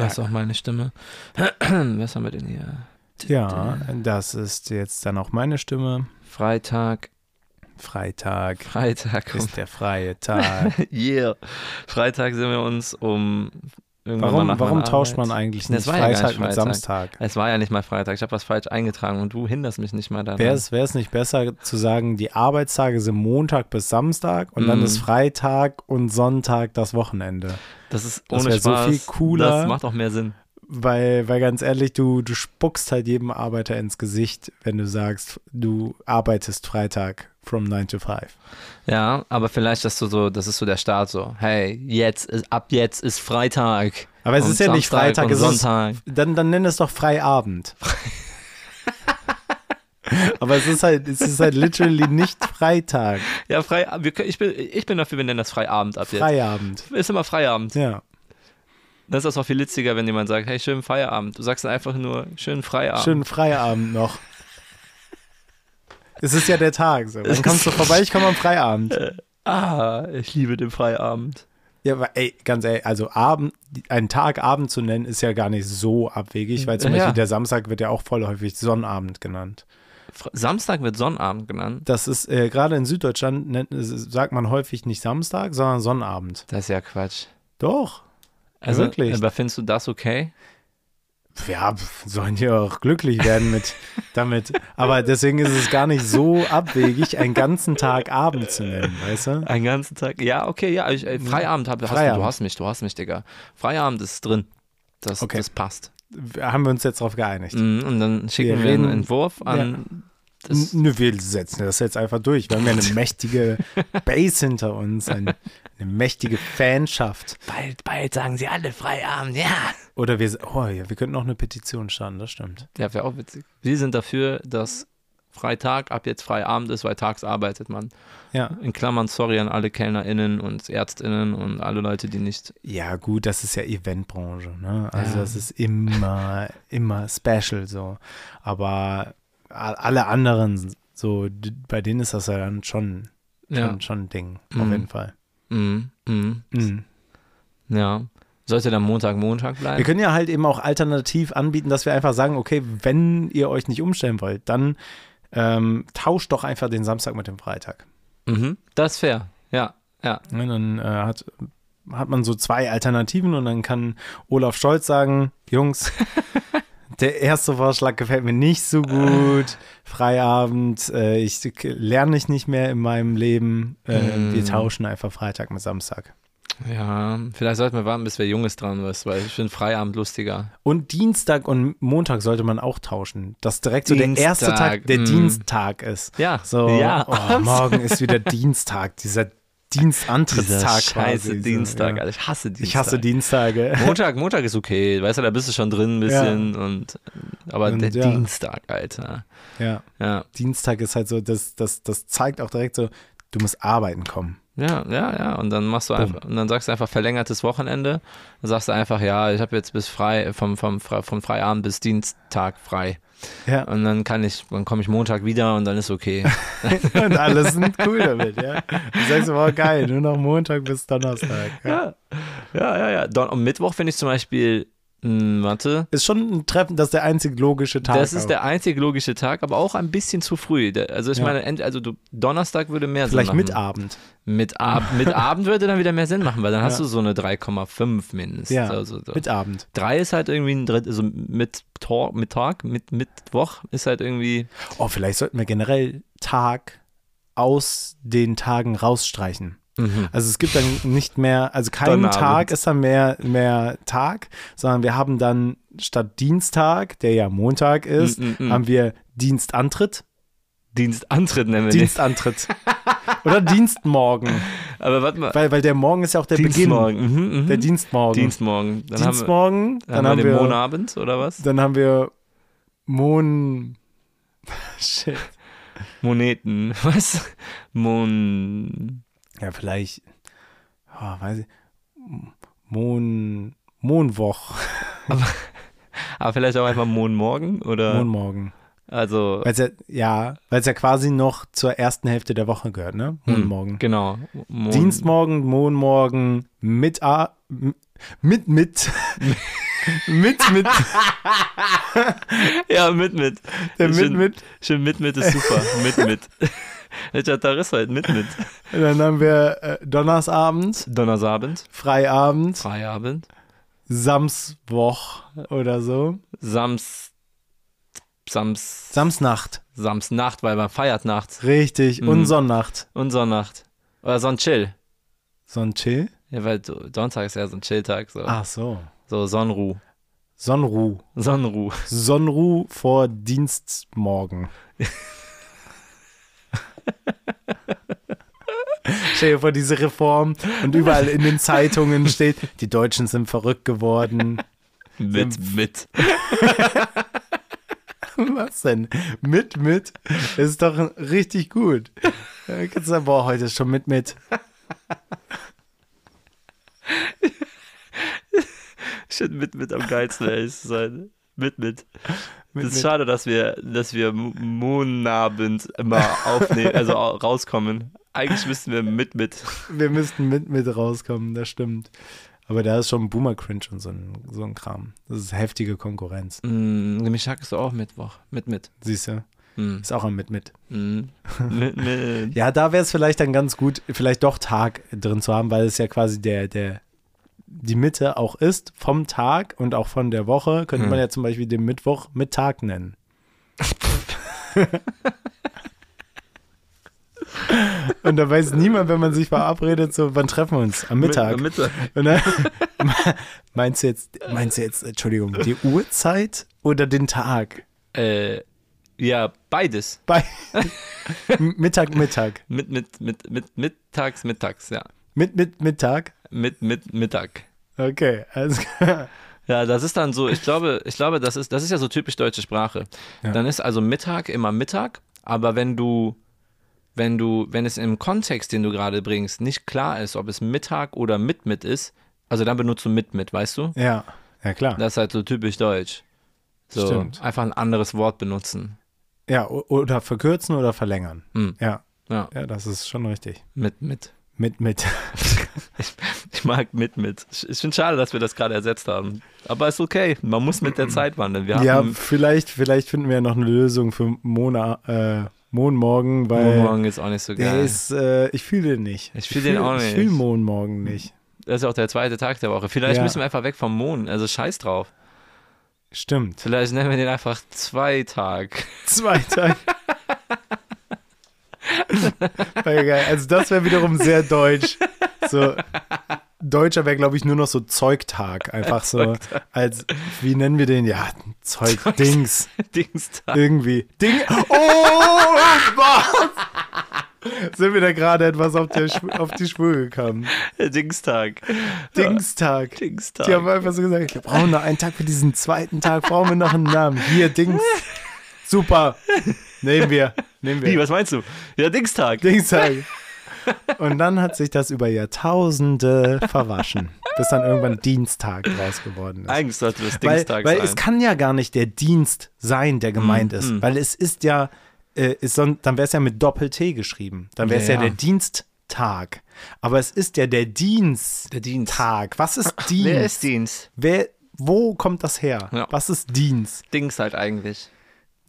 Das ist auch meine Stimme. Was haben wir denn hier? Ja, das ist jetzt dann auch meine Stimme. Freitag. Freitag Freitag. ist der freie Tag. yeah. Freitag sind wir uns um irgendwann Warum, warum tauscht man eigentlich Das nicht ja Freitag nicht mit Freitag. Samstag? Es war ja nicht mal Freitag. Ich habe was falsch eingetragen und du hinderst mich nicht mal daran. Wäre es, wäre es nicht besser zu sagen, die Arbeitstage sind Montag bis Samstag und dann Mm. ist Freitag und Sonntag das Wochenende? das ist das ohne so Spaß. viel cooler. Das macht auch mehr Sinn. Weil, weil ganz ehrlich, du, du spuckst halt jedem Arbeiter ins Gesicht, wenn du sagst, du arbeitest Freitag from 9 to 5. Ja, aber vielleicht, dass du so, das ist so der Start so, hey, jetzt ist, ab jetzt ist Freitag. Aber es ist ja nicht Samstag Freitag, und es ist, Sonntag. dann, dann nenn es doch Freiabend. Aber es ist halt, es ist halt literally nicht Freitag. Ja, frei, wir, ich, bin, ich bin dafür, wir nennen das Freiabend ab jetzt. Freiabend. Ist immer Freiabend. Ja. Das ist auch viel witziger, wenn jemand sagt, hey, schönen Feierabend. Du sagst einfach nur, schönen Feierabend. Schönen Freiabend noch. Es ist ja der Tag. So. Dann kommst du vorbei, ich komme am Freiabend. Ah, ich liebe den Feierabend. Ja, aber ey, ganz ehrlich, also Abend, einen Tag Abend zu nennen, ist ja gar nicht so abwegig, weil zum Ja. Beispiel der Samstag wird ja auch voll häufig Sonnabend genannt. Samstag wird Sonnabend genannt. Das ist, äh, gerade in Süddeutschland nennt, sagt man häufig nicht Samstag, sondern Sonnabend. Das ist ja Quatsch. Doch. Also, Wirklich? Aber findest du das okay? Ja, sollen die auch glücklich werden mit damit. Aber deswegen ist es gar nicht so abwegig, einen ganzen Tag Abend zu nennen, weißt du? Einen ganzen Tag? Ja, okay, ja. Ich, äh, Feierabend, hab, hast du, du hast mich, du hast mich, Digga. Feierabend ist drin. Das, Okay. das passt. Haben wir uns jetzt darauf geeinigt? Mhm, und dann schicken Wir wir, einen Entwurf an. Das, Nö, wir setzen das jetzt einfach durch. Wir haben ja eine mächtige Base hinter uns, ein, eine mächtige Fanschaft. bald, bald sagen sie alle Feierabend, ja. Oder wir, oh ja, wir könnten auch eine Petition starten, das stimmt. Ja, wäre auch witzig. Wir sind dafür, dass Freitag ab jetzt Feierabend ist, weil tags arbeitet man. Ja. In Klammern, sorry an alle KellnerInnen und ÄrztInnen und alle Leute, die nicht. Ja, gut, das ist ja Eventbranche, ne? Also Ja. das ist immer, immer special so. Aber alle anderen, so, d- bei denen ist das ja dann schon, schon, Ja. schon ein Ding, auf Mhm. jeden Fall. Mhm. Mhm. Mhm. Ja. Sollte dann Montag, Montag Wir bleiben? können ja halt eben auch alternativ anbieten, dass wir einfach sagen, okay, wenn ihr euch nicht umstellen wollt, dann ähm, tauscht doch einfach den Samstag mit dem Freitag. Mhm. Das ist fair. Ja. Ja. Ne, dann äh, hat, hat man so zwei Alternativen und dann kann Olaf Scholz sagen, Jungs, der erste Vorschlag gefällt mir nicht so gut. Feierabend, äh, ich lerne ich nicht mehr in meinem Leben. Äh, Mm. Wir tauschen einfach Freitag mit Samstag. Ja. Vielleicht sollten wir warten, bis wer Junges dran ist, weil ich finde Feierabend lustiger. Und Dienstag und Montag sollte man auch tauschen. Dass direkt so der erste Dienstag, Tag der mm. Dienstag ist. Ja. So, Ja. oh, morgen ist wieder Dienstag, dieser Dienstantrittstag Dieser scheiße quasi. Dienstag, Ja. Alter. Ich hasse Dienstag. Ich hasse Dienstage. Montag, Montag ist okay, weißt du, da bist du schon drin ein bisschen und aber Und der ja. Dienstag, Alter. Ja, Ja. Dienstag ist halt so, das, das, das zeigt auch direkt so, du musst arbeiten kommen. Ja, ja, ja. Und dann machst du einfach, und dann sagst du einfach verlängertes Wochenende. Dann sagst du einfach, ja, ich habe jetzt bis frei, vom, vom, vom Freiabend bis Dienstag frei. Ja, Und dann kann ich, dann komme ich Montag wieder und dann ist okay. und alle sind cool damit, ja. Du sagst immer, geil, nur noch Montag bis Donnerstag. Ja. Ja, ja, ja. ja. Don Mittwoch finde ich zum Beispiel, mh, warte, Ist schon ein Treffen, das ist der einzig logische Tag. das ist auch. der einzig logische Tag, aber auch ein bisschen zu früh. Also ich Ja. meine, also du, Donnerstag würde mehr Vielleicht Sinn machen. mit Abend. Mit, Ab mit Abend würde dann wieder mehr Sinn machen, weil dann hast Ja. du so eine 3,5 mindestens. Ja, also so. Mit Abend. Drei ist halt irgendwie ein Dritt, also mit Tor, Mittag, mit Mittwoch ist halt irgendwie. Oh, vielleicht sollten wir generell Tag aus den Tagen rausstreichen. Also es gibt dann nicht mehr, also kein. Tag ist dann mehr, mehr Tag, sondern wir haben dann statt Dienstag, der ja Montag ist, Mm, mm, mm. haben wir Dienstantritt. Dienstantritt nennen wir. Dienstantritt. Oder Dienstmorgen. Aber warte mal. Weil, weil der Morgen ist ja auch der Dienstmorgen. Mhm, mhm. Beginn. Der Dienstmorgen. Dienstmorgen. Dann haben Dienstmorgen, wir, dann haben haben wir den wir, Monabend oder was? dann haben wir Mon. Shit. Moneten. Was? Mon. Ja, vielleicht, oh, weiß ich, Mon, Monwoch, Aber vielleicht auch einfach Monmorgen oder? Monmorgen. also. Weil es ja, ja, weil es ja quasi noch zur ersten Hälfte der Woche gehört, ne? hm, Monmorgen. Genau. Mon Dienstmorgen, Monmorgen, mit, A, mit, mit, Mit, mit, Ja, mit, mit. der mit, Schön- mit. Schön mit, mit ist super. mit, mit. Tag ist heute? Mit, mit. Und dann haben wir äh, Donnersabend, Donnersabend, Freiabend, Feierabend, Samswoch oder so. Sams, Sams, Samsnacht. Samsnacht, weil man feiert nachts. Richtig. Mhm. Und Sonnnacht. Und Sonnnacht. Oder so ein Chill. So ein Chill? Ja, weil so- Sonntag ist ja so ein Chilltag. So, Ach so. so Sonnenruh. Sonnenruh. Sonnenruh. Sonnenruh vor Dienstmorgen. Stell dir vor, diese Reform und überall in den Zeitungen steht, die Deutschen sind verrückt geworden. Mit, mit. Was denn? Mit, mit? Das ist doch richtig gut. Da kannst du sagen, boah, heute ist schon mit, mit. Ich finde mit, mit am geilsten, ey, ist sein. Mit, mit. Es ist mit. schade, dass wir, dass wir Mo- Moonabend immer aufnehmen, also au- rauskommen. Eigentlich müssten wir mit, mit. Wir müssten mit, mit rauskommen, das stimmt. Aber da ist schon Boomer-Cringe und so ein, so ein Kram. Das ist heftige Konkurrenz. Mm, Mischak ist auch Mittwoch. Mit, mit. Siehst du? Mm. Ist auch am mit, mit. Mm. mit, mit. Ja, da wäre es vielleicht dann ganz gut, vielleicht doch Tag drin zu haben, weil es ja quasi der, der, die Mitte auch ist vom Tag und auch von der Woche. Könnte Hm. man ja zum Beispiel den Mittwoch Mittag nennen. und da weiß niemand, wenn man sich verabredet, so, wann treffen wir uns? Am Mittag. Mit, Mittag. Und dann, meinst du jetzt, meinst du jetzt, Entschuldigung, die Uhrzeit oder den Tag? Äh, ja, beides. Bei Mittag, Mittag. Mit, mit, mit, mit, mittags, mittags, ja. Mit, mit, Mittag? Mit, mit, Mittag. Okay, alles Ja, das ist dann so, ich glaube, ich glaube, das ist, das ist ja so typisch deutsche Sprache. Ja. Dann ist also Mittag immer Mittag, aber wenn du, wenn du, wenn es im Kontext, den du gerade bringst, nicht klar ist, ob es Mittag oder mit mit ist, also dann benutzt du mit mit, weißt du? Ja, ja klar. Das ist halt so typisch deutsch. So, Stimmt. einfach ein anderes Wort benutzen. Ja, oder verkürzen oder verlängern. Hm. Ja, Ja, ja, das ist schon richtig. mit mit. Mit, mit. Ich mag mit mit. Ich, ich finde schade, dass wir das gerade ersetzt haben. Aber ist okay. Man muss mit der Zeit wandeln. Wir ja, vielleicht, vielleicht finden wir ja noch eine Lösung für Mona, äh, Mohnmorgen, weil morgen ist auch nicht so der geil. ist, äh, ich fühle den nicht. Ich fühl den auch Ich nicht. fühle Mohnmorgen nicht. Das ist auch der zweite Tag der Woche. Vielleicht Ja. müssen wir einfach weg vom Mond. Also scheiß drauf. Stimmt. Vielleicht nennen wir den einfach zwei Tag. Zwei Tage. Wäre geil. Also das wäre wiederum sehr deutsch. So Deutscher wäre, glaube ich, nur noch so Zeugtag. Einfach so als, wie nennen wir den? Ja, Zeugdings. Dingstag. Irgendwie. Ding. Oh, was? Sind wir da gerade etwas auf, der, auf die Spur gekommen? Dingstag. Dingstag. Dingstag. Die haben einfach so gesagt, wir brauchen noch einen Tag für diesen zweiten Tag, brauchen wir noch einen Namen. Hier, Dings. Super. Nehmen wir. Nehmen wir. Wie, was meinst du? Ja, Dingstag. Dingstag. Und dann hat sich das über Jahrtausende verwaschen, bis dann irgendwann Dienstag draus geworden ist. Eigentlich sollte das Weil, Dingstag weil sein. es kann ja gar nicht der Dienst sein, der gemeint Mm, ist. mm. Weil es ist ja, äh, ist son dann wäre es ja mit Doppel-T geschrieben. Dann wäre es ja, Ja, der Diensttag. Aber es ist ja der Dienst. Der Dienst. Tag. Was ist Dienst? Wer ist Dienst? Wer, wo kommt das her? Ja. Was ist Dienst? Dings halt eigentlich.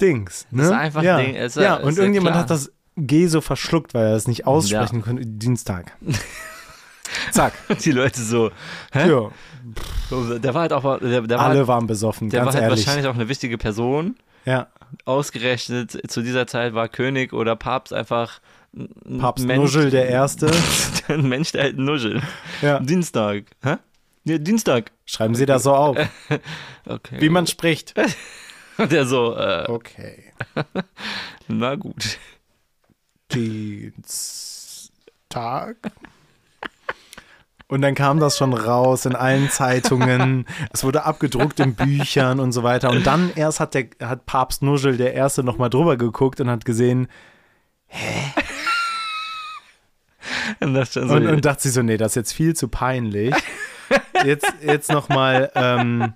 Dings. Ne? ist einfach ja. Ding, ist ja- ja, ist und ja irgendjemand klar. hat das G so verschluckt, weil er es nicht aussprechen konnte. Dienstag. Zack. Die Leute so, hä? Ja. Der war halt auch, der, der war, Alle halt, waren besoffen, der war halt ehrlich. wahrscheinlich auch eine wichtige Person. Ja. Ausgerechnet zu dieser Zeit war König oder Papst einfach ein Papst Mensch, Nuschel der Erste. ein Mensch, der halt Nuschel. Ja. Dienstag. Hä? Ja, Dienstag. Schreiben Sie das so auf, Okay. wie man spricht. Und der so, äh, Okay. na gut. Dienstag. Und dann kam das schon raus in allen Zeitungen. Es wurde abgedruckt in Büchern und so weiter. Und dann erst hat der hat Papst Nuschel der Erste nochmal drüber geguckt und hat gesehen Und, das schon so, und, und dachte sich so, nee, das ist jetzt viel zu peinlich. Jetzt, jetzt nochmal, ähm,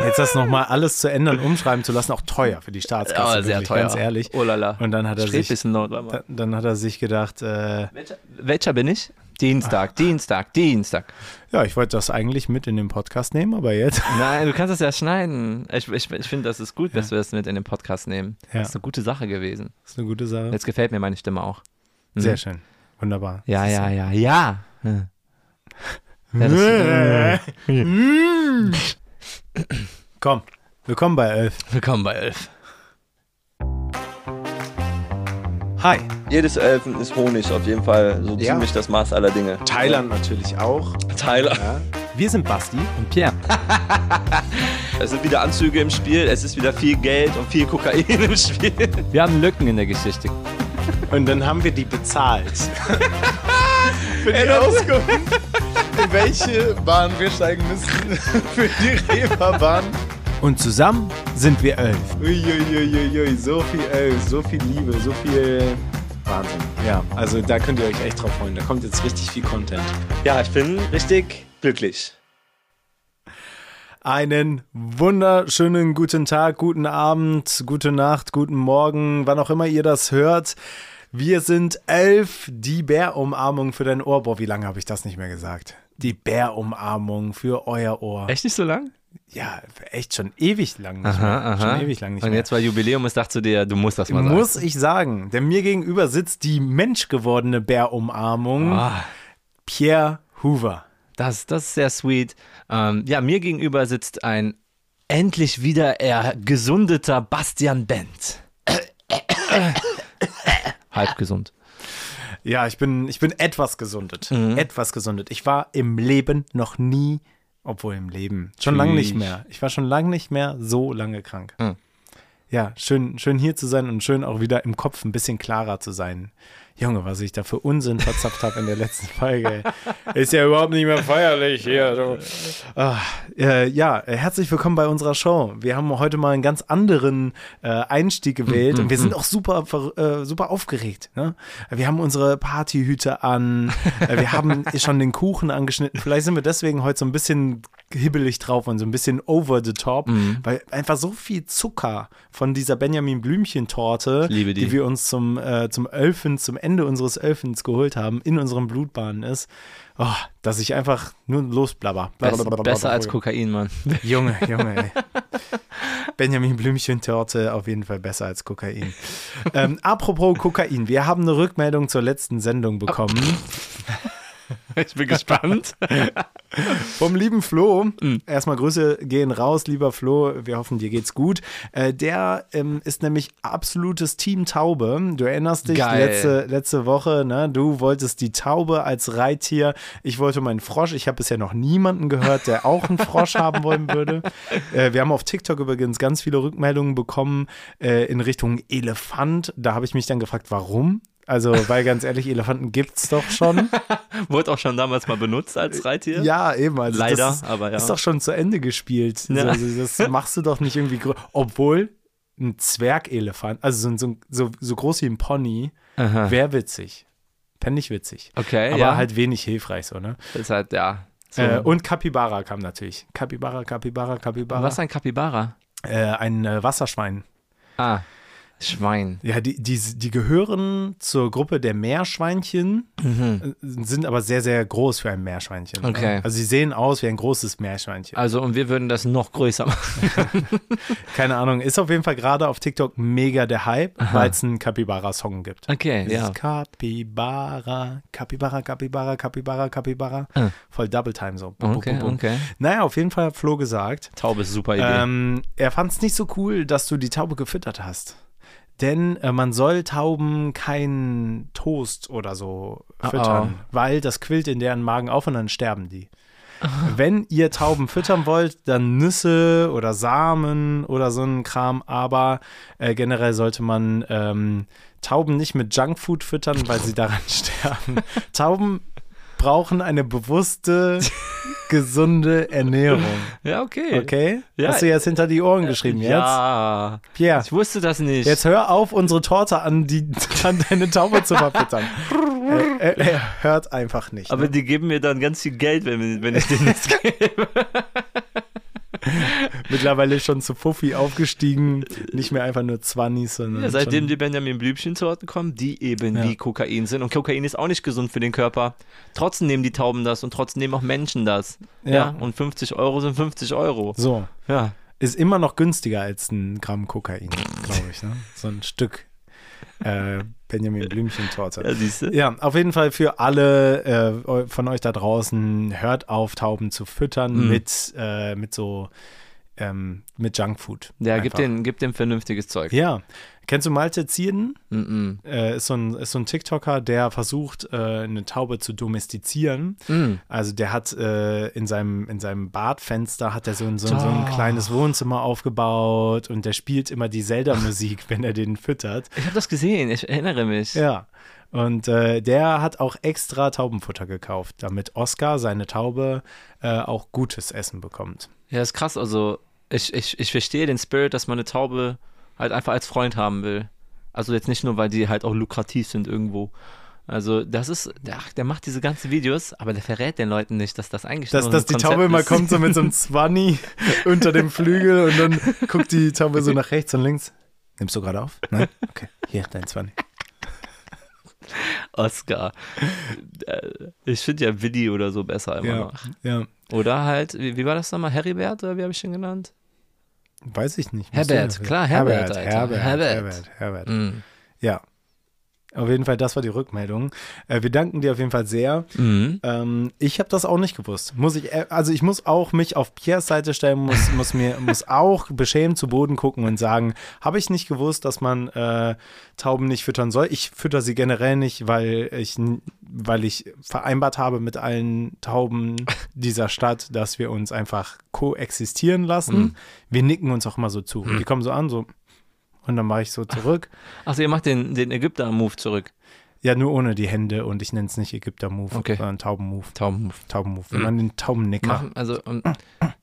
jetzt das nochmal alles zu ändern, umschreiben zu lassen, auch teuer für die Staatskasse. ja, sehr wirklich, teuer. Ganz ehrlich. Oh lala. Und dann hat er sich, Not, warte mal. dann, hat er sich gedacht, äh, Welcher, welcher bin ich? Dienstag, Dienstag, Dienstag. Ja, ich wollte das eigentlich mit in den Podcast nehmen, aber jetzt. Nein, du kannst das ja schneiden. Ich, ich, ich finde, das ist gut, dass wir das mit in den Podcast nehmen. Ja. Das ist eine gute Sache gewesen. Das ist eine gute Sache. Jetzt gefällt mir meine Stimme auch. Mhm. Sehr schön. Wunderbar. Ja, ja, ja, ja. Ja. Ja, das, Komm, willkommen bei Elf. willkommen bei Elf. Hi. Jedes Elfen ist Honig, auf jeden Fall so Ja. ziemlich das Maß aller Dinge. Thailand natürlich auch. Tyler. Ja. Wir sind Basti. Und Pierre. Es sind wieder Anzüge im Spiel, es ist wieder viel Geld und viel Kokain im Spiel. Wir haben Lücken in der Geschichte. Und dann haben wir die bezahlt. Für die Auskunft, in welche Bahn wir steigen müssen. Für die Reeperbahn. Und zusammen sind wir elf. Uiuiuiui, so viel elf, so viel Liebe, so viel Wahnsinn. Ja, also da könnt ihr euch echt drauf freuen. Da kommt jetzt richtig viel Content. Ja, ich bin richtig glücklich. Einen wunderschönen guten Tag, guten Abend, gute Nacht, guten Morgen, wann auch immer ihr das hört. Wir sind elf, die Bärumarmung für dein Ohr. Boah, wie lange habe ich das nicht mehr gesagt? Die Bärumarmung für euer Ohr. Echt nicht so lang? Ja, echt schon ewig lang nicht Aha, mehr. aha. Schon ewig lang nicht Und mehr. jetzt, weil Jubiläum ist, dachte du dir, du musst das mal sagen. Muss ich sagen, denn mir gegenüber sitzt die menschgewordene Bärumarmung, Ah, Pierre Hoover. das, das ist sehr sweet. Ähm, ja, mir gegenüber sitzt ein endlich wieder er gesundeter Bastian Bent. Halb gesund. Ja, ich bin, ich bin etwas gesundet. Mhm. Etwas gesundet. Ich war im Leben noch nie, obwohl im Leben, schon lange nicht mehr. Ich war schon lange nicht mehr so lange krank. Mhm. Ja, schön, schön hier zu sein und schön auch wieder im Kopf ein bisschen klarer zu sein. Junge, was ich da für Unsinn verzapft habe in der letzten Folge. ey. Ist ja überhaupt nicht mehr feierlich hier. Ah, äh, ja, herzlich willkommen bei unserer Show. Wir haben heute mal einen ganz anderen äh, Einstieg gewählt und wir sind auch super, äh, super aufgeregt. Ne? Wir haben unsere Partyhüte an, äh, wir haben schon den Kuchen angeschnitten. Vielleicht sind wir deswegen heute so ein bisschen hibbelig drauf und so ein bisschen over the top, weil einfach so viel Zucker von dieser Benjamin Blümchen-Torte, liebe die. wir uns zum, äh, zum Elfen, zum Ende unseres Elfens geholt haben, in unseren Blutbahnen ist, oh, dass ich einfach nur losblabber. Bess, besser als Kokain, Mann. Junge, Junge, ey. Benjamin Blümchen-Torte auf jeden Fall besser als Kokain. ähm, apropos Kokain, wir haben eine Rückmeldung zur letzten Sendung bekommen Ich bin gespannt. vom lieben Flo. Mhm. Erstmal Grüße gehen raus, lieber Flo. Wir hoffen, dir geht's gut. Äh, der ähm, ist nämlich absolutes Team Taube. Du erinnerst dich, Geil. letzte, letzte Woche, ne? du wolltest die Taube als Reittier. Ich wollte meinen Frosch. Ich habe bisher noch niemanden gehört, der auch einen Frosch haben wollen würde. Äh, wir haben auf TikTok übrigens ganz viele Rückmeldungen bekommen äh, in Richtung Elefant. Da habe ich mich dann gefragt, warum? Also, weil ganz ehrlich, Elefanten gibt's doch schon. Wurde auch schon damals mal benutzt als Reittier. Ja, eben. Also Leider, ist, aber ja. Ist doch schon zu Ende gespielt. Ja. So, Also das machst du doch nicht irgendwie. Obwohl ein Zwergelefant, also so, so, so, so groß wie ein Pony, wäre witzig. Fände ich witzig. Okay, Aber ja. halt wenig hilfreich so, ne? Das ist halt, ja. So. Äh, und Capybara kam natürlich. Capybara, Capybara, Capybara. Was ist ein Kapibara? Äh, ein äh, Wasserschwein. Ah, Schwein. Ja, die, die, die gehören zur Gruppe der Meerschweinchen, äh, sind aber sehr, sehr groß für ein Meerschweinchen. Okay. Also sie sehen aus wie ein großes Meerschweinchen. Also, und wir würden das noch größer machen. Keine Ahnung, ist auf jeden Fall gerade auf TikTok mega der Hype, weil es einen Capybara-Song gibt. Okay, Dieses ja. Capybara, Capybara, Capybara, Capybara, Capybara. Ah. Voll Double Time so. Bum, Okay, bum. okay. Naja, auf jeden Fall hat Flo gesagt, Taube ist super Idee. ähm, er fand es nicht so cool, dass du die Taube gefüttert hast. Denn äh, man soll Tauben keinen Toast oder so Oh, füttern, oh. weil das quillt in deren Magen auf und dann sterben die. Wenn ihr Tauben füttern wollt, dann Nüsse oder Samen oder so ein Kram, aber äh, generell sollte man ähm, Tauben nicht mit Junkfood füttern, weil sie daran sterben. Tauben brauchen eine bewusste, gesunde Ernährung. ja, okay. Okay? Ja. Hast du jetzt hinter die Ohren geschrieben jetzt? Ja. Pierre, Ich wusste das nicht. jetzt hör auf, unsere Torte an, die, an deine Taube zu verfüttern. er, er, er hört einfach nicht. Aber ne? die geben mir dann ganz viel Geld, wenn, wenn ich denen das gebe. Mittlerweile schon zu Fuffi aufgestiegen. Nicht mehr einfach nur Zwannis, sondern. Ja, seitdem schon, die Benjamin Blümchen-Sorten kommen, die eben Ja. wie Kokain sind. Und Kokain ist auch nicht gesund für den Körper. Trotzdem nehmen die Tauben das und trotzdem nehmen auch Menschen das. Ja. Ja. Und 50 Euro sind 50 Euro. So. Ja. Ist immer noch günstiger als ein Gramm Kokain, glaube ich. Ne? So ein Stück äh, Benjamin Blümchen-Torte. Ja, siehst du? Ja, auf jeden Fall für alle äh, von euch da draußen, hört auf, Tauben zu füttern Mhm. mit, äh, mit so, ähm, mit Junkfood. Ja, gib den, gib dem vernünftiges Zeug. Ja. Kennst du Malte Zierden? Mm Äh, ist, so ein, ist so ein TikToker, der versucht, äh, eine Taube zu domestizieren. -mm. Mm. Also der hat äh, in, seinem, in seinem Badfenster hat er so ein, so, ein- so ein kleines Wohnzimmer aufgebaut und der spielt immer die Zelda-Musik, wenn er den füttert. Ich habe das gesehen, ich erinnere mich. Ja. Und äh, der hat auch extra Taubenfutter gekauft, damit Oscar, seine Taube, äh, auch gutes Essen bekommt. Ja, ist krass. Also, ich, ich, ich verstehe den Spirit, dass man eine Taube halt einfach als Freund haben will. Also jetzt nicht nur, weil die halt auch lukrativ sind irgendwo. Also, das ist, ach, der macht diese ganzen Videos, aber der verrät den Leuten nicht, dass das eigentlich Dass, nur dass die Konzept Taube immer ist. kommt so mit so einem Zwanni unter dem Flügel und dann guckt die Taube so nach rechts und links. Nimmst du gerade auf? Nein? Okay, hier, dein Zwanni. Oscar. Äh, Ich finde ja Willi oder so besser immer Ja, noch. ja, Oder halt, wie, wie war das nochmal? Heribert oder wie habe ich ihn genannt? weiß ich nicht. Herbert, klar, Herbert, Herbert. Herbert, Herbert. Herbert. Mhm. Ja. Auf jeden Fall, das war die Rückmeldung. Äh, wir danken dir auf jeden Fall sehr. Mhm. Ähm, ich habe das auch nicht gewusst. Muss ich, äh, also ich muss auch mich auf Piers Seite stellen, muss, muss mir, muss auch beschämt zu Boden gucken und sagen, habe ich nicht gewusst, dass man äh, Tauben nicht füttern soll. Ich fütter sie generell nicht, weil ich, weil ich vereinbart habe mit allen Tauben dieser Stadt, dass wir uns einfach koexistieren lassen. Mhm. Wir nicken uns auch immer so zu. Und die kommen so an, so. Und dann mache ich so zurück. Achso, ihr macht den, den Ägypter-Move zurück. Ja, nur ohne die Hände und ich nenne es nicht Ägypter-Move, Okay. sondern Tauben-Move. Taubenmove. Tauben-Move. Wir Mhm. machen den Taubennicker. Machen, also, und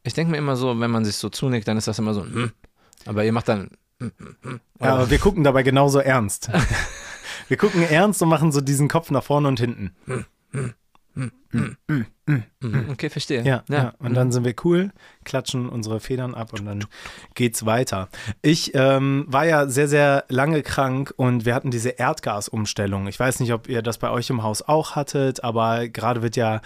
ich denke mir immer so, wenn man sich so zunickt, dann ist das immer so, hm. aber ihr macht dann, hm, hm. Ja, aber wir gucken dabei genauso ernst. wir gucken ernst und machen so diesen Kopf nach vorne und hinten. Mhm, okay, verstehe. Ja, ja. Und Mhm. dann sind wir cool, klatschen unsere Federn ab und dann geht's weiter. Ich ähm, war ja sehr, sehr lange krank und wir hatten diese Erdgasumstellung. Ich weiß nicht, ob ihr das bei euch im Haus auch hattet, aber gerade wird ja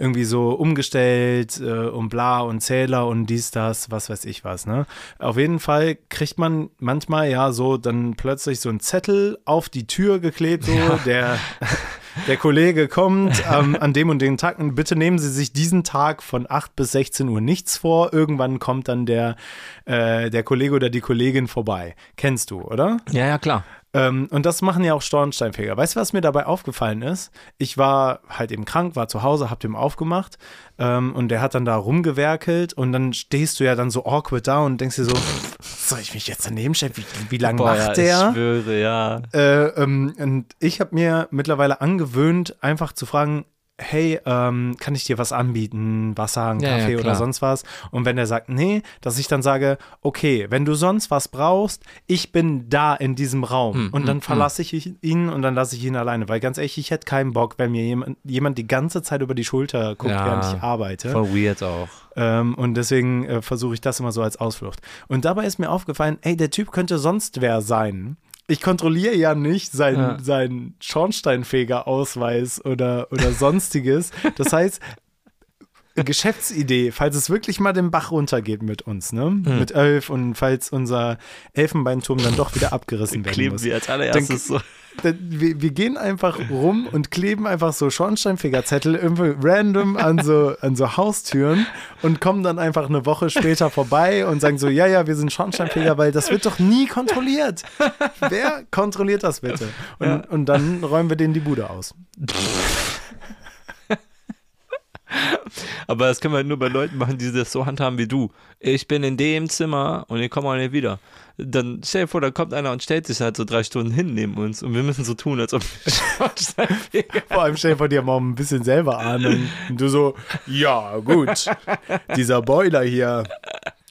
irgendwie so umgestellt äh, und bla und Zähler und dies, das, was weiß ich was, ne? Auf jeden Fall kriegt man manchmal ja so dann plötzlich so einen Zettel auf die Tür geklebt, so, der der Kollege kommt ähm, an dem und den Tag bitte nehmen Sie sich diesen Tag von 8 bis 16 Uhr nichts vor. Irgendwann kommt dann der, äh, der Kollege oder die Kollegin vorbei. Kennst du, oder? Ja, ja, klar. Ähm, und das machen ja auch Schornsteinfeger. Weißt du, was mir dabei aufgefallen ist? Ich war halt eben krank, war zu Hause, hab dem aufgemacht ähm, und der hat dann da rumgewerkelt und dann stehst du ja dann so awkward da und denkst dir so, soll ich mich jetzt daneben stellen? Wie, wie lange Boah, macht ja, der? Ich schwöre, ja. Äh, ähm, und ich habe mir mittlerweile angewöhnt, einfach zu fragen, hey, ähm, kann ich dir was anbieten? Wasser, einen Ja, ja, Kaffee oder klar. sonst was? Und wenn der sagt, nee, dass ich dann sage, okay, wenn du sonst was brauchst, ich bin da in diesem Raum. Mm, und dann mm, verlasse ich ihn und dann lasse ich ihn alleine. Weil ganz ehrlich, ich hätte keinen Bock, wenn mir jemand, jemand die ganze Zeit über die Schulter guckt, Ja, während ich arbeite. Voll weird auch. Ähm, und deswegen äh, versuche ich das immer so als Ausflucht. Und dabei ist mir aufgefallen, ey, der Typ könnte sonst wer sein. Ich kontrolliere ja nicht seinen, Ja. seinen Schornsteinfeger-Ausweis oder, oder sonstiges. Das heißt, Geschäftsidee, falls es wirklich mal den Bach runtergeht mit uns, ne? Hm. Mit Elf und falls unser Elfenbeinturm dann doch wieder abgerissen werden Kleben muss. wir als allererstes so. Wir, wir gehen einfach rum und kleben einfach so Schornsteinfegerzettel irgendwie random an so, an so Haustüren und kommen dann einfach eine Woche später vorbei und sagen so, ja, ja, wir sind Schornsteinfeger, weil das wird doch nie kontrolliert. Wer kontrolliert das bitte? Und, und dann räumen wir denen die Bude aus. Aber das können wir nur bei Leuten machen, die das so handhaben wie du. Ich bin in dem Zimmer und ich komme auch nicht wieder. Dann stell dir vor, da kommt einer und stellt sich halt so drei Stunden hin neben uns und wir müssen so tun, als ob wir Vor allem stell dir vor, die haben auch ein bisschen selber Ahnung. Und du so, ja, gut. Dieser Boiler hier.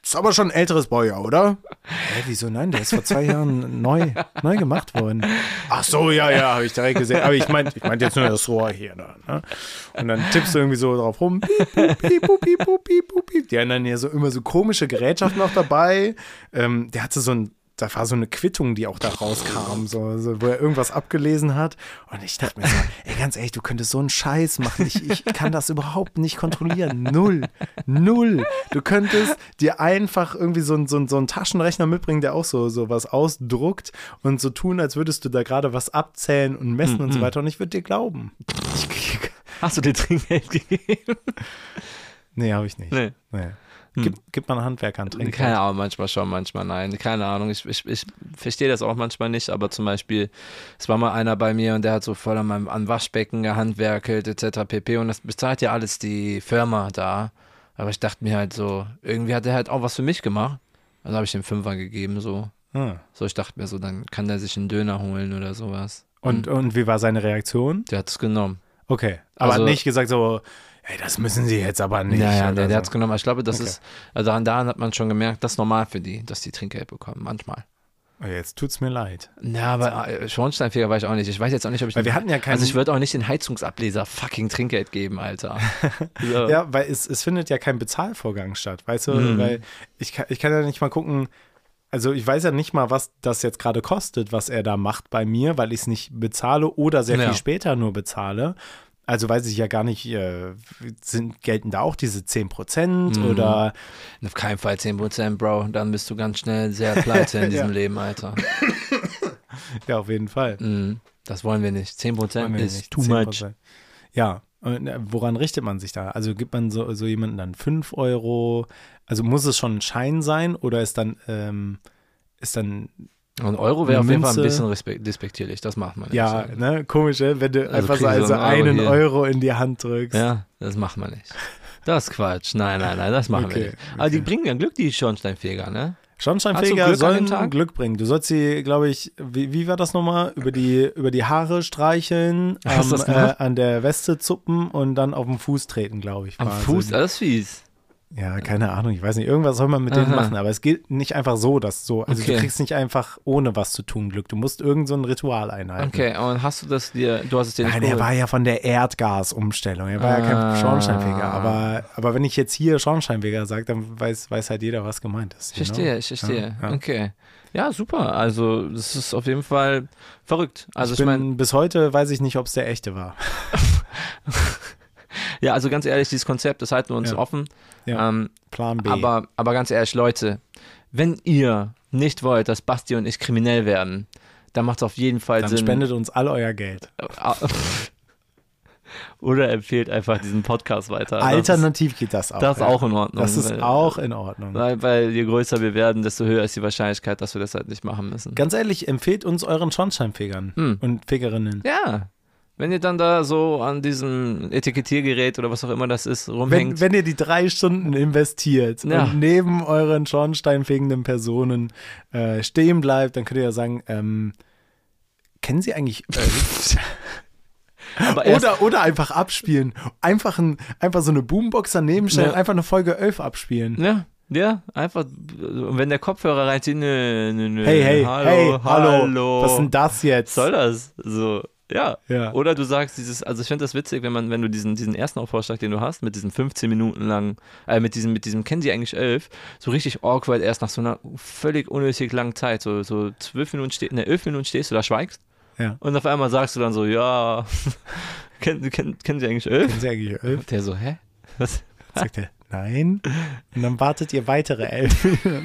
Ist aber schon ein älteres Boiler, oder? Hä, wieso nein? Der ist vor zwei Jahren neu, neu gemacht worden. Ach so, ja, ja, habe ich direkt gesehen. Aber ich meinte ich meint jetzt nur das Rohr hier. Da, ne? Und dann tippst du irgendwie so drauf rum. Piep, piep, piep, piep, pup, piep. Die haben dann ja so immer so komische Gerätschaften noch dabei. Ähm, der hatte so ein da war so eine Quittung, die auch da rauskam, so, so, wo er irgendwas abgelesen hat. Und ich dachte mir so, ey, ganz ehrlich, du könntest so einen Scheiß machen. Ich, ich kann das überhaupt nicht kontrollieren. Null. Null. Du könntest dir einfach irgendwie so, ein- so, ein- so einen Taschenrechner mitbringen, der auch so, so was ausdruckt und so tun, als würdest du da gerade was abzählen und messen und so weiter. Und ich würde dir glauben. Hast du dir Trinkgeld gegeben? nee, habe ich nicht. Nee. Nee. Gib, gib mal einen Handwerker einen Trinkgeld. Keine Ahnung, manchmal schon, manchmal nein. Keine Ahnung, ich, ich, ich verstehe das auch manchmal nicht, aber zum Beispiel, es war mal einer bei mir und der hat so voll an meinem an Waschbecken gehandwerkelt, etc. pp. Und das bezahlt ja alles die Firma da. Aber ich dachte mir halt so, irgendwie hat er halt auch was für mich gemacht. Also habe ich dem Fünfer gegeben, so. Ah. So, ich dachte mir so, dann kann der sich einen Döner holen oder sowas. Und, und wie war seine Reaktion? Der hat es genommen. Okay. Aber Also- hat nicht gesagt so, ey, das müssen sie jetzt aber nicht. Ja, der, der so. hat es genommen. Ich glaube, das Okay. ist, also daran, daran hat man schon gemerkt, das ist normal für die, dass die Trinkgeld bekommen, manchmal. Jetzt tut's mir leid. Ja, aber äh, Schornsteinfeger weiß ich auch nicht. Ich weiß jetzt auch nicht, ob ich. Weil wir hatten ja keinen. also ich würde auch nicht den Heizungsableser fucking Trinkgeld geben, Alter. so. ja, weil es, es findet ja kein Bezahlvorgang statt, weißt du? Mhm. Weil ich kann, ich kann ja nicht mal gucken, also ich weiß ja nicht mal, was das jetzt gerade kostet, was er da macht bei mir, weil ich es nicht bezahle oder sehr Ja. viel später nur bezahle. Also weiß ich ja gar nicht, äh, sind, gelten da auch diese 10% Mhm. oder Auf keinen Fall 10%, Bro. Dann bist du ganz schnell sehr pleite in diesem Ja. Leben, Alter. ja, auf jeden Fall. Mhm. Das wollen wir nicht. 10% Wollen wir ist nicht. too 10%. much. Ja, und äh, woran richtet man sich da? Also gibt man so, so jemanden dann 5 Euro? Also muss es schon ein Schein sein oder ist dann, ähm, ist dann, Und Euro wäre auf jeden Fall ein bisschen despektierlich. Das macht man nicht. ja, ne, komisch, ne? wenn du Also einfach so also so einen Euro. Euro in die Hand drückst. Ja, das macht man nicht. Das ist Quatsch. Nein, nein, nein, das machen Okay, wir nicht. Aber die bringen ja Glück, die Schornsteinfeger, ne? Schornsteinfeger Glück sollen? Glück bringen. Du sollst sie, glaube ich, wie, wie war das nochmal? Über die, über die Haare streicheln, am, äh, an der Weste zuppen und dann auf den Fuß treten, glaube ich. Am war Fuß, das ist fies. Ja, keine Ahnung, ich weiß nicht. Irgendwas soll man mit denen Aha. machen, aber es geht nicht einfach so, dass so. Also Okay. du kriegst nicht einfach ohne was zu tun Glück. Du musst irgend so ein Ritual einhalten. Okay, und hast du das dir, du hast es dir nicht Nein, der geholt? war ja von der Erdgasumstellung. Er war ja Ah. kein Schornsteinfeger. Aber, aber wenn ich jetzt hier Schornsteinfeger sage, dann weiß, weiß halt jeder, was gemeint ist. Ich verstehe, know? ich verstehe. Ja, ja. Okay. Ja, super. Also, das ist auf jeden Fall verrückt. Also, ich ich, meine, bis heute weiß ich nicht, ob es der echte war. ja, also ganz ehrlich, dieses Konzept, das halten wir uns Ja. offen. Ja. Ähm, Plan B. aber, aber ganz ehrlich, Leute, wenn ihr nicht wollt, dass Basti und ich kriminell werden, dann macht es auf jeden Fall dann Sinn. spendet uns all euer Geld. Oder empfehlt einfach diesen Podcast weiter. Alternativ geht das auch. Das ist ja. auch in Ordnung. Das ist weil- auch in Ordnung. Weil, weil je größer wir werden, desto höher ist die Wahrscheinlichkeit, dass wir das halt nicht machen müssen. Ganz ehrlich, empfehlt uns euren Schornsteinfegern Hm. und Fegerinnen. Ja. Wenn ihr dann da so an diesem Etikettiergerät oder was auch immer das ist, Wenn, rumhängt. wenn ihr die drei Stunden investiert Ja. und neben euren schornsteinfegenden Personen äh, stehen bleibt, dann könnt ihr ja sagen, ähm, kennen Sie eigentlich erst, oder, oder einfach abspielen. Einfach, ein, einfach so eine Boombox daneben stellen, Ja. einfach eine Folge 11 abspielen. Ja, ja, einfach, und wenn der Kopfhörer reinzieht, nö, nö, nö. Hey, hey, hallo, hey, hallo, hallo. was ist denn das jetzt? Was soll das? So, ja. Ja. Oder du sagst dieses, also ich finde das witzig, wenn man, wenn du diesen, diesen ersten Vorschlag, den du hast, mit diesem 15 Minuten lang, äh, mit diesem, mit diesem, kennen Sie eigentlich elf, so richtig awkward erst nach so einer völlig unnötig langen Zeit, so, so zwölf Minuten stehst, ne, elf Minuten stehst du da, schweigst Ja. und auf einmal sagst du dann so, ja, kennen, kennen, kennen Sie eigentlich elf? Kennen Sie eigentlich elf? Der so, hä? Was? Sagt er, nein. Und dann wartet ihr weitere elf. ja,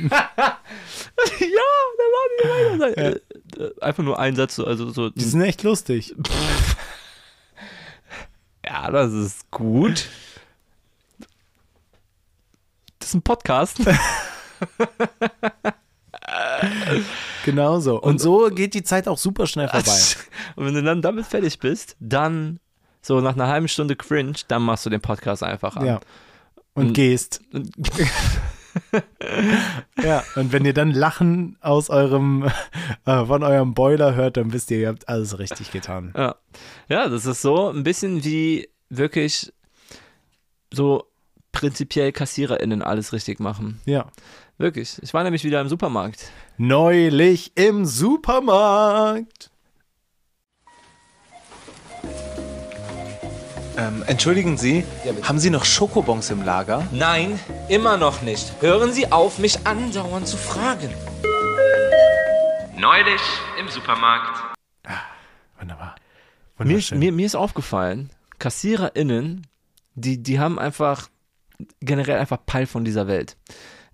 da war die weiter. Äh, äh, Einfach nur ein Satz, so, also so, Die sind echt lustig. ja, das ist gut. Das ist ein Podcast. Genau so. Und, so geht die Zeit auch super schnell vorbei. Und wenn du dann damit fertig bist, dann so nach einer halben Stunde Cringe, dann machst du den Podcast einfach an. Ja. Und Und- gehst. Und- Ja, und wenn ihr dann Lachen aus eurem, äh, von eurem Boiler hört, dann wisst ihr, ihr habt alles richtig getan. Ja. ja, das ist so ein bisschen wie wirklich so prinzipiell KassiererInnen alles richtig machen. Ja. Wirklich. Ich war nämlich wieder im Supermarkt. Neulich im Supermarkt. Ähm, entschuldigen Sie, haben Sie noch Schokobons im Lager? Nein, immer noch nicht. Hören Sie auf, mich andauernd zu fragen. Neulich im Supermarkt. Wunderbar. Mir, Wunderschön. mir, mir ist aufgefallen, KassiererInnen, die, die haben einfach generell einfach Peil von dieser Welt.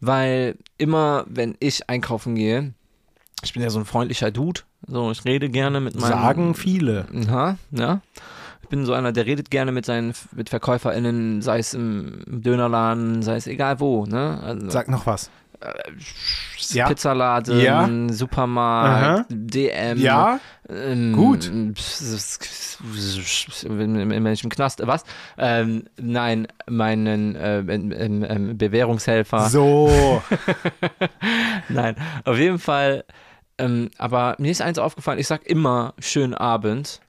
Weil immer, wenn ich einkaufen gehe, ich bin ja so ein freundlicher Dude, so ich rede gerne mit meinen. Sagen viele. Ja, ja. Ich bin so einer, der redet gerne mit seinen mit VerkäuferInnen, sei es im Dönerladen, sei es egal wo, ne? Also, Sag noch was. ja. Pizzaladen, Ja. Supermarkt, Aha. DM. Ja? Ähm, Gut. Ich im Knast, was? Ähm, nein, meinen äh, ähm, Bewährungshelfer. So. Nein, auf jeden Fall. Ähm, aber mir ist eins aufgefallen, ich sag immer schönen Abend.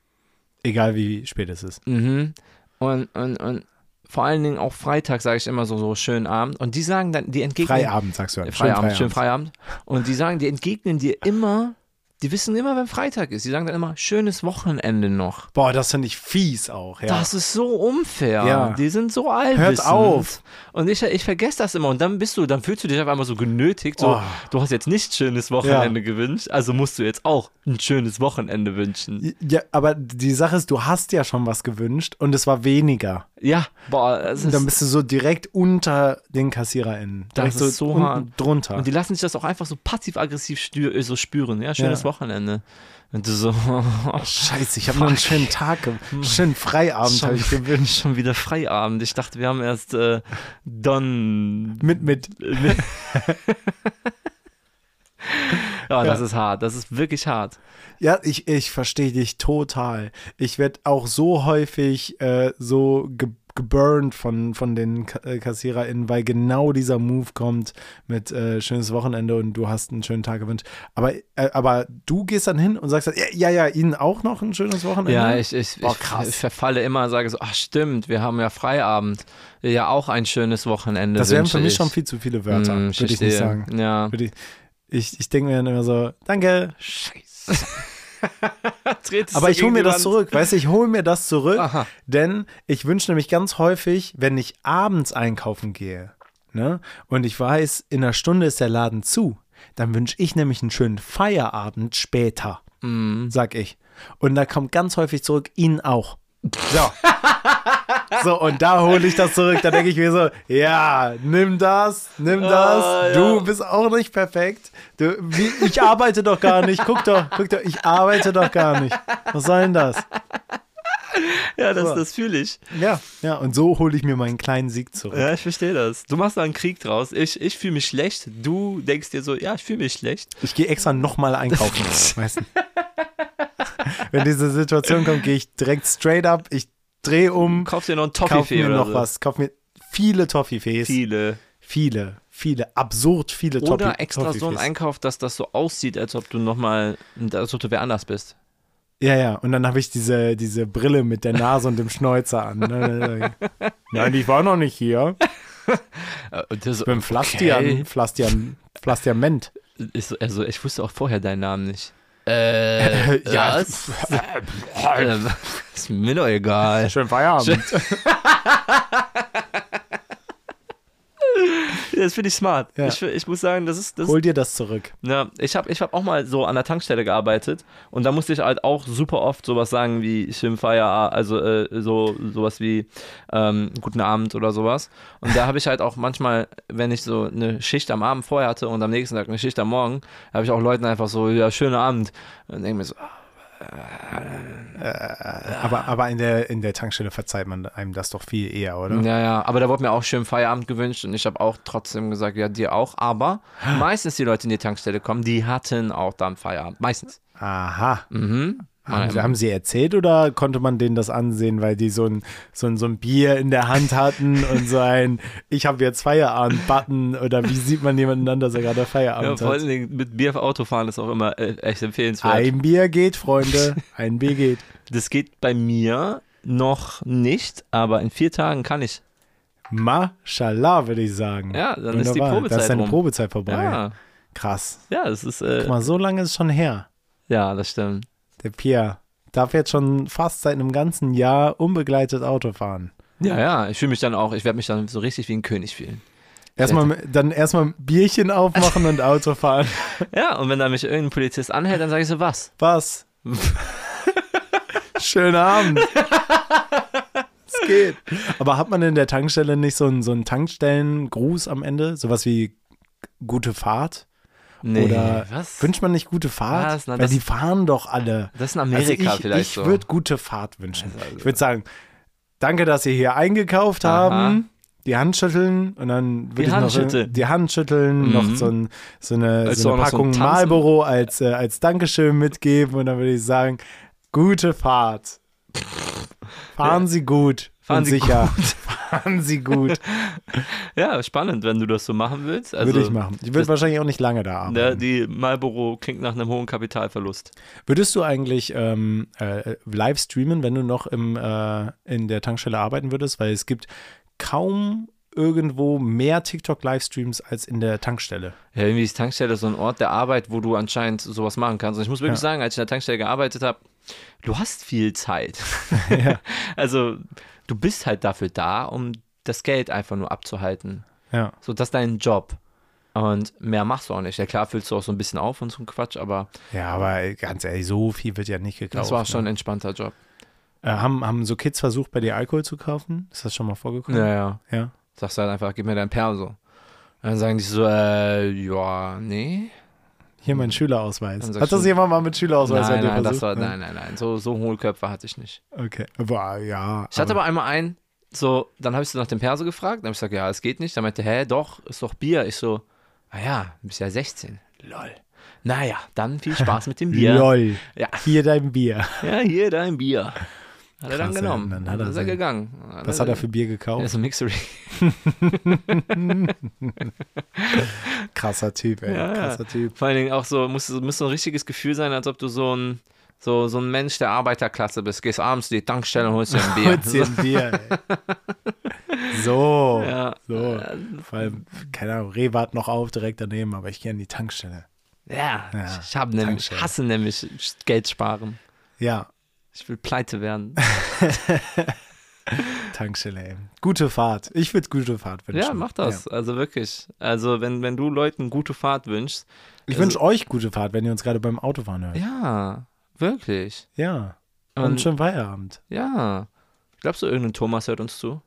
Egal wie spät es ist. Mhm. Und, und, und vor allen Dingen auch Freitag sage ich immer so, so schönen Abend. Und die sagen dann, die entgegnen. Freiabend, sagst du. Äh, dann. Feierabend, schön Feierabend. Und die sagen, die entgegnen dir immer, die wissen immer, wenn Freitag ist. Die sagen dann immer, schönes Wochenende noch. Boah, das finde ich fies auch. Ja. Das ist so unfair. Ja. Die sind so allwissend. Hört auf. Und ich, ich vergesse das immer. Und dann bist du, dann fühlst du dich auf einmal so genötigt. So, Oh. du hast jetzt nicht schönes Wochenende gewünscht, also musst du jetzt auch ein schönes Wochenende wünschen. ja, aber die Sache ist, du hast ja schon was gewünscht und es war weniger. Ja, boah, Und dann ist, bist du so direkt unter den KassiererInnen. Das Direkt ist so hart. drunter. und die lassen sich das auch einfach so passiv-aggressiv äh, so spüren. Ja, schönes Ja. Wochenende. Und du so, Scheiße, ich habe noch einen schönen Tag, ge- schönen Freiabend habe ich gewünscht. schon wieder Feierabend. Ich dachte, wir haben erst äh, Don. Mit, mit, Ja, das Ja. ist hart. Das ist wirklich hart. ja, ich, ich verstehe dich total. Ich werde auch so häufig äh, so ge geburnt von, von den äh, KassiererInnen, weil genau dieser Move kommt mit äh, schönes Wochenende und du hast einen schönen Tag gewünscht. Aber, äh, aber du gehst dann hin und sagst dann, ja, ja, ja, Ihnen auch noch ein schönes Wochenende? Ja, ich, ich, Boah, ich, ich verfalle immer, sage so, ach stimmt, wir haben ja Feierabend. Ja, auch ein schönes Wochenende. das wären für mich ich. schon viel zu viele Wörter, Hm, würde ich nicht sagen. Ja. Ich ich, denke mir dann immer so, danke, scheiße. Aber ich hole mir das zurück, weißt du, ich hole mir das zurück, Aha. denn ich wünsche nämlich ganz häufig, wenn ich abends einkaufen gehe, ne, und ich weiß, in einer Stunde ist der Laden zu, dann wünsche ich nämlich einen schönen Feierabend später, Mhm. sag ich. Und da kommt ganz häufig zurück, Ihnen auch. So. so, und da hole ich das zurück. Da denke ich mir so, ja, nimm das, nimm das. Ah, ja. Du bist auch nicht perfekt. Du, wie, ich arbeite doch gar nicht. Guck doch, guck doch, ich arbeite doch gar nicht. Was soll denn das? Ja, das, So. das fühle ich. Ja, ja, und so hole ich mir meinen kleinen Sieg zurück. Ja, ich verstehe das. Du machst da einen Krieg draus. Ich, ich fühle mich schlecht. Du denkst dir so, ja, ich fühle mich schlecht. Ich gehe extra nochmal einkaufen. weißt du? Wenn diese Situation kommt, gehe ich direkt straight up, ich drehe um, Kauf dir noch einen kauf Toffifee mir oder noch so. was, kauf mir viele Toffifees. Viele. Viele, viele, absurd viele Toffi- Oder extra so ein Toffifees. Einkauf, dass das so aussieht, als ob du nochmal, als ob du wer anders bist. Ja, ja, und dann habe ich diese, diese Brille mit der Nase und dem Schnäuzer an. Ne? Nein, ich war noch nicht hier. Ich Ich bin Flastian, Flastian, Flastiament. Ist, so- also ich wusste auch vorher deinen Namen nicht. Äh, Ja. was? Äh, ist mir doch egal. Schönen Feierabend. Das finde ich smart. Ja. Ich, ich muss sagen, das ist, das Hol dir das zurück. Ja, ich habe ich hab auch mal so an der Tankstelle gearbeitet und da musste ich halt auch super oft sowas sagen wie schönen Feierabend, also äh, so sowas wie ähm, guten Abend oder sowas. Und da habe ich halt auch manchmal, wenn ich so eine Schicht am Abend vorher hatte und am nächsten Tag eine Schicht am Morgen, habe ich auch Leuten einfach so, ja, schönen Abend. Und denke mir so, ah, Aber, aber in, der, in der Tankstelle verzeiht man einem das doch viel eher, oder? ja, ja, aber da wurde mir auch schönen Feierabend gewünscht und ich habe auch trotzdem gesagt, ja, dir auch. Aber meistens die Leute, die in die Tankstelle kommen, die hatten auch dann Feierabend. Meistens. Aha. Mhm. Haben, sie- haben sie erzählt oder konnte man denen das ansehen, weil die so ein, so ein, so ein Bier in der Hand hatten und so ein Ich habe jetzt Feierabend-Button oder wie sieht man jemanden an, dass er gerade Ja, Feierabend vor allen hat? Dingen mit Bier auf Autofahren ist auch immer äh, echt empfehlenswert. Ein Bier geht, Freunde. Ein Bier geht. Das geht bei mir noch nicht, aber in vier Tagen kann ich. Mashallah, würde ich sagen. Ja, dann ist die Wunderbar. Probezeit Da ist deine rum. Probezeit vorbei. Ja, Krass. ja, es ist, äh, Guck mal, so lange ist es schon her. ja, das stimmt. Der Pierre darf jetzt schon fast seit einem ganzen Jahr unbegleitet Auto fahren. Ja, ja, ich fühle mich dann auch, ich werde mich dann so richtig wie ein König fühlen. Erstmal, dann erstmal ein Bierchen aufmachen und Auto fahren. Ja, und wenn da mich irgendein Polizist anhält, dann sage ich so, was? Was? Schönen Abend. Es geht. Aber hat man in der Tankstelle nicht so einen, so einen Tankstellengruß am Ende? Sowas wie gute Fahrt? Nee, Oder was? Wünscht man nicht gute Fahrt? Was? Na, Weil das- die fahren doch alle. Das ist in Amerika also ich, vielleicht ich so. würde gute Fahrt wünschen. Also- Ich würde sagen, danke, dass Sie hier eingekauft Aha. haben. Die Hand schütteln und dann würde Die ich Hand noch schütteln. die Hand schütteln, Mhm. noch so, ein, so eine, so eine noch so ein Packung? Marlboro als, äh, als Dankeschön mitgeben und dann würde ich sagen, gute Fahrt. Fahren Sie gut Fahren Sie sicher. Fahren Sie gut. Ja, spannend, wenn du das so machen willst. Also, würde ich machen. Ich würde wahrscheinlich auch nicht lange da Der, arbeiten. die Marlboro klingt nach einem hohen Kapitalverlust. Würdest du eigentlich ähm, äh, live streamen, wenn du noch im, äh, in der Tankstelle arbeiten würdest? Weil es gibt kaum irgendwo mehr TikTok-Livestreams als in der Tankstelle. Ja, irgendwie ist Tankstelle so ein Ort der Arbeit, wo du anscheinend sowas machen kannst. Und ich muss wirklich Ja. sagen, als ich in der Tankstelle gearbeitet habe, du hast viel Zeit. ja. Also, du bist halt dafür da, um das Geld einfach nur abzuhalten. ja. So, das ist dein Job. Und mehr machst du auch nicht. Ja, klar füllst du auch so ein bisschen auf und so ein Quatsch, aber Ja, aber ganz ehrlich, so viel wird ja nicht gekauft. das war schon ein Ne? entspannter Job. Äh, haben, haben so Kids versucht, bei dir Alkohol zu kaufen? Ist das schon mal vorgekommen? Ja, ja. Ja. Sagst du halt einfach, gib mir dein Perso. Dann sagen die so, äh, ja, nee. Hier mein Schülerausweis. Hat das jemand mal mit Schülerausweis nein, nein, das war, nein, nein, nein. So, so Hohlköpfe hatte ich nicht. Okay. Aber ja. Ich hatte aber einmal einen, so, dann habe ich so nach dem Perso gefragt, dann habe ich gesagt, ja, es geht nicht. Dann meinte, hä, doch, ist doch Bier. Ich so, ah ja, du bist ja 16. Lol. Naja, dann viel Spaß mit dem Bier. Lol. Ja. Hier dein Bier. Ja, hier dein Bier. Hat er dann genommen. Dann hat er ist er gegangen. Was hat er für Bier gekauft? so ein Mixery. Krasser Typ, ey. Ja. Krasser Typ. Vor allen Dingen auch so, muss, muss so ein richtiges Gefühl sein, als ob du so ein, so, so ein Mensch der Arbeiterklasse bist. Gehst abends in die Tankstelle und holst dir ein Bier. Holst dir ein Bier, ey. So. ja. So. Vor allem, keine Ahnung, Rewe hat noch auf direkt daneben, aber ich gehe an die Tankstelle. Ja, Ja, ich habe nämlich, hasse nämlich Geld sparen. Ja, Ich will pleite werden. Tankstelle, ey. Gute Fahrt. Ich würde gute Fahrt wünschen. Ja, mach das. Also wirklich. Also wenn, wenn du Leuten gute Fahrt wünschst. Ich Also- wünsche euch gute Fahrt, wenn ihr uns gerade beim Autofahren hört. Ja, wirklich. Ja. Und Und, schönen Feierabend. ja. Glaubst du, irgendein Thomas hört uns zu?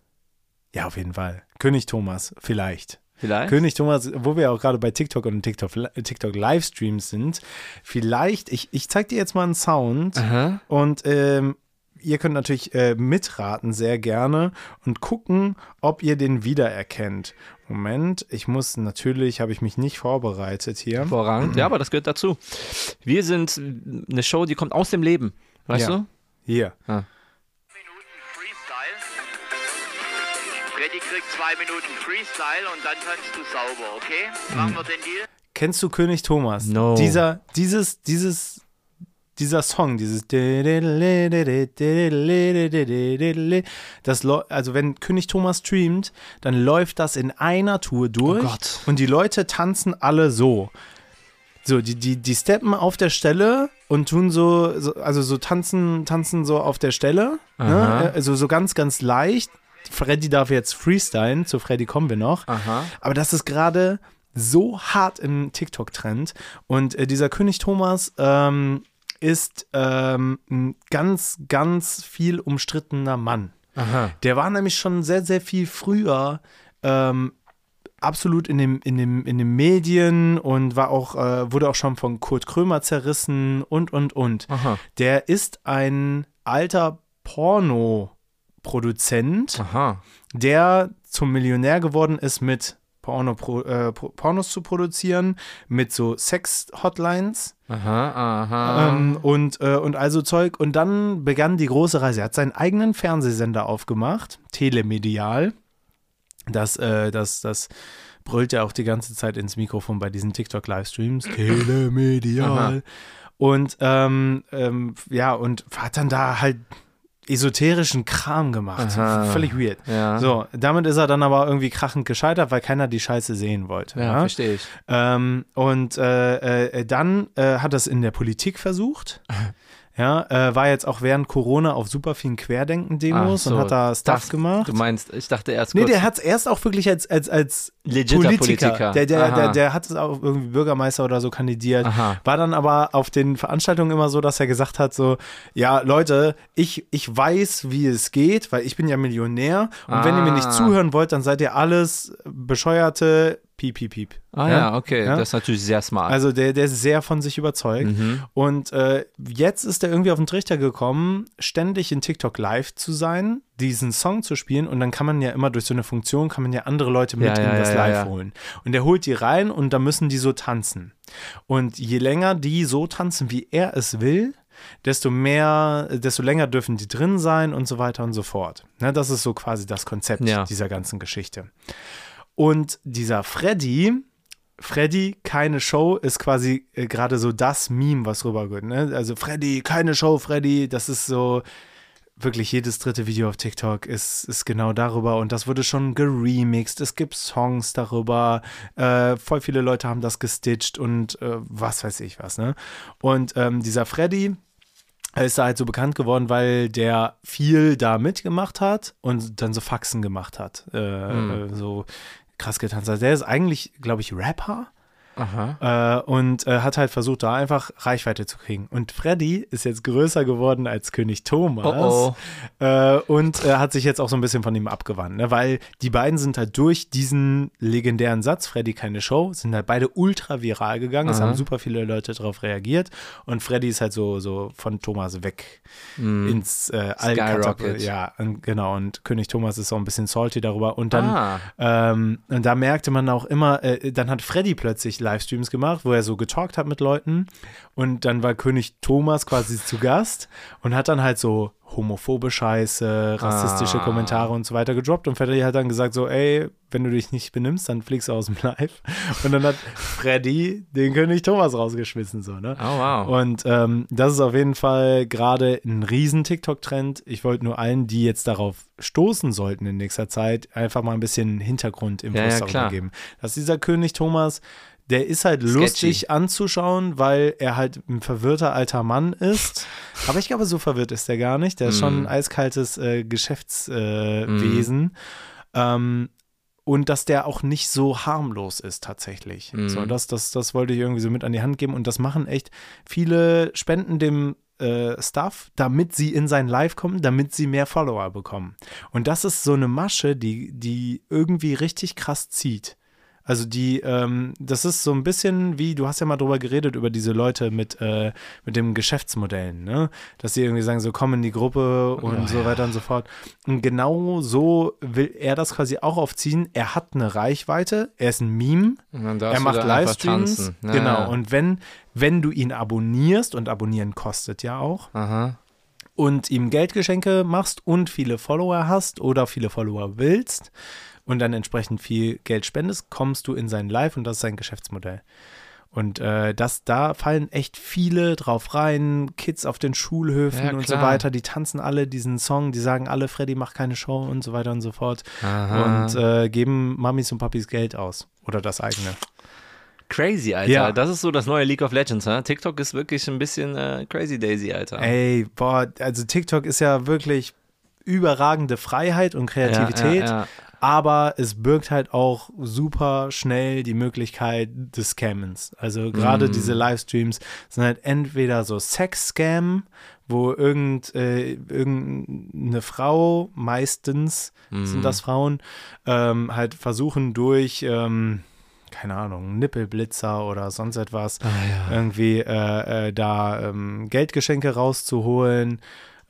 Ja, auf jeden Fall. König Thomas, vielleicht. Vielleicht? König Thomas, wo wir auch gerade bei TikTok und TikTok, TikTok Livestreams sind, vielleicht, ich, ich zeig dir jetzt mal einen Sound Aha. und ähm, ihr könnt natürlich äh, mitraten sehr gerne und gucken, ob ihr den wiedererkennt. Moment, ich muss natürlich, habe ich mich nicht vorbereitet hier. Hervorragend. Ja, aber das gehört dazu. Wir sind eine Show, die kommt aus dem Leben. Weißt Ja. du? Hier. Minuten Freddy kriegt zwei Minuten Freestyle und dann tanzt du sauber, okay? Machen wir den Deal? Kennst du König Thomas? No. Dieser, dieses, dieses, dieser Song, dieses das also wenn König Thomas streamt, dann läuft das in einer Tour durch Oh Gott. und die Leute tanzen alle so. So, die, die, die steppen auf der Stelle und tun so, so also so tanzen, tanzen so auf der Stelle. Ne? Also so ganz, ganz leicht. Freddy darf jetzt freestylen, zu Freddy kommen wir noch. Aha. Aber das ist gerade so hart im TikTok-Trend. Und äh, dieser König Thomas ähm, ist ähm, ein ganz, ganz viel umstrittener Mann. Aha. Der war nämlich schon sehr, sehr viel früher ähm, absolut in dem, in, dem, in den Medien und war auch, äh, wurde auch schon von Kurt Krömer zerrissen und, und, und. Aha. Der ist ein alter Porno-Produzent Aha. der zum Millionär geworden ist mit Porno, äh, Pornos zu produzieren, mit so Sex-Hotlines Aha. Aha. ähm, und, äh, und also Zeug. Und dann begann die große Reise. Er hat seinen eigenen Fernsehsender aufgemacht, telemedial. Das, äh, das, das brüllt er auch die ganze Zeit ins Mikrofon bei diesen TikTok-Livestreams. Telemedial. Aha. Und ähm, ähm, ja, und hat dann da halt esoterischen Kram gemacht. Aha. Völlig weird. Ja. So, damit ist er dann aber irgendwie krachend gescheitert, weil keiner die Scheiße sehen wollte. Ja, verstehe ich. Ähm, und äh, äh, dann äh, hat er es in der Politik versucht. Ja, äh, war jetzt auch während Corona auf super vielen Querdenken-Demos so, und hat da Stuff gemacht. Du meinst, ich dachte erst Nee, kurz, der hat es erst auch wirklich als, als, als Politiker. Politiker. Der, der, der, der hat es auch irgendwie Bürgermeister oder so kandidiert. Aha. War dann aber auf den Veranstaltungen immer so, dass er gesagt hat: so, ja, Leute, ich, ich weiß, wie es geht, weil ich bin ja Millionär. Und wenn ihr mir nicht Ah. zuhören wollt, dann seid ihr alles bescheuerte Piep, piep, piep. Ah ja, okay, Ja? das ist natürlich sehr smart. Also der, der ist sehr von sich überzeugt. Mhm. Und äh, jetzt ist er irgendwie auf den Trichter gekommen, ständig in TikTok live zu sein, diesen Song zu spielen und dann kann man ja immer durch so eine Funktion, kann man ja andere Leute mit Ja, ja, in das ja, Live ja. holen. Und er holt die rein und da müssen die so tanzen. Und je länger die so tanzen, wie er es will, desto mehr, desto länger dürfen die drin sein und so weiter und so fort. Ne, das ist so quasi das Konzept Ja. dieser ganzen Geschichte. Und dieser Freddy, Freddy, keine Show, ist quasi äh, gerade so das Meme, was rübergeht. Ne? Also Freddy, keine Show, Freddy, das ist so wirklich jedes dritte Video auf TikTok ist, ist genau darüber und das wurde schon geremixed. Es gibt Songs darüber. Äh, voll viele Leute haben das gestitcht und äh, was weiß ich was. Ne? Und ähm, dieser Freddy, er ist da halt so bekannt geworden, weil der viel da mitgemacht hat und dann so Faxen gemacht hat. Äh, äh, so krass getanzt hat. Der ist eigentlich, glaube ich, Rapper. Äh, und äh, hat halt versucht, da einfach Reichweite zu kriegen. Und Freddy ist jetzt größer geworden als König Thomas. Oh, Äh, und äh, hat sich jetzt auch so ein bisschen von ihm abgewandt, ne? weil die beiden sind halt durch diesen legendären Satz, Freddy keine Show, sind halt beide ultra viral gegangen. Es Aha. haben super viele Leute darauf reagiert. Und Freddy ist halt so, so von Thomas weg ins äh, All Skyrocket. Ja, und, genau. Und König Thomas ist auch ein bisschen salty darüber. Und dann Ah. ähm, und da merkte man auch immer, äh, dann hat Freddy plötzlich Livestreams gemacht, wo er so getalkt hat mit Leuten. Und dann war König Thomas quasi zu Gast und hat dann halt so homophobe Scheiße, rassistische Ah. Kommentare und so weiter gedroppt. Und Freddy hat dann gesagt so, ey, wenn du dich nicht benimmst, dann fliegst du aus dem Live. Und dann hat Freddy den König Thomas rausgeschmissen, so, ne? Oh, wow. Und ähm, das ist auf jeden Fall gerade ein riesen TikTok-Trend. Ich wollte nur allen, die jetzt darauf stoßen sollten in nächster Zeit, einfach mal ein bisschen Hintergrundinfos Ja, ja, darüber klar. geben. Dass dieser König Thomas, der ist halt Sketchy. lustig anzuschauen, weil er halt ein verwirrter alter Mann ist. Aber ich glaube, so verwirrt ist er gar nicht. Der ist schon ein Mm. eiskaltes äh, Geschäftswesen. Äh, Wesen. ähm, und dass der auch nicht so harmlos ist tatsächlich. Mhm. So, das, das, das wollte ich irgendwie so mit an die Hand geben. Und das machen echt viele Spenden dem äh, Stuff, damit sie in sein Live kommen, damit sie mehr Follower bekommen. Und das ist so eine Masche, die, die irgendwie richtig krass zieht. Also die, ähm, das ist so ein bisschen wie, du hast ja mal drüber geredet, über diese Leute mit, äh, mit dem Geschäftsmodellen, ne? Dass sie irgendwie sagen, so komm in die Gruppe und so weiter und so fort. Und genau so will er das quasi auch aufziehen. Er hat eine Reichweite, er ist ein Meme, er macht Livestreams. Ja, Genau. ja. Und wenn, wenn du ihn abonnierst, und abonnieren kostet ja auch, Aha. und ihm Geldgeschenke machst und viele Follower hast oder viele Follower willst und dann entsprechend viel Geld spendest, kommst du in sein Live und das ist sein Geschäftsmodell. Und äh, das, da fallen echt viele drauf rein, Kids auf den Schulhöfen Ja, und so weiter, die tanzen alle diesen Song, die sagen alle, Freddy macht keine Show und so weiter und so fort Aha. und äh, geben Mamis und Papis Geld aus oder das eigene. Crazy, Alter. Ja. Das ist so das neue League of Legends, ha? TikTok ist wirklich ein bisschen äh, Crazy Daisy, Alter. Ey, boah, also TikTok ist ja wirklich überragende Freiheit und Kreativität. Ja, ja. Aber es birgt halt auch super schnell die Möglichkeit des Scammens. Also gerade Mm. diese Livestreams sind halt entweder so Sex-Scam, wo irgend, äh, irgendeine Frau, meistens Mm. sind das Frauen, ähm, halt versuchen durch, ähm, keine Ahnung, Nippelblitzer oder sonst etwas, Ah, irgendwie äh, äh, da ähm, Geldgeschenke rauszuholen.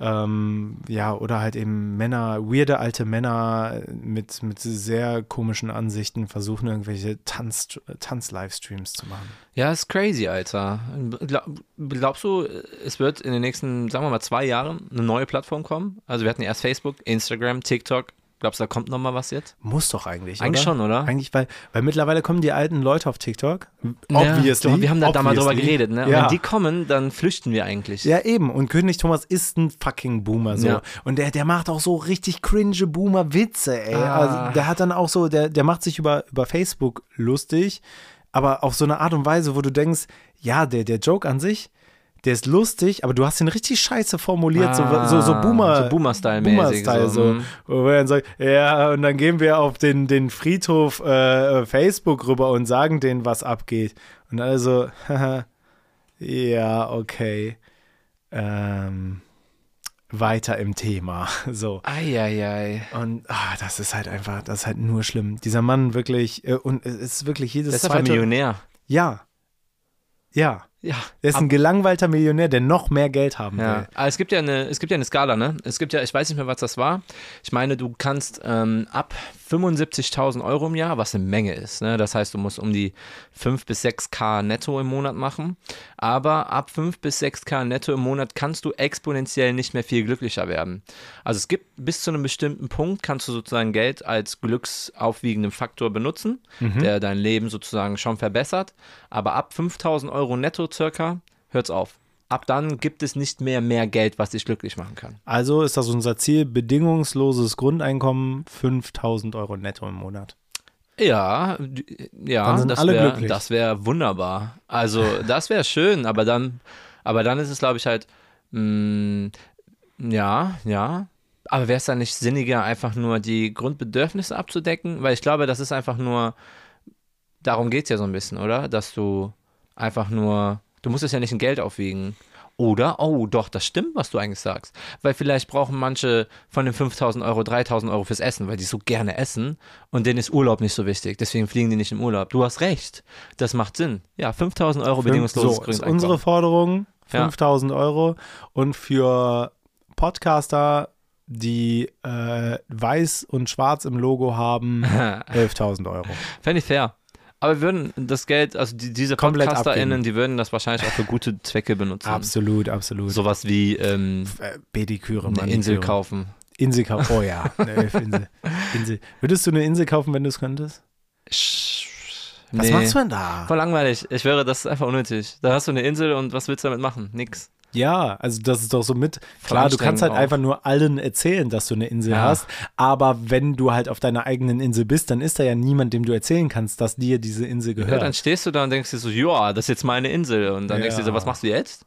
Ähm, ja, oder halt eben Männer, weirde alte Männer mit, mit sehr komischen Ansichten versuchen, irgendwelche Tanz, Tanz-Livestreams zu machen. Ja, ist crazy, Alter. Glaub, glaubst du, es wird in den nächsten, sagen wir mal, zwei Jahren eine neue Plattform kommen? Also wir hatten erst Facebook, Instagram, TikTok, Glaubst du, da kommt noch mal was jetzt? Muss doch eigentlich, Eigentlich oder? schon, oder? Eigentlich, weil, weil mittlerweile kommen die alten Leute auf TikTok. Ja, Obviously. doch, wir haben da, da mal drüber obviously. geredet, ne? Und Ja. Wenn die kommen, dann flüchten wir eigentlich. Ja, eben. Und König Thomas ist ein fucking Boomer so. Ja. Und der, der macht auch so richtig cringe Boomer-Witze, ey. Ah. Also der hat dann auch so, der, der macht sich über, über Facebook lustig, aber auf so eine Art und Weise, wo du denkst, ja, der, der Joke an sich, der ist lustig, aber du hast ihn richtig scheiße formuliert, so, Ah, so, so Boomer. so Boomer-Style-mäßig, Boomer-Style, so, so. mhm. Wo er dann sagt, ja, und dann gehen wir auf den, den Friedhof äh, Facebook rüber und sagen denen, was abgeht. Und also, haha, ja, okay. Ähm, weiter im Thema. So. Eieiei. Und ah, das ist halt einfach, das ist halt nur schlimm. Dieser Mann wirklich, äh, und es ist wirklich jedes Der ist zweite. Millionär. Ja. Ja. Ja. Er ist ein gelangweilter Millionär, der noch mehr Geld haben Ja, will. aber es gibt ja eine, es gibt ja eine Skala, ne? Es gibt ja, ich weiß nicht mehr, was das war. Ich meine, du kannst ähm, ab 75.000 Euro im Jahr, was eine Menge ist, ne? Das heißt, du musst um die 5 bis 6k netto im Monat machen. Aber ab 5 bis 6k netto im Monat kannst du exponentiell nicht mehr viel glücklicher werden. Also es gibt bis zu einem bestimmten Punkt, kannst du sozusagen Geld als glücksaufwiegenden Faktor benutzen, der dein Leben sozusagen schon verbessert. Aber ab 5.000 Euro netto circa hört's auf. Ab dann gibt es nicht mehr mehr Geld, was dich glücklich machen kann. Also ist das unser Ziel, bedingungsloses Grundeinkommen, 5000 Euro netto im Monat. Ja, ja, das alle wäre das wäre wunderbar. Also das wäre schön, aber dann, aber dann ist es, glaube ich, halt, mh, ja, ja. Aber wäre es dann nicht sinniger, einfach nur die Grundbedürfnisse abzudecken? Weil ich glaube, das ist einfach nur, darum geht es ja so ein bisschen, oder? Dass du einfach nur, du musst es ja nicht in Geld aufwiegen. Oder, oh doch, das stimmt, was du eigentlich sagst. Weil vielleicht brauchen manche von den 5000 Euro 3000 Euro fürs Essen, weil die so gerne essen und denen ist Urlaub nicht so wichtig. Deswegen fliegen die nicht im Urlaub. Du hast recht. Das macht Sinn. Ja, 5000 Euro bedingungsloses so, ist unsere Forderung Ja. 5000 Euro und für Podcaster, die äh, weiß und schwarz im Logo haben, 11.000 Euro. Fände ich fair. Aber wir würden das Geld, also die, diese Komplett PodcasterInnen, abgeben. die würden das wahrscheinlich auch für gute Zwecke benutzen. Absolut, absolut. Sowas wie ähm, Äh, Pediküre, eine Maniküre. Insel kaufen. Insel kaufen. Oh ja, eine Elfinsel. Insel. Würdest du eine Insel kaufen, wenn du es könntest? Was Nee. machst du denn da? Voll langweilig. Ich wäre, das ist einfach unnötig. Da hast du eine Insel und was willst du damit machen? Nix. Ja, also das ist doch so mit. Klar, du kannst halt auch. einfach nur allen erzählen, dass du eine Insel Ja. hast. Aber wenn du halt auf deiner eigenen Insel bist, dann ist da ja niemand, dem du erzählen kannst, dass dir diese Insel Ja, gehört. dann stehst du da und denkst dir so, ja, das ist jetzt meine Insel. Und dann denkst du dir so, Ja. was machst du jetzt?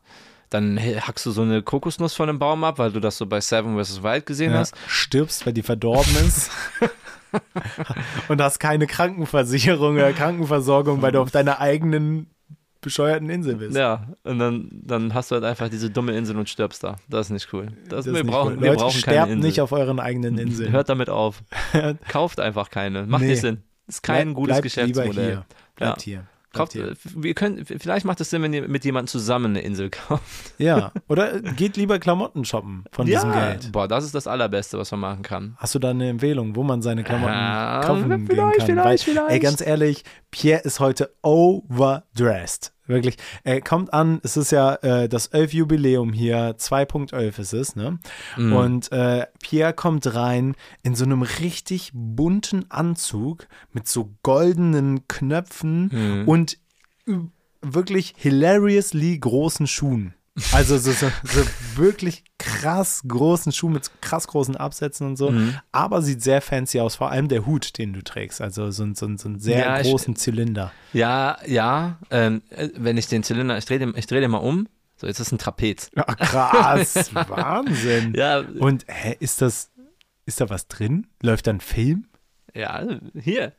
Dann hackst du so eine Kokosnuss von einem Baum ab, weil du das so bei Seven vs. Wild gesehen ja, hast. stirbst, weil die verdorben ist. und hast keine Krankenversicherung oder Krankenversorgung, weil du auf deiner eigenen bescheuerten Insel bist. Ja, und dann, dann hast du halt einfach diese dumme Insel und stirbst da. Das ist nicht cool. Das, Das wir, brauchen, cool. wir Leute, brauchen keine sterbt Insel. nicht auf euren eigenen Inseln. Hört damit auf. Kauft einfach keine. Macht Nee. nicht Sinn. Ist kein Bleib- gutes bleibt Geschäftsmodell. Hier. Bleibt Ja. hier. Kauft, wir können, vielleicht macht es Sinn, wenn ihr mit jemandem zusammen eine Insel kauft. Ja, oder geht lieber Klamotten shoppen von diesem Geld. Boah, das ist das Allerbeste, was man machen kann. Hast du da eine Empfehlung, wo man seine Klamotten Ah, kaufen gehen vielleicht, kann? vielleicht, Weil, vielleicht. Ey, ganz ehrlich, Pierre ist heute overdressed. Wirklich. Er kommt an, es ist ja äh, das 11 Jubiläum hier, 2.11 ist es, ne? Mhm. Und äh, Pierre kommt rein in so einem richtig bunten Anzug mit so goldenen Knöpfen Mhm. und wirklich hilariously großen Schuhen. Also so, so, so wirklich krass großen Schuh mit krass großen Absätzen und so. Mhm. Aber sieht sehr fancy aus, vor allem der Hut, den du trägst. Also so, ein- so, so einen sehr Ja, ich- großen Zylinder. Ja, ja. Ähm, äh, wenn ich den Zylinder, ich drehe den, ich dreh den mal um. So, jetzt ist ein Trapez. Ja, krass, Wahnsinn. Ja, Und hä, ist das, ist da was drin? Läuft da ein Film? ja, hier.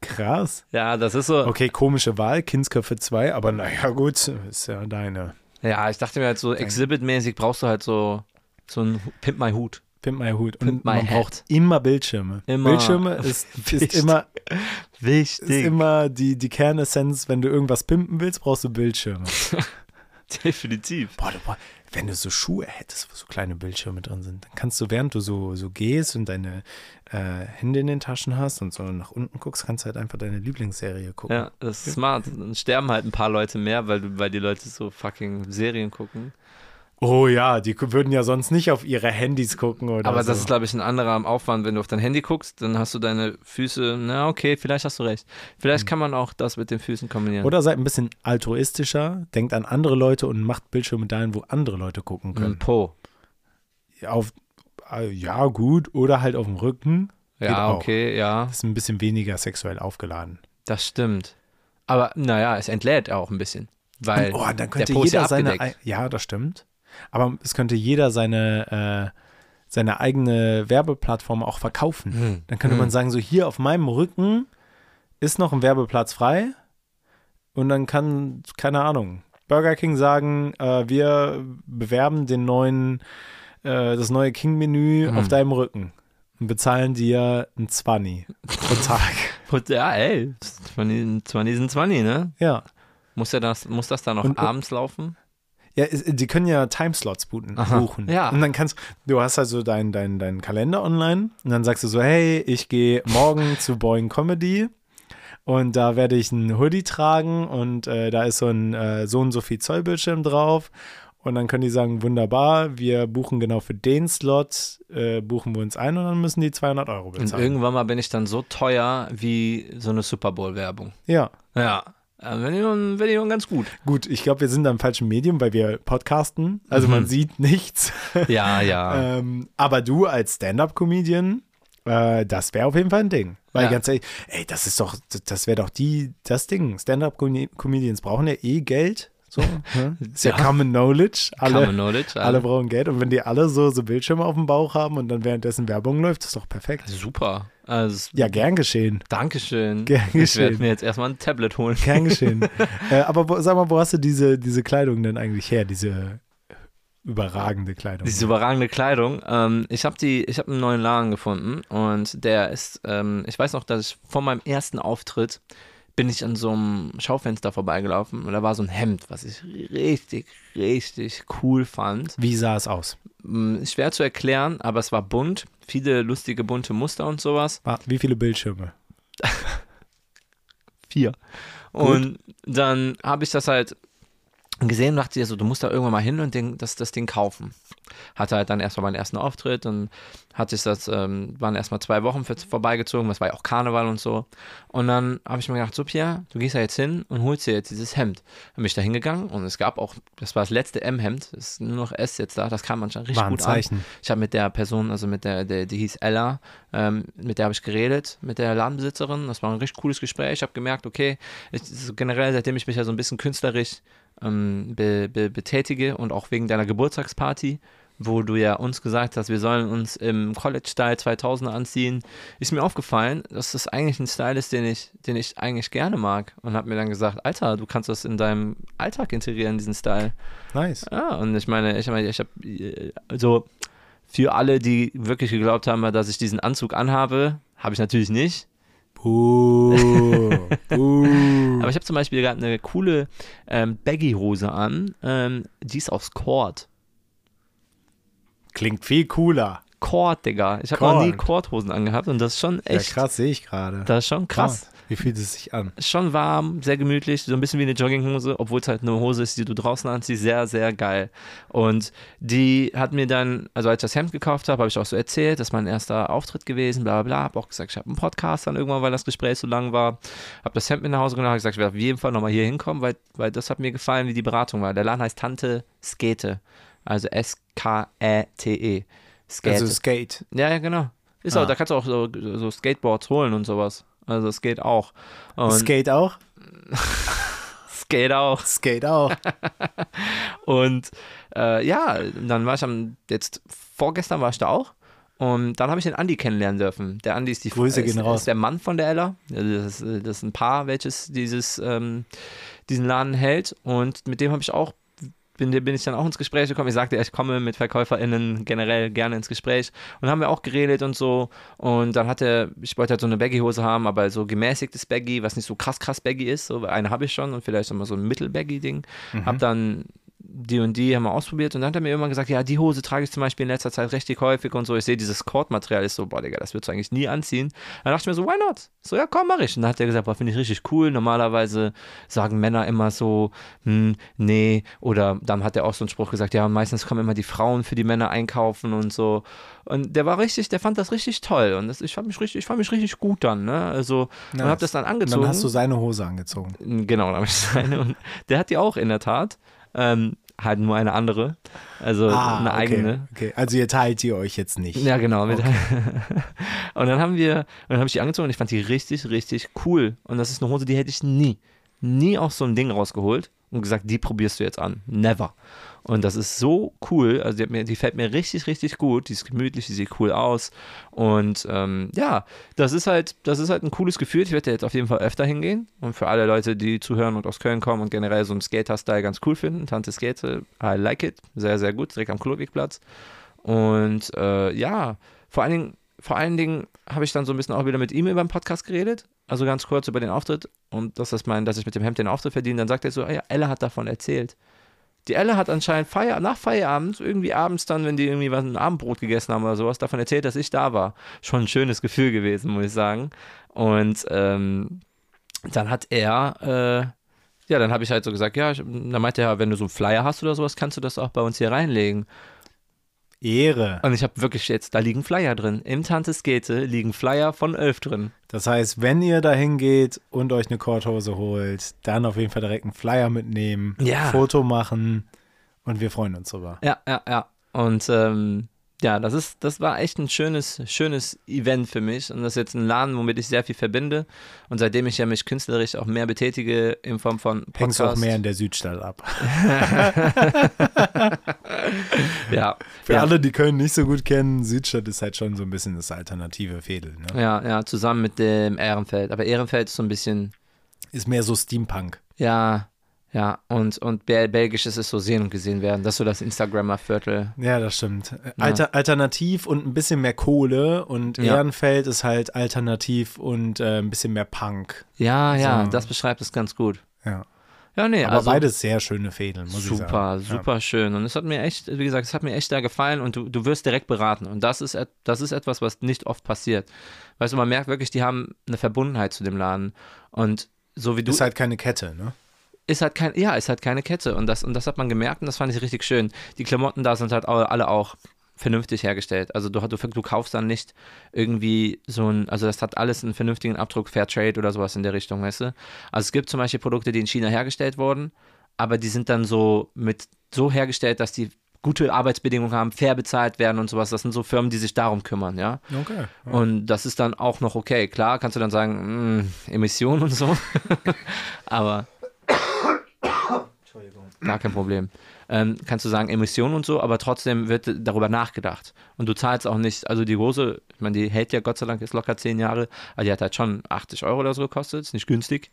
Krass. Ja, das ist so. Okay, komische Wahl, Kindsköpfe 2, aber naja, gut, ist ja deine. Ja, ich dachte mir halt so, Exhibit-mäßig brauchst du halt so, so ein Pimp My Hut. Pimp my Hut. Und Pimp my man braucht immer Bildschirme. Immer. Bildschirme ist, ist Wichtig. immer, ist Wichtig. immer die, die Kernessenz, wenn du irgendwas pimpen willst, brauchst du Bildschirme. Definitiv. Boah, du, boah, wenn du so Schuhe hättest, wo so kleine Bildschirme drin sind, dann kannst du, während du so, so gehst und deine äh, Hände in den Taschen hast und so nach unten guckst, kannst du halt einfach deine Lieblingsserie gucken. Ja, das ist smart. Dann sterben halt ein paar Leute mehr, weil, weil die Leute so fucking Serien gucken. Oh ja, die würden ja sonst nicht auf ihre Handys gucken oder Aber so. das ist, glaube ich, ein anderer Aufwand, wenn du auf dein Handy guckst, dann hast du deine Füße, na okay, vielleicht hast du recht. Vielleicht kann man auch das mit den Füßen kombinieren. Oder seid ein bisschen altruistischer, denkt an andere Leute und macht Bildschirme dahin, wo andere Leute gucken Ein können. Po. Auf, äh, ja, gut. Oder halt auf dem Rücken. Ja, okay, ja, Das ist ein bisschen weniger sexuell aufgeladen. das stimmt. Aber naja, es entlädt auch ein bisschen. Weil oh, dann könnte der Po ist ja jeder seine. Ja, das stimmt. Aber es könnte jeder seine, äh, seine eigene Werbeplattform auch verkaufen. Hm. Dann könnte Hm. man sagen, so hier auf meinem Rücken ist noch ein Werbeplatz frei. Und dann kann, keine Ahnung, Burger King sagen, äh, wir bewerben den neuen, äh, das neue King-Menü Mhm. auf deinem Rücken und bezahlen dir ein 20 pro Tag. Ja, ey, 20, 20 sind 20, ne? ja. Muss, ja das, muss das dann noch Und- abends laufen? Ja, die können ja Timeslots buchen. Ja. Und dann kannst du hast also deinen dein, dein Kalender online und dann sagst du so, hey, ich gehe morgen zu Boeing Comedy und da werde ich einen Hoodie tragen und äh, da ist so ein äh, so und so viel Zoll Bildschirm drauf und dann können die sagen, wunderbar, wir buchen genau für den Slot, äh, buchen wir uns ein und dann müssen die 200 Euro Und bezahlen. irgendwann mal bin ich dann so teuer wie so eine Super Bowl-Werbung. Ja, Ja. Wenn ich, wenn ich ganz gut. gut, ich glaube, wir sind da im falschen Medium, weil wir podcasten, also man Mhm. sieht nichts. Ja, ja. Ähm, aber du als Stand-up-Comedian, äh, das wäre auf jeden Fall ein Ding. Weil Ja. ganz ehrlich, ey, das ist doch, das wäre doch die, das Ding. Stand-up-Comedians brauchen ja eh Geld. So, ne? Ist ja. Common Knowledge. Alle, Common Knowledge. alle brauchen Geld. Und wenn die alle so, so Bildschirme auf dem Bauch haben und dann währenddessen Werbung läuft, ist doch perfekt. Super. Also, Ja, gern geschehen. Dankeschön. Gern Ich werde geschehen. mir jetzt erstmal ein Tablet holen. Gern geschehen. äh, aber wo, sag mal, wo hast du diese, diese Kleidung denn eigentlich her? Diese überragende Kleidung. Diese überragende Kleidung. Ähm, ich habe die, ich habe einen neuen Laden gefunden und der ist, ähm, ich weiß noch, dass ich vor meinem ersten Auftritt bin ich an so einem Schaufenster vorbeigelaufen und da war so ein Hemd, was ich richtig, richtig cool fand. Wie sah es aus? Mm, Schwer zu erklären, aber es war bunt, viele lustige bunte Muster und sowas. Wie viele Bildschirme? Vier. Und dann habe ich das halt gesehen und dachte, so, du musst da irgendwann mal hin und den, das, das Ding kaufen. Hatte halt dann erstmal meinen ersten Auftritt und hatte ich das, ähm, waren erstmal zwei Wochen für, vorbeigezogen, das war ja auch Karneval und so. Und dann habe ich mir gedacht, so Pierre, du gehst da jetzt hin und holst dir jetzt dieses Hemd. Dann bin ich da hingegangen und es gab auch, das war das letzte M-Hemd, es ist nur noch S jetzt da, das kam manchmal richtig War ein gut Zeichen. an. Ich habe mit der Person, also mit der, der die hieß Ella, ähm, mit der habe ich geredet, mit der Ladenbesitzerin. Das war ein richtig cooles Gespräch. Ich habe gemerkt, okay, ich, generell, seitdem ich mich ja so ein bisschen künstlerisch ähm, be, be, betätige und auch wegen deiner Geburtstagsparty, wo du ja uns gesagt hast, wir sollen uns im College-Style 2000 anziehen, ist mir aufgefallen, dass das eigentlich ein Style ist, den ich, den ich eigentlich gerne mag. Und habe mir dann gesagt, Alter, du kannst das in deinem Alltag integrieren, diesen Style. Nice. Ja, und ich meine, ich meine, ich habe also für alle, die wirklich geglaubt haben, dass ich diesen Anzug anhabe, habe ich natürlich nicht. Buh. Buh. Aber ich habe zum Beispiel gerade eine coole ähm, Baggy-Hose an, ähm, die ist aus Cord. Klingt viel cooler. Cord, Digga. Ich habe noch nie Cord. Cord-Hosen angehabt und das ist schon Ja, echt, krass, sehe ich gerade. das ist schon krass. Wie fühlt es sich an? Schon warm, sehr gemütlich, so ein bisschen wie eine Jogginghose, obwohl es halt eine Hose ist, die du draußen anziehst, sehr, sehr geil. Und die hat mir dann, also als ich das Hemd gekauft habe, habe ich auch so erzählt, das ist mein erster Auftritt gewesen, bla bla bla, habe auch gesagt, ich habe einen Podcast dann irgendwann, weil das Gespräch so lang war, habe das Hemd mit nach Hause genommen, habe gesagt, ich werde auf jeden Fall nochmal hier hinkommen, weil, weil das hat mir gefallen, wie die Beratung war. Der Laden heißt Tante Skete, also S-K-E-T-E. Skete. Also Skate. Ja, ja, genau. Ist Ah. auch, da kannst du auch so, so Skateboards holen und sowas. Also es geht auch. Und Skate auch? Skate auch. Skate auch. Und äh, ja, dann war ich am, jetzt vorgestern war ich da auch. Und dann habe ich den Andi kennenlernen dürfen. Der Andi ist die Grüße ist, gehen raus. ist der Mann von der Ella. Das ist, das ist ein Paar, welches dieses, ähm, diesen Laden hält. Und mit dem habe ich auch, bin, bin ich dann auch ins Gespräch gekommen. Ich sagte, ich komme mit VerkäuferInnen generell gerne ins Gespräch. Und haben wir auch geredet und so. Und dann hat er, ich wollte halt so eine Baggy-Hose haben, aber so gemäßigtes Baggy, was nicht so krass, krass Baggy ist. So, eine habe ich schon und vielleicht nochmal so ein Mittel-Baggy-Ding. Mhm. Hab dann die und die haben wir ausprobiert und dann hat er mir irgendwann gesagt, ja, die Hose trage ich zum Beispiel in letzter Zeit richtig häufig und so. Ich sehe dieses Kordmaterial, ist so, boah, Digga, das würdest du eigentlich nie anziehen. Dann dachte ich mir so, why not? So, ja, komm, mach ich. Und dann hat er gesagt, boah, finde ich richtig cool. Normalerweise sagen Männer immer so, hm, nee, oder dann hat er auch so einen Spruch gesagt, ja, meistens kommen immer die Frauen für die Männer einkaufen und so. Und der war richtig, der fand das richtig toll und das, ich fand mich richtig, ich fand mich richtig gut dann, ne? Also, und Nice. hab das dann Und angezogen. dann hast du seine Hose angezogen. Genau, da habe ich seine. Und der hat die auch in der Tat. Ähm, halt nur eine andere. Also eine Ah, okay, eigene. Okay. Also ihr teilt die euch jetzt nicht. Ja, genau. Mit und dann haben wir, und dann habe ich die angezogen und ich fand die richtig, richtig cool. Und das ist eine Hose, die hätte ich nie, nie aus so einem Ding rausgeholt und gesagt, die probierst du jetzt an. Never. Und das ist so cool. Also die, mir, die fällt mir richtig, richtig gut. Die ist gemütlich, die sieht cool aus. Und ähm, ja, das ist halt, das ist halt ein cooles Gefühl. Ich werde jetzt auf jeden Fall öfter hingehen. Und für alle Leute, die zuhören und aus Köln kommen und generell so einen Skater-Style ganz cool finden, Tante Skate, I like it. Sehr, sehr gut. Direkt am Klodwigplatz. Und äh, ja, vor allen Dingen, vor allen Dingen habe ich dann so ein bisschen auch wieder mit ihm über den Podcast geredet. Also ganz kurz über den Auftritt und dass das mein, dass ich mit dem Hemd den Auftritt verdiene. Dann sagt er so, ah ja, Elle hat davon erzählt. Die Elle hat anscheinend Feier, nach Feierabend, irgendwie abends dann, wenn die irgendwie was ein Abendbrot gegessen haben oder sowas, davon erzählt, dass ich da war. Schon ein schönes Gefühl gewesen, muss ich sagen. Und ähm, dann hat er, äh, ja, dann habe ich halt so gesagt, ja, ich, dann meinte er, wenn du so einen Flyer hast oder sowas, kannst du das auch bei uns hier reinlegen. Ehre. Und ich habe wirklich jetzt, da liegen Flyer drin. Im Tante Skete liegen Flyer von Elf drin. Das heißt, wenn ihr dahin geht und euch eine Korthose holt, dann auf jeden Fall direkt einen Flyer mitnehmen, Ja. Foto machen und wir freuen uns drüber. Ja, ja, ja. Und ähm, ja, das ist, das war echt ein schönes, schönes Event für mich. Und das ist jetzt ein Laden, womit ich sehr viel verbinde. Und seitdem ich ja mich künstlerisch auch mehr betätige in Form von Podcast. Hängst auch mehr in der Südstadt ab. Ja, Für ja. alle, die Köln nicht so gut kennen, Südstadt ist halt schon so ein bisschen das alternative Fädel. Ne? Ja, ja, zusammen mit dem Ehrenfeld. Aber Ehrenfeld ist so ein bisschen, Ist mehr so Steampunk. ja, ja, und, und Bel Belgisch ist es so sehen und gesehen werden. Das ist so das Instagrammer-Viertel. Ja, das stimmt. Alter, Alternativ und ein bisschen mehr Kohle und Ja. Ehrenfeld ist halt alternativ und äh, ein bisschen mehr Punk. Ja, ja, So. das beschreibt es ganz gut. Ja. Ja, nee, Aber also beides sehr schöne Fädeln, muss ich super, sagen. super schön. Und es hat mir echt, wie gesagt, es hat mir echt da gefallen und du, du wirst direkt beraten. Und das ist, das ist etwas, was nicht oft passiert. Weißt du, man merkt wirklich, die haben eine Verbundenheit zu dem Laden. Und so wie du. Ja. Ist halt keine Kette, ne? Ist halt kein, ja, ist halt keine Kette. Und das, und das hat man gemerkt und das fand ich richtig schön. Die Klamotten da sind halt alle auch vernünftig hergestellt. Also du, du, du kaufst dann nicht irgendwie so ein, also das hat alles einen vernünftigen Abdruck, Fairtrade oder sowas in der Richtung, weißt du? Also es gibt zum Beispiel Produkte, die in China hergestellt wurden, aber die sind dann so mit so hergestellt, dass die gute Arbeitsbedingungen haben, fair bezahlt werden und sowas. Das sind so Firmen, die sich darum kümmern, ja. Okay. Und das ist dann auch noch okay. Klar, kannst du dann sagen, mh, Emissionen und so. aber. Gar kein Problem. Ähm, kannst du sagen, Emissionen und so, aber trotzdem wird darüber nachgedacht. Und du zahlst auch nicht, also die Hose, ich meine, die hält ja Gott sei Dank ist locker zehn Jahre, aber die hat halt schon 80 Euro oder so gekostet, ist nicht günstig.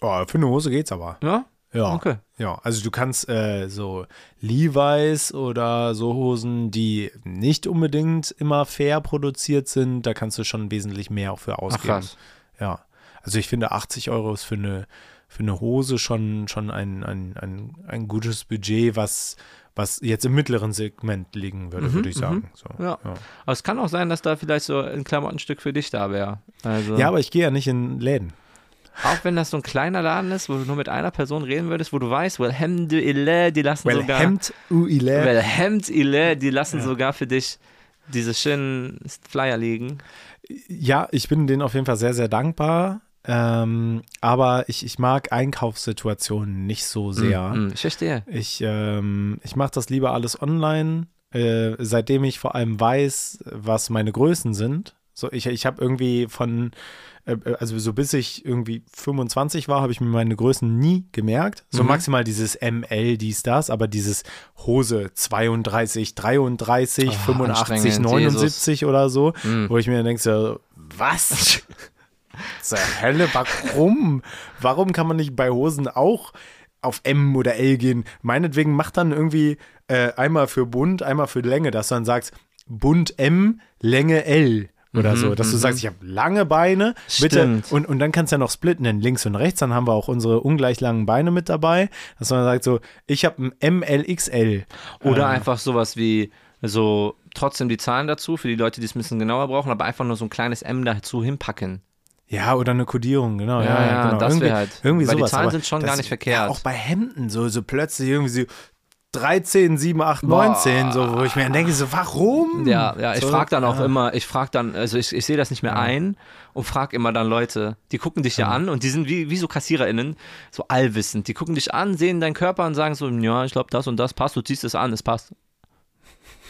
Oh, für eine Hose geht's aber. Ja? Ja. Okay. Ja, also du kannst äh, so Levi's oder so Hosen, die nicht unbedingt immer fair produziert sind, da kannst du schon wesentlich mehr auch für Ach ausgeben. krass. Ja. Also ich finde 80 Euro ist für eine, für eine Hose schon, schon ein, ein, ein, ein gutes Budget, was, was jetzt im mittleren Segment liegen würde, Mhm, würde ich sagen. So, Ja. Aber es kann auch sein, dass da vielleicht so ein Klamottenstück für dich da wäre. Also, ja, aber ich gehe ja nicht in Läden. auch wenn das so ein kleiner Laden ist, wo du nur mit einer Person reden würdest, wo du weißt, well, Hemd ile, die lassen Well, sogar. Hemd, u, ile. Well, Hemd ile, die lassen sogar für dich diese schönen Flyer liegen. Ja, ich bin denen auf jeden Fall sehr, sehr dankbar. Ähm, aber ich, ich mag Einkaufssituationen nicht so sehr. Mm, mm, ich verstehe. Ich, ähm, ich mache das lieber alles online, äh, seitdem ich vor allem weiß, was meine Größen sind. So, ich, ich habe irgendwie von, äh, also so bis ich irgendwie 25 war, habe ich mir meine Größen nie gemerkt. So Mhm. maximal dieses ML, dies, das, aber dieses Hose 32, 33, Oh, 85, anstrengend, 79 oder so, Mhm. wo ich mir denke, so, was? Zur Hölle, warum? Warum kann man nicht bei Hosen auch auf M oder L gehen? Meinetwegen macht dann irgendwie äh, einmal für bunt, einmal für Länge, dass du dann sagst, bunt M, Länge L. oder Mhm, so, dass du mhm. sagst, ich habe lange Beine, bitte. Und, und dann kannst du ja noch splitten in links und rechts, dann haben wir auch unsere ungleich langen Beine mit dabei, dass man sagt so, ich habe ein MLXL. Oder Ähm, einfach sowas wie so trotzdem die Zahlen dazu, für die Leute, die es ein bisschen genauer brauchen, aber einfach nur so ein kleines M dazu hinpacken. Ja, oder eine Kodierung, genau. Ja, Ja, ja, genau. das irgendwie, wär halt- irgendwie weil die sowas. Zahlen aber sind schon gar nicht verkehrt. Ja, auch bei Hemden, so, so plötzlich irgendwie so 13, 7, 8, Boah. 19, so, wo ich mir dann denke, so, warum? Ja, ja, ich So, frage dann auch ja. immer, ich frage dann, also ich, ich sehe das nicht mehr ein und frage immer dann Leute, die gucken dich ja an und die sind wie, wie so KassiererInnen, so allwissend. Die gucken dich an, sehen deinen Körper und sagen so, ja, ich glaube, das und das passt, du ziehst es an, es passt.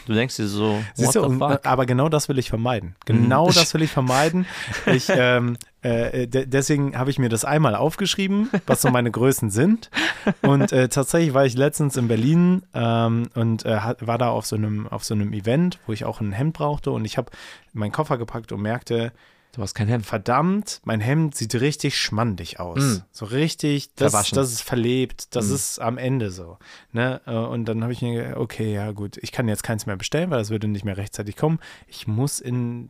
Du denkst dir so, Siehst du, aber genau das will ich vermeiden. Genau Mhm. das will ich vermeiden. Ich, ähm, äh, de deswegen habe ich mir das einmal aufgeschrieben, was so meine Größen sind. Und äh, tatsächlich war ich letztens in Berlin ähm, und äh, war da auf so, einem, auf so einem Event, wo ich auch ein Hemd brauchte. Und ich habe meinen Koffer gepackt und merkte, Du hast kein Hemd. verdammt, mein Hemd sieht richtig schmandig aus. Mm. So richtig, das, Verwaschen. das ist verlebt, das Mm. ist am Ende so. Ne? Äh, Und dann habe ich mir gedacht, okay, ja gut, ich kann jetzt keins mehr bestellen, weil das würde nicht mehr rechtzeitig kommen. Ich muss in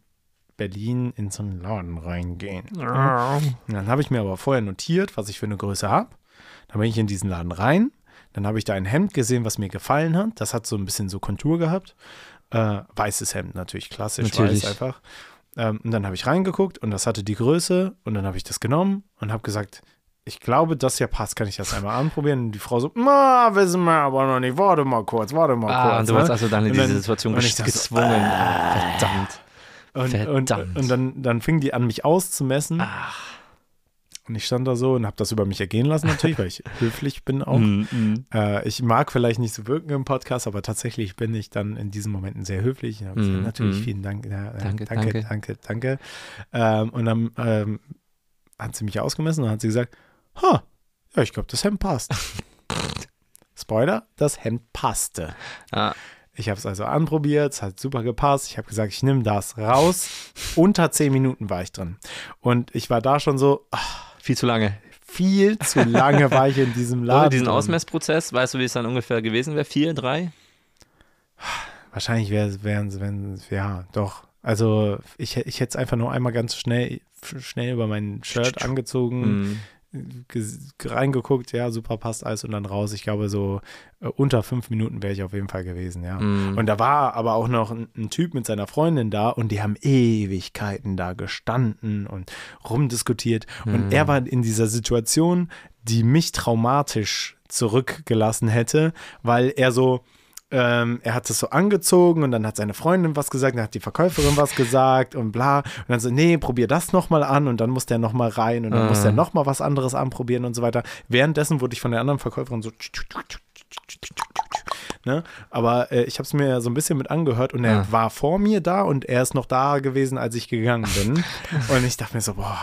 Berlin in so einen Laden reingehen. Und dann habe ich mir aber vorher notiert, was ich für eine Größe habe. Dann bin ich in diesen Laden rein. Dann habe ich da ein Hemd gesehen, was mir gefallen hat. Das hat so ein bisschen so Kontur gehabt. Äh, weißes Hemd natürlich, klassisch Natürlich. weiß einfach. Ähm, und dann habe ich reingeguckt und das hatte die Größe und dann habe ich das genommen und habe gesagt, ich glaube, das hier passt, kann ich das einmal anprobieren? Und die Frau so, ma, wissen wir aber noch nicht, warte mal kurz, warte mal Ah, kurz. und du ne? also dann in Und diese Situation und dachte so, gezwungen. Verdammt. Und, und, Verdammt. und dann, dann fing die an, mich auszumessen. Und ich stand da so und habe das über mich ergehen lassen, natürlich, weil ich höflich bin auch. Mm, mm. Äh, ich mag vielleicht nicht so wirken im Podcast, aber tatsächlich bin ich dann in diesen Momenten sehr höflich. Ich habe gesagt, Mm, natürlich, mm. vielen Dank. Äh, Danke, danke, danke. danke, danke. Ähm, und dann ähm, hat sie mich ausgemessen und hat sie gesagt, ha, ja, ich glaube, das Hemd passt. Spoiler, das Hemd passte. Ah, Ich habe es also anprobiert, es hat super gepasst. Ich habe gesagt, ich nehme das raus. Unter zehn Minuten war ich drin. Und ich war da schon so, ach, viel zu lange. viel zu lange war ich in diesem Laden. Ohne diesen drin. Ausmessprozess, weißt du, wie es dann ungefähr gewesen wäre? Vier, drei? Wahrscheinlich wären es, wenn, ja, doch. Also ich, ich hätte es einfach nur einmal ganz schnell, schnell über mein Shirt angezogen, Mm. Reingeguckt, ja, super, passt alles und dann raus. Ich glaube, so äh, unter fünf Minuten wäre ich auf jeden Fall gewesen, ja. Mm. Und da war aber auch noch ein, ein Typ mit seiner Freundin da und die haben Ewigkeiten da gestanden und rumdiskutiert. Und Mhm. er war in dieser Situation, die mich traumatisch zurückgelassen hätte, weil er so, ähm, er hat es so angezogen und dann hat seine Freundin was gesagt, dann hat die Verkäuferin was gesagt und bla. Und dann so, nee, probier das nochmal an und dann muss der nochmal rein und dann Ah. muss der nochmal was anderes anprobieren und so weiter. Währenddessen wurde ich von der anderen Verkäuferin so Ne? Aber äh, ich habe es mir so ein bisschen mit angehört und er Ah. war vor mir da und er ist noch da gewesen, als ich gegangen bin. und ich dachte mir so, boah,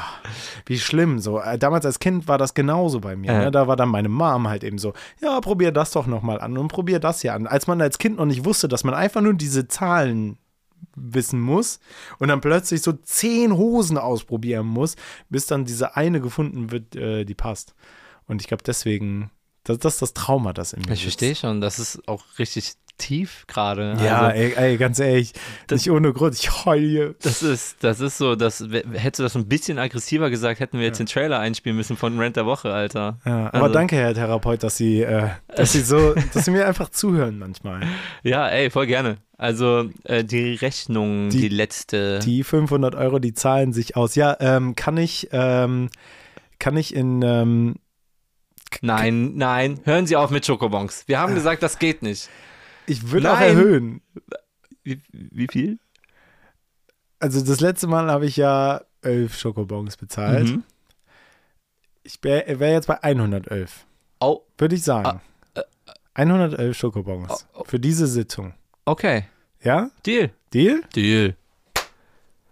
wie schlimm. So, äh, damals als Kind war das genauso bei mir. Ja. Ne? Da war dann meine Mom halt eben so, ja, probier das doch nochmal an und probier das hier an. Als man als Kind noch nicht wusste, dass man einfach nur diese Zahlen wissen muss und dann plötzlich so zehn Hosen ausprobieren muss, bis dann diese eine gefunden wird, äh, die passt. Und ich glaube deswegen, das, das ist das Trauma, das in mir Ich verstehe schon, das ist auch richtig tief gerade. Ja, also, ey, ey, ganz ehrlich, Das- nicht ohne Grund, ich heule. das ist, das ist so, das hättest du das ein bisschen aggressiver gesagt, hätten wir jetzt den Trailer einspielen müssen von Rent der Woche, Alter. Ja, aber Also- danke, Herr Therapeut, dass Sie, äh, dass Sie so, dass Sie mir einfach zuhören manchmal. Ja, ey, voll gerne. Also äh, die Rechnung, die, Die- letzte. Die 500 Euro, die zahlen sich aus. Ja, ähm, kann ich, ähm, kann ich in, ähm, nein, nein, hören Sie auf mit Schokobons. Wir haben gesagt, das geht nicht. ich würde auch erhöhen. Wie, wie viel? Also das letzte Mal habe ich ja elf Schokobons bezahlt. Mhm. Ich wäre wär jetzt bei 111, Oh, würde ich sagen. 111 Schokobons Oh, oh. für diese Sitzung. okay. Ja? Deal. Deal? Deal.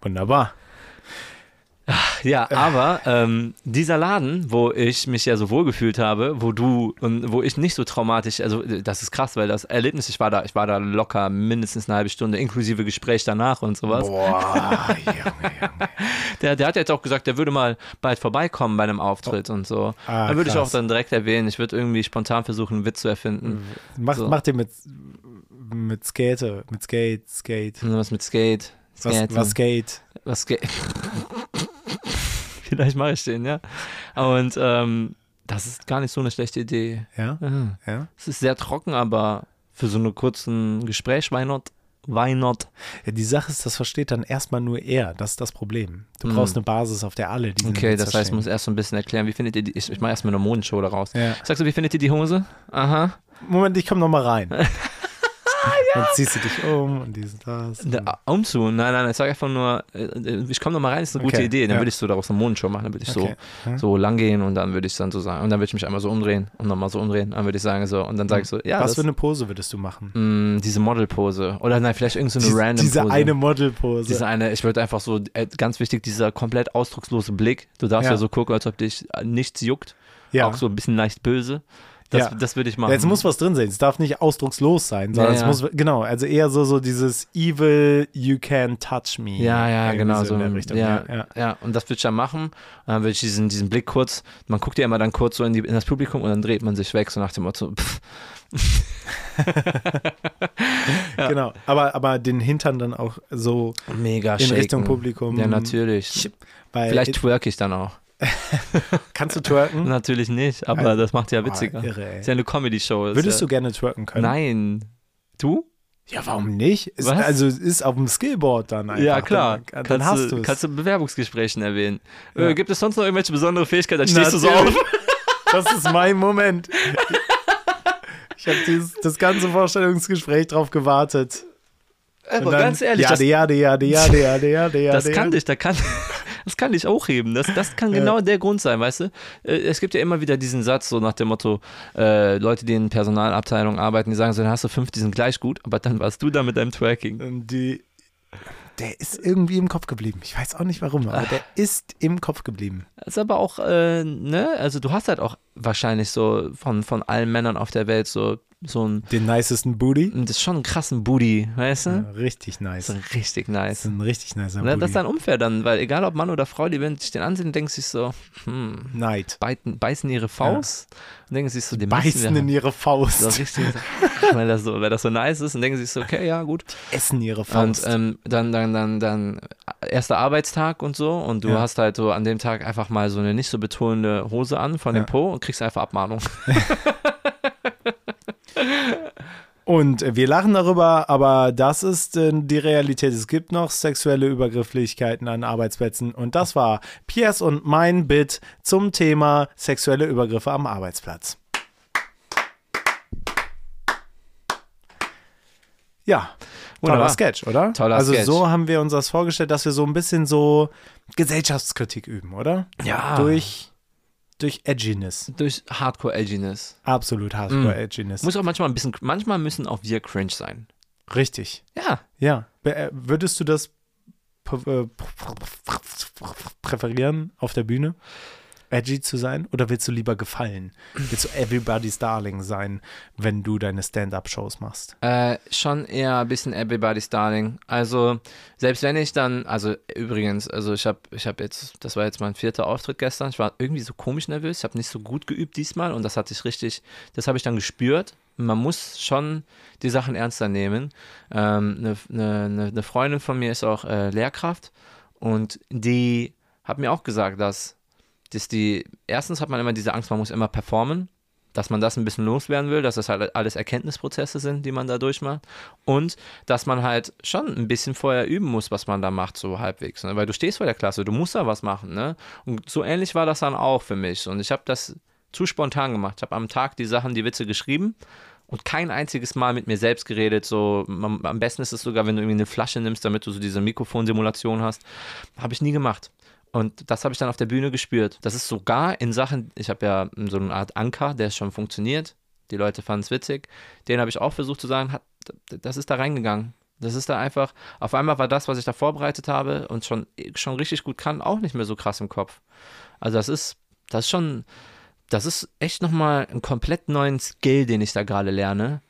Wunderbar. Ja, aber ähm, dieser Laden, wo ich mich ja so wohl gefühlt habe, wo du und wo ich nicht so traumatisch, also äh, das ist krass, weil das Erlebnis, ich war da, ich war da locker mindestens eine halbe Stunde, inklusive Gespräch danach und sowas. Boah, Junge, Junge. Der, der hat jetzt auch gesagt, der würde mal bald vorbeikommen bei einem Auftritt und so. Ah, dann würde ich auch dann direkt erwähnen, ich würde irgendwie spontan versuchen, einen Witz zu erfinden. Mach, So. mach dir mit, mit Skate, mit Skate, Skate. Was mit Skate. Was, Skaten. was Skate? was geht. Vielleicht mache ich den, ja. Und ähm, das ist gar nicht so eine schlechte Idee. Ja? Ja. Ja? Es ist sehr trocken, aber für so einen kurzen Gespräch, why not? Why not? ja? Die Sache ist, das versteht dann erstmal nur er. Das ist das Problem. Du brauchst eine Basis, auf der alle diesen. Okay, Witz das heißt, ich verstehen. muss erst so ein bisschen erklären, wie findet ihr die, ich, ich mache erstmal eine Modenshow daraus. Ja. Sagst du, wie findet ihr die Hose? Aha. Moment, ich komme nochmal rein. Dann ziehst du dich um und dies und das. Da, umzu? Nein, nein, ich sage einfach nur, äh, ich komme nochmal rein, ist eine gute Okay, Idee. Dann ja. würde ich so daraus eine Modenshow machen, dann würde ich Okay. so, Ja. so lang gehen und dann würde ich dann so sagen, und dann würde ich mich einmal so umdrehen und nochmal so umdrehen, dann würde ich sagen so, und dann sage ich so, ja, Was das, für eine Pose würdest du machen? mh, diese Modelpose. Oder nein, vielleicht irgendeine so eine Dies- random diese Pose. eine Modelpose. Diese eine, ich würde einfach so, äh, ganz wichtig, dieser komplett ausdruckslose Blick. Du darfst ja, Ja. so gucken, als ob dich äh, nichts juckt. ja. Auch so ein bisschen leicht böse. Das, Ja. das würde ich machen. Ja, Jetzt muss was drin sein. Es darf nicht ausdruckslos sein, sondern Ja, es ja. muss, genau, also eher so, so dieses Evil, you can touch me. Ja, ja, genau so in der Richtung. ja, Ja, ja. ja. und das würde ich dann machen. Und dann würde ich diesen, diesen Blick kurz, man guckt ja immer dann kurz so in, die, in das Publikum und dann dreht man sich weg, so nach dem Motto, pff, Genau. Aber, aber den Hintern dann auch so mega in shaken. Richtung Publikum. Ja, natürlich. Weil Vielleicht twerk ich dann auch. Kannst du twerken? Natürlich nicht, aber das macht ja witziger. Ah, irre, ist ja eine Comedy-Show. Würdest ja, du gerne twerken können? Nein. Du? Ja, warum nicht? Ist, also es ist auf dem Skillboard dann einfach. ja, klar. Dann, dann kannst, hast du, kannst du Bewerbungsgesprächen erwähnen. Ja. Äh, gibt es sonst noch irgendwelche besondere Fähigkeiten? Dann stehst du so auf. Das ist mein Moment. Ich habe das ganze Vorstellungsgespräch drauf gewartet. Aber dann, ganz ehrlich, Jade, jade, jade, jade, jade, jade, jade. Das kann dich, da kann, das kann dich hochheben. Das, das kann genau der Grund sein, weißt du? Äh, Es gibt ja immer wieder diesen Satz, so nach dem Motto, äh, Leute, die in Personalabteilungen arbeiten, die sagen so, dann hast du fünf, die sind gleich gut, aber dann warst du da mit deinem Twerking. Und die, der ist irgendwie im Kopf geblieben. Ich weiß auch nicht warum, aber der ist im Kopf geblieben. Das ist aber auch, äh, ne, also du hast halt auch wahrscheinlich so von, von allen Männern auf der Welt so, so ein, Den nicesten Booty. das ist schon einen krassen Booty, weißt du? Ja, richtig nice. Das ist richtig Das nice. ist ein richtig nicer Ne, Booty. das ist dann unfair dann, weil egal ob Mann oder Frau, die werden sich den ansehen und denken sich so, hm, Neid. beißen, beißen ihre Faust und denken sich so, müssen Beißen in ihre Faust. so richtig, weil das so, weil das so nice ist und denken sich so, okay, ja, gut. Essen ihre Und Faust. ähm, dann, dann, dann, dann erster Arbeitstag und so und du Ja. hast halt so an dem Tag einfach mal so eine nicht so betonende Hose an von Ja. dem Po und kriegst einfach Abmahnung. Und äh, wir lachen darüber, aber das ist äh, die Realität. Es gibt noch sexuelle Übergrifflichkeiten an Arbeitsplätzen. Und das war Piers und mein Bit zum Thema sexuelle Übergriffe am Arbeitsplatz. Ja, toller Wunderbar. Sketch, oder? Toller also Sketch. so haben wir uns das vorgestellt, dass wir so ein bisschen so Gesellschaftskritik üben, oder? Ja. Durch, durch Edginess. Durch Hardcore-Edginess. Absolut Hardcore Edginess. Muss auch manchmal ein bisschen, manchmal müssen auch wir cringe sein. Richtig. Ja. Ja. Äh, Würdest du das äh, präferieren auf der Bühne? Edgy zu sein? Oder willst du lieber gefallen? Willst du Everybody's Darling sein, wenn du deine Stand-Up-Shows machst? Äh, schon eher ein bisschen Everybody's Darling. Also, selbst wenn ich dann, also übrigens, also ich habe ich hab jetzt, das war jetzt mein vierter Auftritt gestern, ich war irgendwie so komisch nervös, ich habe nicht so gut geübt diesmal und das hatte ich richtig, das habe ich dann gespürt. Man muss schon die Sachen ernster nehmen. Ähm, Eine ne, ne, ne Freundin von mir ist auch äh, Lehrkraft und die hat mir auch gesagt, dass, dass die, erstens hat man immer diese Angst, man muss immer performen dass man das ein bisschen loswerden will, dass das halt alles Erkenntnisprozesse sind, die man da durchmacht. Und dass man halt schon ein bisschen vorher üben muss, was man da macht, so halbwegs. Ne? Weil du stehst vor der Klasse, du musst da was machen. Ne? Und so ähnlich war das dann auch für mich. Und ich habe das zu spontan gemacht. Ich habe am Tag die Sachen, die Witze geschrieben und kein einziges Mal mit mir selbst geredet. So, am am besten ist es sogar, wenn du irgendwie eine Flasche nimmst, damit du so diese Mikrofonsimulation hast. Habe ich nie gemacht. Und das habe ich dann auf der Bühne gespürt. Das ist sogar in Sachen, ich habe ja so eine Art Anker, der schon funktioniert. Die Leute fanden es witzig. Den habe ich auch versucht zu sagen, hat, das ist da reingegangen. Das ist da einfach, auf einmal war das, was ich da vorbereitet habe und schon, schon richtig gut kann, auch nicht mehr so krass im Kopf. Also das ist, das ist schon, das ist echt nochmal ein komplett neuen Skill, den ich da gerade lerne.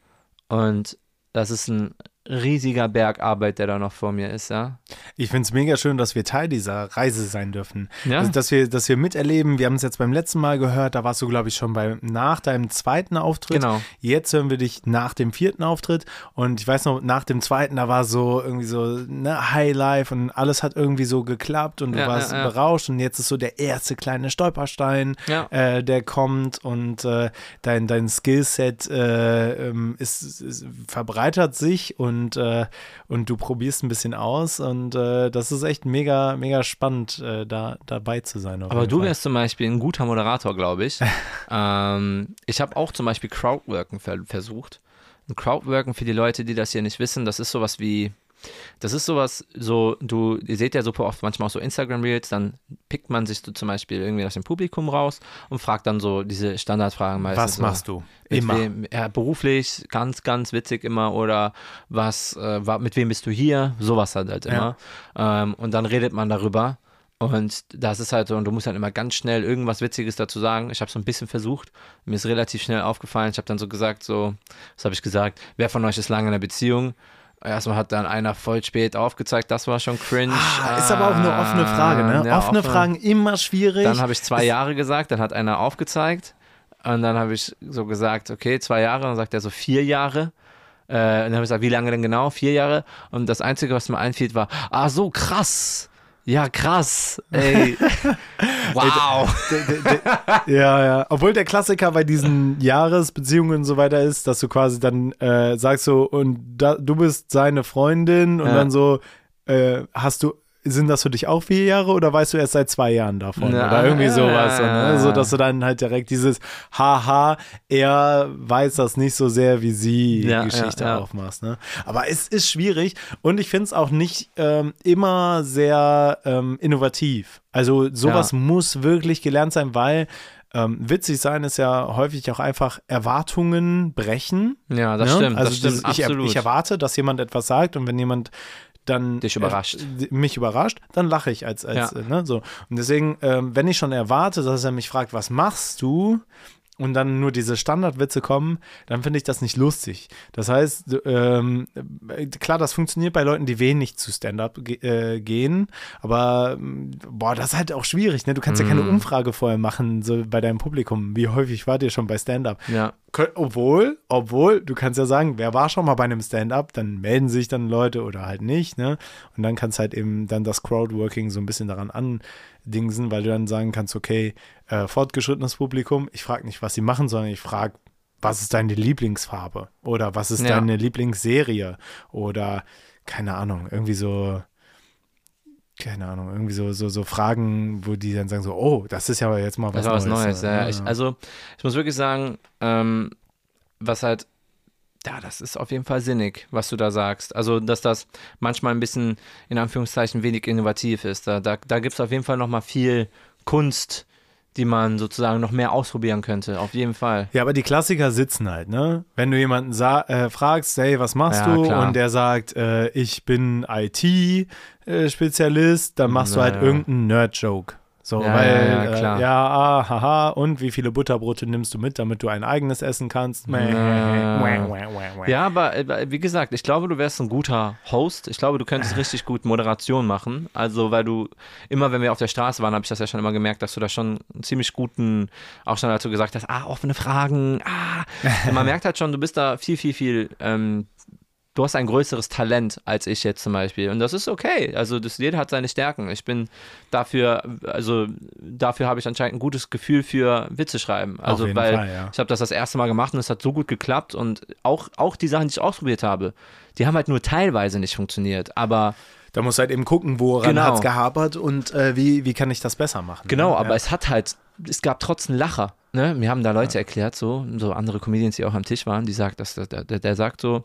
Und das ist ein riesiger Berg Arbeit, der da noch vor mir ist, ja. Ich finde es mega schön, dass wir Teil dieser Reise sein dürfen. Ja. Also, dass wir, dass wir miterleben. Wir haben es jetzt beim letzten Mal gehört, da warst du, glaube ich, schon bei, nach deinem zweiten Auftritt. Genau. Jetzt hören wir dich nach dem vierten Auftritt. Und ich weiß noch, nach dem zweiten, da war so irgendwie so ne, Highlife und alles hat irgendwie so geklappt und du Ja, warst ja, berauscht. Und jetzt ist so der erste kleine Stolperstein, äh, der kommt und äh, dein, dein Skillset äh, ähm, ist, ist, verbreitert sich und, äh, und du probierst ein bisschen aus und äh, das ist echt mega, mega spannend, äh, da dabei zu sein. Aber du Fall. wärst zum Beispiel ein guter Moderator, glaube ich. ähm, ich habe auch zum Beispiel Crowdworken ver versucht. Und Crowdworken für die Leute, die das hier nicht wissen, das ist sowas wie, das ist sowas, so, du, ihr seht ja super oft manchmal auch so Instagram-Reels, dann pickt man sich so zum Beispiel irgendwie aus dem Publikum raus und fragt dann so diese Standardfragen meistens. Was machst du? Immer. Wem, ja, beruflich, ganz, ganz witzig immer oder was, äh, mit wem bist du hier? Sowas halt, halt immer. Ähm, und dann redet man darüber. Und das ist halt so, und du musst dann immer ganz schnell irgendwas Witziges dazu sagen. Ich habe so ein bisschen versucht, mir ist relativ schnell aufgefallen. Ich habe dann so gesagt, so, was habe ich gesagt? Wer von euch ist lange in einer Beziehung? Erstmal hat dann einer voll spät aufgezeigt, das war schon cringe. Ah, ist aber auch eine offene Frage, ne? Ah, ja, offene Fragen immer schwierig. dann habe ich zwei Jahre gesagt, dann hat einer aufgezeigt und dann habe ich so gesagt, okay, zwei Jahre, dann sagt er so vier Jahre. Äh, und dann habe ich gesagt, wie lange denn genau? Vier Jahre. Und das Einzige, was mir einfiel, war, ah, so krass. Ja, krass. Ey. wow. Ja, ja. Obwohl der Klassiker bei diesen Jahresbeziehungen und so weiter ist, dass du quasi dann äh, sagst so, und da, du bist seine Freundin und Ja. dann so, äh, hast du, sind das für dich auch vier Jahre oder weißt du erst seit zwei Jahren davon? Na, oder irgendwie sowas. So, ne? so, dass du dann halt direkt dieses Haha, er weiß das nicht so sehr, wie sie Ja, Geschichte ja, ja. aufmachst. Ne? Aber es ist schwierig und ich finde es auch nicht ähm, immer sehr ähm, innovativ. Also sowas muss wirklich gelernt sein, weil ähm, witzig sein ist ja häufig auch einfach Erwartungen brechen. Ja, das ne? stimmt, also das stimmt, ich, absolut. ich erwarte, dass jemand etwas sagt und wenn jemand dann Dich überrascht. äh, mich überrascht, dann lache ich als, als Ja. äh, ne, so. Und deswegen, ähm, wenn ich schon erwarte, dass er mich fragt, was machst du? Und dann nur diese Standardwitze kommen, dann finde ich das nicht lustig. Das heißt, ähm, äh, klar, das funktioniert bei Leuten, die wenig zu Stand-up ge äh, gehen, aber ähm, boah, das ist halt auch schwierig. Ne? Du kannst ja keine Mm. Umfrage vorher machen, so bei deinem Publikum. Wie häufig wart ihr schon bei Stand-up? Ja. Obwohl, obwohl, du kannst ja sagen, wer war schon mal bei einem Stand-up, dann melden sich dann Leute oder halt nicht, ne? Und dann kannst halt eben dann das Crowdworking so ein bisschen daran andingsen, weil du dann sagen kannst, okay, äh, fortgeschrittenes Publikum, ich frage nicht, was sie machen, sondern ich frage, was ist deine Lieblingsfarbe? Oder was ist Ja. deine Lieblingsserie? Oder, keine Ahnung, irgendwie so, keine Ahnung, irgendwie so, so, so Fragen, wo die dann sagen so, oh, das ist ja jetzt mal was Neues. Neues. ne? Ja, ich, also, ich muss wirklich sagen, ähm, was halt, ja, das ist auf jeden Fall sinnig, was du da sagst. Also, dass das manchmal ein bisschen, in Anführungszeichen, wenig innovativ ist. Da, da, da gibt es auf jeden Fall nochmal viel Kunst, die man sozusagen noch mehr ausprobieren könnte. Auf jeden Fall. Ja, aber die Klassiker sitzen halt, ne? Wenn du jemanden äh, fragst, hey, was machst Ja, du? klar. Und der sagt, äh, ich bin IT-Spezialist, dann machst du Na, halt ja. irgendeinen Nerd-Joke. So, Ja, weil, ja, ja, äh, klar. ja, ah, haha, und wie viele Butterbrote nimmst du mit, damit du ein eigenes essen kannst? Na. Ja, aber äh, wie gesagt, ich glaube, du wärst ein guter Host. Ich glaube, du könntest richtig gut Moderation machen. Also, weil du immer, wenn wir auf der Straße waren, habe ich das ja schon immer gemerkt, dass du da schon einen ziemlich guten, auch schon dazu gesagt hast, ah, offene Fragen, ah. Und man merkt halt schon, du bist da viel, viel, viel, ähm, du hast ein größeres Talent als ich jetzt zum Beispiel. Und das ist okay. Also, das, jeder hat seine Stärken. Ich bin dafür, also, dafür habe ich anscheinend ein gutes Gefühl für Witze schreiben. Also, jeden weil Fall, ja. ich habe das das erste Mal gemacht und es hat so gut geklappt und auch, auch die Sachen, die ich ausprobiert habe, die haben halt nur teilweise nicht funktioniert. Aber Da musst du halt eben gucken, woran Genau. hat es gehapert und äh, wie, wie kann ich das besser machen. genau, ne? aber ja. es hat halt, es gab trotzdem Lacher. Ne? Mir haben da Leute erklärt, so, so andere Comedians, die auch am Tisch waren, die sagt, dass, der, der, der sagt so,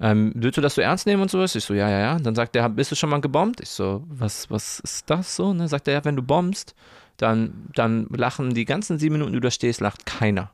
ähm, willst du das so ernst nehmen und sowas? Ich so, ja, ja, ja. Dann sagt er, bist du schon mal gebombt? Ich so, was, was ist das so? Ne? Sagt er, ja, wenn du bombst, dann, dann lachen die ganzen sieben Minuten, die du da stehst, lacht keiner.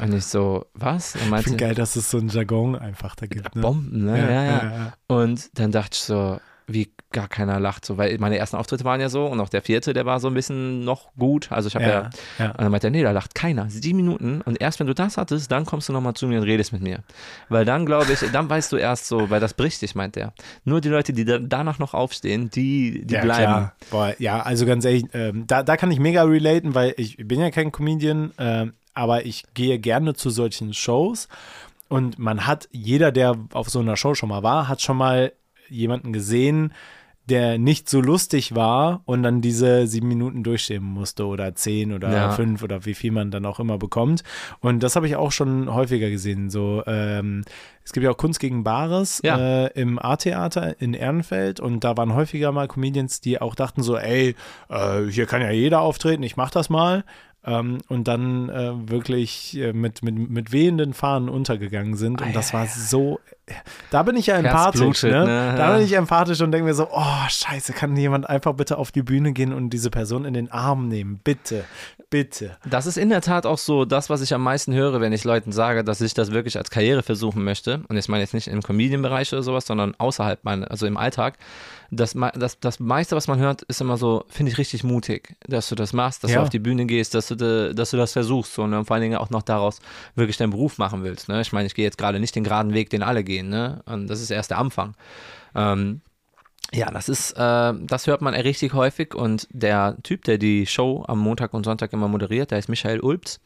Und ich so, was? Er Ich meinte, finde geil, dass es so einen Jargon einfach da gibt. Ne? Bomben, ne? Ja, ja. ja, ja. Und dann dachte ich so, wie gar keiner lacht. So, weil meine ersten Auftritte waren ja so und auch der vierte, der war so ein bisschen noch gut. Also ich habe ja, Ja, ja. Und dann meinte er, nee, da lacht keiner. Sieben Minuten und erst wenn du das hattest, dann kommst du nochmal zu mir und redest mit mir. Weil dann glaube ich, dann weißt du erst so, weil das bricht dich, meint er. Nur die Leute, die da, danach noch aufstehen, die, die ja, bleiben. Boah, ja, also ganz ehrlich, ähm, da, da kann ich mega relaten, weil ich bin ja kein Comedian, ähm, aber ich gehe gerne zu solchen Shows und man hat, jeder, der auf so einer Show schon mal war, hat schon mal jemanden gesehen, der nicht so lustig war und dann diese sieben Minuten durchstehen musste oder zehn oder Ja. fünf oder wie viel man dann auch immer bekommt. Und das habe ich auch schon häufiger gesehen. So, ähm, es gibt ja auch Kunst gegen Bares Ja. äh, im A-Theater in Ehrenfeld und da waren häufiger mal Comedians, die auch dachten so, ey, äh, hier kann ja jeder auftreten, ich mach das mal. Ähm, und dann äh, wirklich äh, mit, mit, mit wehenden Fahnen untergegangen sind. Und das war so. Da bin ich ja empathisch. Ne? ne? Da bin ich empathisch und denke mir so: Oh, Scheiße, kann jemand einfach bitte auf die Bühne gehen und diese Person in den Arm nehmen? Bitte, bitte. Das ist in der Tat auch so das, was ich am meisten höre, wenn ich Leuten sage, dass ich das wirklich als Karriere versuchen möchte. Und ich meine jetzt nicht im Comedian-Bereich oder sowas, sondern außerhalb, meiner, also im Alltag. Das, das, das meiste, was man hört, ist immer so, finde ich richtig mutig, dass du das machst, dass Ja. du auf die Bühne gehst, dass du, de, dass du das versuchst so, ne? und vor allen Dingen auch noch daraus wirklich deinen Beruf machen willst. Ne? Ich meine, ich gehe jetzt gerade nicht den geraden Weg, den alle gehen. Ne? Und das ist erst der Anfang. Ähm, ja, das ist, äh, das hört man richtig häufig und der Typ, der die Show am Montag und Sonntag immer moderiert, der ist Michael Ulbs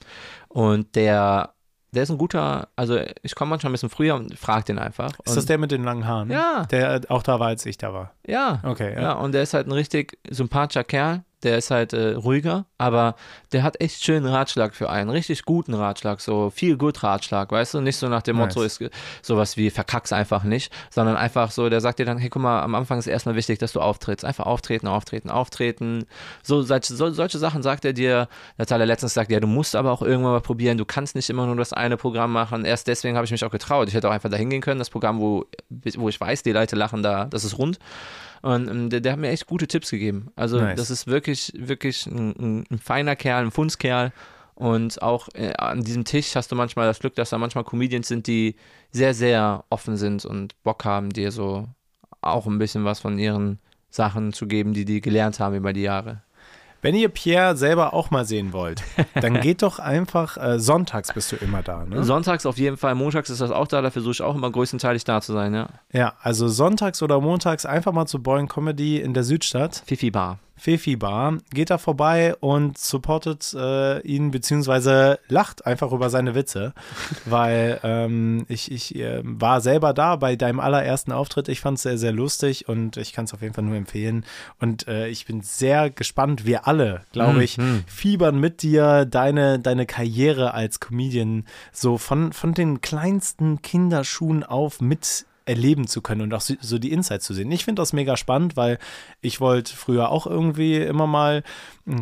und der, der ist ein guter, also ich komme manchmal ein bisschen früher und frage den einfach. Ist das der mit den langen Haaren? Ja. Der auch da war, als ich da war. Ja. Okay, ja. ja. und der ist halt ein richtig sympathischer Kerl. Der ist halt äh, ruhiger, aber der hat echt schönen Ratschlag für einen, richtig guten Ratschlag, so viel gut Ratschlag, weißt du, nicht so nach dem Nice. Motto ist sowas wie verkack's einfach nicht, sondern einfach so, der sagt dir dann, hey, guck mal, am Anfang ist erstmal wichtig, dass du auftrittst, einfach auftreten, auftreten, auftreten, so, solche, so, solche Sachen sagt er dir, das hat er letztens gesagt, ja, du musst aber auch irgendwann mal probieren, du kannst nicht immer nur das eine Programm machen, erst deswegen habe ich mich auch getraut, ich hätte auch einfach da hingehen können, das Programm, wo, wo ich weiß, die Leute lachen da, das ist rund, und ähm, der, der hat mir echt gute Tipps gegeben. Also Nice. das ist wirklich, wirklich ein, ein, ein feiner Kerl, ein Fundskerl. Und auch äh, an diesem Tisch hast du manchmal das Glück, dass da manchmal Comedians sind, die sehr, sehr offen sind und Bock haben, dir so auch ein bisschen was von ihren Sachen zu geben, die die gelernt haben über die Jahre. Wenn ihr Pierre selber auch mal sehen wollt, dann geht doch einfach, äh, sonntags bist du immer da, ne? Sonntags auf jeden Fall, montags ist das auch da, da versuche ich auch immer größtenteilig da zu sein, ja. Ja, also sonntags oder montags einfach mal zu Boing Comedy in der Südstadt. Fifi Bar. Fefi Bar. Geht da vorbei und supportet äh, ihn, beziehungsweise lacht einfach über seine Witze, weil ähm, ich, ich äh, war selber da bei deinem allerersten Auftritt. Ich fand es sehr, sehr lustig und ich kann es auf jeden Fall nur empfehlen. Und äh, ich bin sehr gespannt, wir alle, glaube ich, fiebern mit dir deine, deine Karriere als Comedian so von, von den kleinsten Kinderschuhen auf mit erleben zu können und auch so die Insights zu sehen. Ich finde das mega spannend, weil ich wollte früher auch irgendwie immer mal,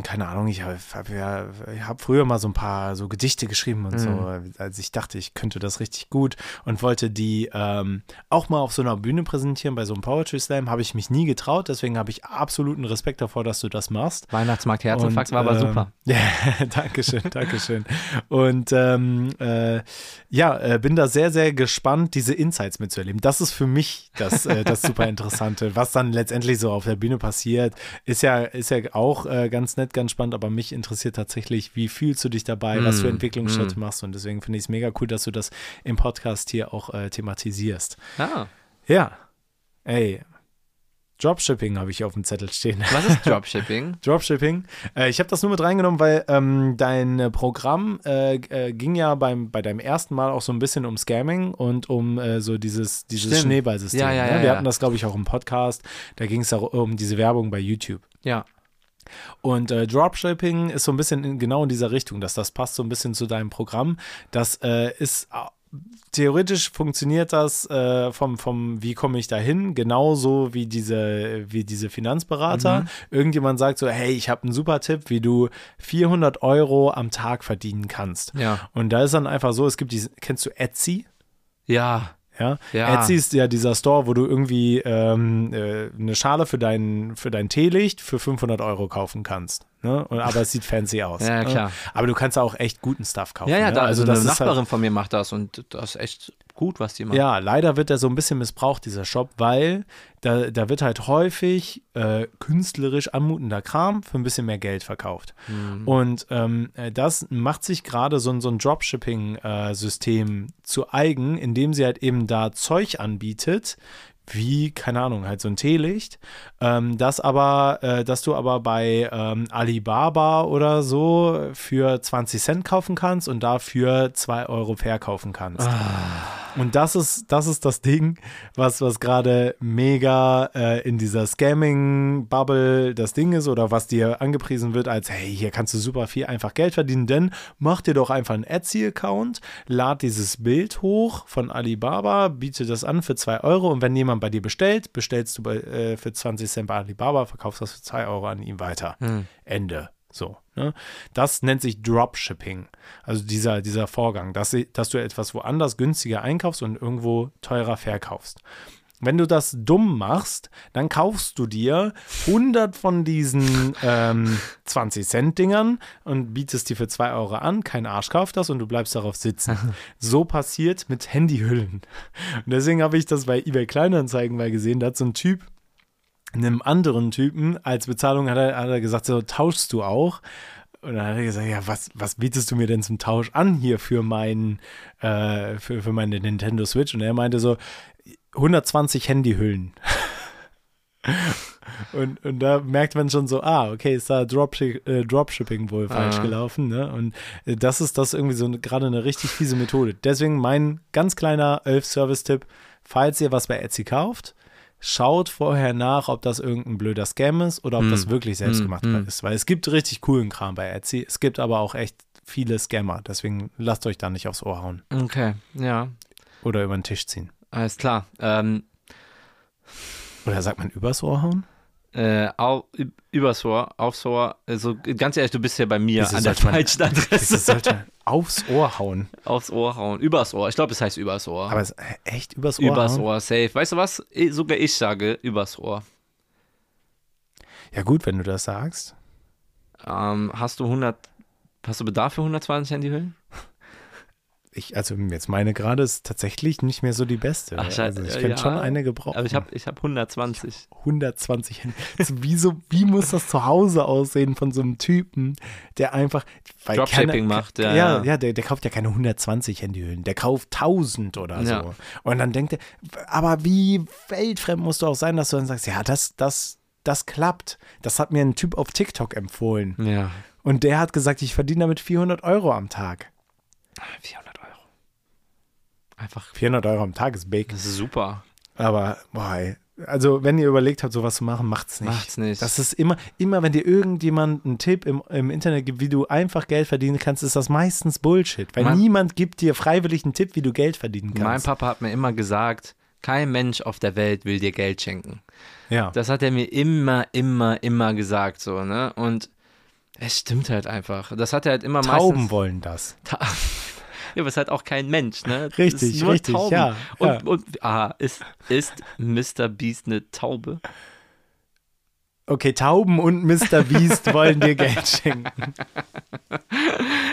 keine Ahnung, ich habe hab ja, hab früher mal so ein paar so Gedichte geschrieben und so, als ich dachte, ich könnte das richtig gut und wollte die ähm, auch mal auf so einer Bühne präsentieren, bei so einem Poetry Slam, habe ich mich nie getraut, deswegen habe ich absoluten Respekt davor, dass du das machst. Weihnachtsmarkt Herzinfarkt war aber ähm, super. Ja, Dankeschön, Dankeschön. Und ähm, äh, ja, äh, bin da sehr, sehr gespannt, diese Insights mitzuerleben. Das ist für mich das, äh, das super Interessante. Was dann letztendlich so auf der Bühne passiert, ist ja, ist ja auch äh, ganz nett, ganz spannend, aber mich interessiert tatsächlich, wie fühlst du dich dabei, was für Entwicklungsschritte machst du. Und deswegen finde ich es mega cool, dass du das im Podcast hier auch äh, thematisierst. Ah, Ja, ey. Dropshipping habe ich auf dem Zettel stehen. was ist Dropshipping? Dropshipping. Äh, ich habe das nur mit reingenommen, weil ähm, dein äh, Programm äh, äh, ging ja beim, bei deinem ersten Mal auch so ein bisschen um Scamming und um äh, so dieses, dieses. Schneeballsystem. Ja, ja, ne? ja, Wir ja. hatten das, glaube ich, auch im Podcast. Da ging es um diese Werbung bei YouTube. Ja. Und äh, Dropshipping ist so ein bisschen in, genau in dieser Richtung, dass das passt so ein bisschen zu deinem Programm. Das äh, ist äh, theoretisch funktioniert das äh, vom, vom wie komme ich da hin, genauso wie diese, wie diese Finanzberater. Irgendjemand sagt so, hey, ich habe einen super Tipp, wie du 400 Euro am Tag verdienen kannst. Ja. Und da ist dann einfach so, es gibt diese, kennst du Etsy? Ja. Ja? Ja. Etsy ist ja dieser Store, wo du irgendwie ähm, äh, eine Schale für dein, für dein Teelicht für 500 Euro kaufen kannst. Ne? Und, aber es sieht fancy aus. Ja, ne? klar. Aber du kannst auch echt guten Stuff kaufen. Ja, ja, ne? da, also, das eine ist Nachbarin Halt, von mir macht das und das ist echt gut, was die machen. Ja, leider wird er so ein bisschen missbraucht, dieser Shop, weil da, da wird halt häufig äh, künstlerisch anmutender Kram für ein bisschen mehr Geld verkauft. Und ähm, äh, das macht sich gerade so, ein- so ein Dropshipping-System zu eigen, indem sie halt eben da Zeug anbietet, wie, keine Ahnung, halt so ein Teelicht, ähm, das aber, äh, dass du aber bei ähm, Alibaba oder so für 20 Cent kaufen kannst und dafür 2 Euro verkaufen kannst. Und das ist, das ist das Ding, was, was gerade mega äh, in dieser Scamming-Bubble das Ding ist oder was dir angepriesen wird als, hey, hier kannst du super viel einfach Geld verdienen, denn mach dir doch einfach einen Etsy-Account, lad dieses Bild hoch von Alibaba, biete das an für 2 Euro und wenn jemand bei dir bestellt, bestellst du bei, äh, für 20 Cent bei Alibaba, verkaufst das für 2 Euro an ihm weiter. Ende. So. Ne? Das nennt sich Dropshipping. Also dieser, dieser Vorgang, dass, dass du etwas woanders günstiger einkaufst und irgendwo teurer verkaufst. Wenn du das dumm machst, dann kaufst du dir 100 von diesen ähm, 20-Cent-Dingern und bietest die für 2 Euro an. Kein Arsch kauft das und du bleibst darauf sitzen. So passiert mit Handyhüllen. Und deswegen habe ich das bei eBay Kleinanzeigen mal gesehen. Da hat so ein Typ einem anderen Typen als Bezahlung hat er, hat er gesagt, so tauschst du auch. Und dann hat er gesagt, ja, was, was bietest du mir denn zum Tausch an hier für meinen, äh, für, für meine Nintendo Switch? Und er meinte so, 120 Handyhüllen. Und, und da merkt man schon so, ah, okay, ist da Dropshi äh, Dropshipping wohl falsch Ah. gelaufen. Ne? Und äh, das ist das irgendwie so gerade eine richtig fiese Methode. Deswegen mein ganz kleiner Elf-Service-Tipp, falls ihr was bei Etsy kauft, schaut vorher nach, ob das irgendein blöder Scam ist oder ob das wirklich selbst gemacht hm. ist. Weil es gibt richtig coolen Kram bei Etsy. Es gibt aber auch echt viele Scammer. Deswegen lasst euch da nicht aufs Ohr hauen Okay, ja, oder über den Tisch ziehen. alles klar. Ähm, Oder sagt man übers Ohr hauen? Äh, au, ü- übers Ohr, aufs Ohr. Also ganz ehrlich, du bist ja bei mir Wieso an der falschen Das Adresse. sollte aufs Ohr hauen. Aufs Ohr hauen. Übers Ohr. Ich glaube, es heißt übers Ohr. Aber es, echt übers Ohr übers hauen? Ohr, safe. Weißt du was? Sogar ich sage übers Ohr. Ja gut, wenn du das sagst. Ähm, hast du 100, hast du Bedarf für 120 Handyhüllen? Ich, also jetzt meine gerade ist tatsächlich nicht mehr so die beste. Ach, scheiße, also ich ja, könnte ja. schon eine gebrauchen. Aber ich habe ich hab 120. 120 Hände. Also wieso, wie muss das zu Hause aussehen von so einem Typen, der einfach weil Dropshipping keiner- macht, ja, Ja, ja. ja, der, der kauft ja keine 120 Handyhüllen, der kauft 1000 oder Ja. so. Und dann denkt er, aber wie weltfremd musst du auch sein, dass du dann sagst, ja, das, das, das klappt. Das hat mir ein Typ auf TikTok empfohlen. Ja. Und der hat gesagt, ich verdiene damit 400 Euro am Tag. 400 Euro. Einfach, 400 Euro am Tag ist big. das ist super. Aber, boah, ey. also wenn ihr überlegt habt, sowas zu machen, macht's nicht. Macht's nicht. Das ist immer, immer wenn dir irgendjemand einen Tipp im, im Internet gibt, wie du einfach Geld verdienen kannst, ist das meistens Bullshit. Weil Mein- niemand gibt dir freiwillig einen Tipp, wie du Geld verdienen Mein kannst. Papa hat mir immer gesagt, kein Mensch auf der Welt will dir Geld schenken. ja. Das hat er mir immer, immer, immer gesagt, so, ne? Und es stimmt halt einfach. Das hat er halt immer Tauben meistens. wollen das. Ta ja, aber es halt auch kein Mensch, ne? Richtig, nur richtig, Tauben. ja, Und, ja. und ah, ist, ist Mr. Beast eine Taube? Okay, Tauben und Mr. Beast wollen dir Geld schenken.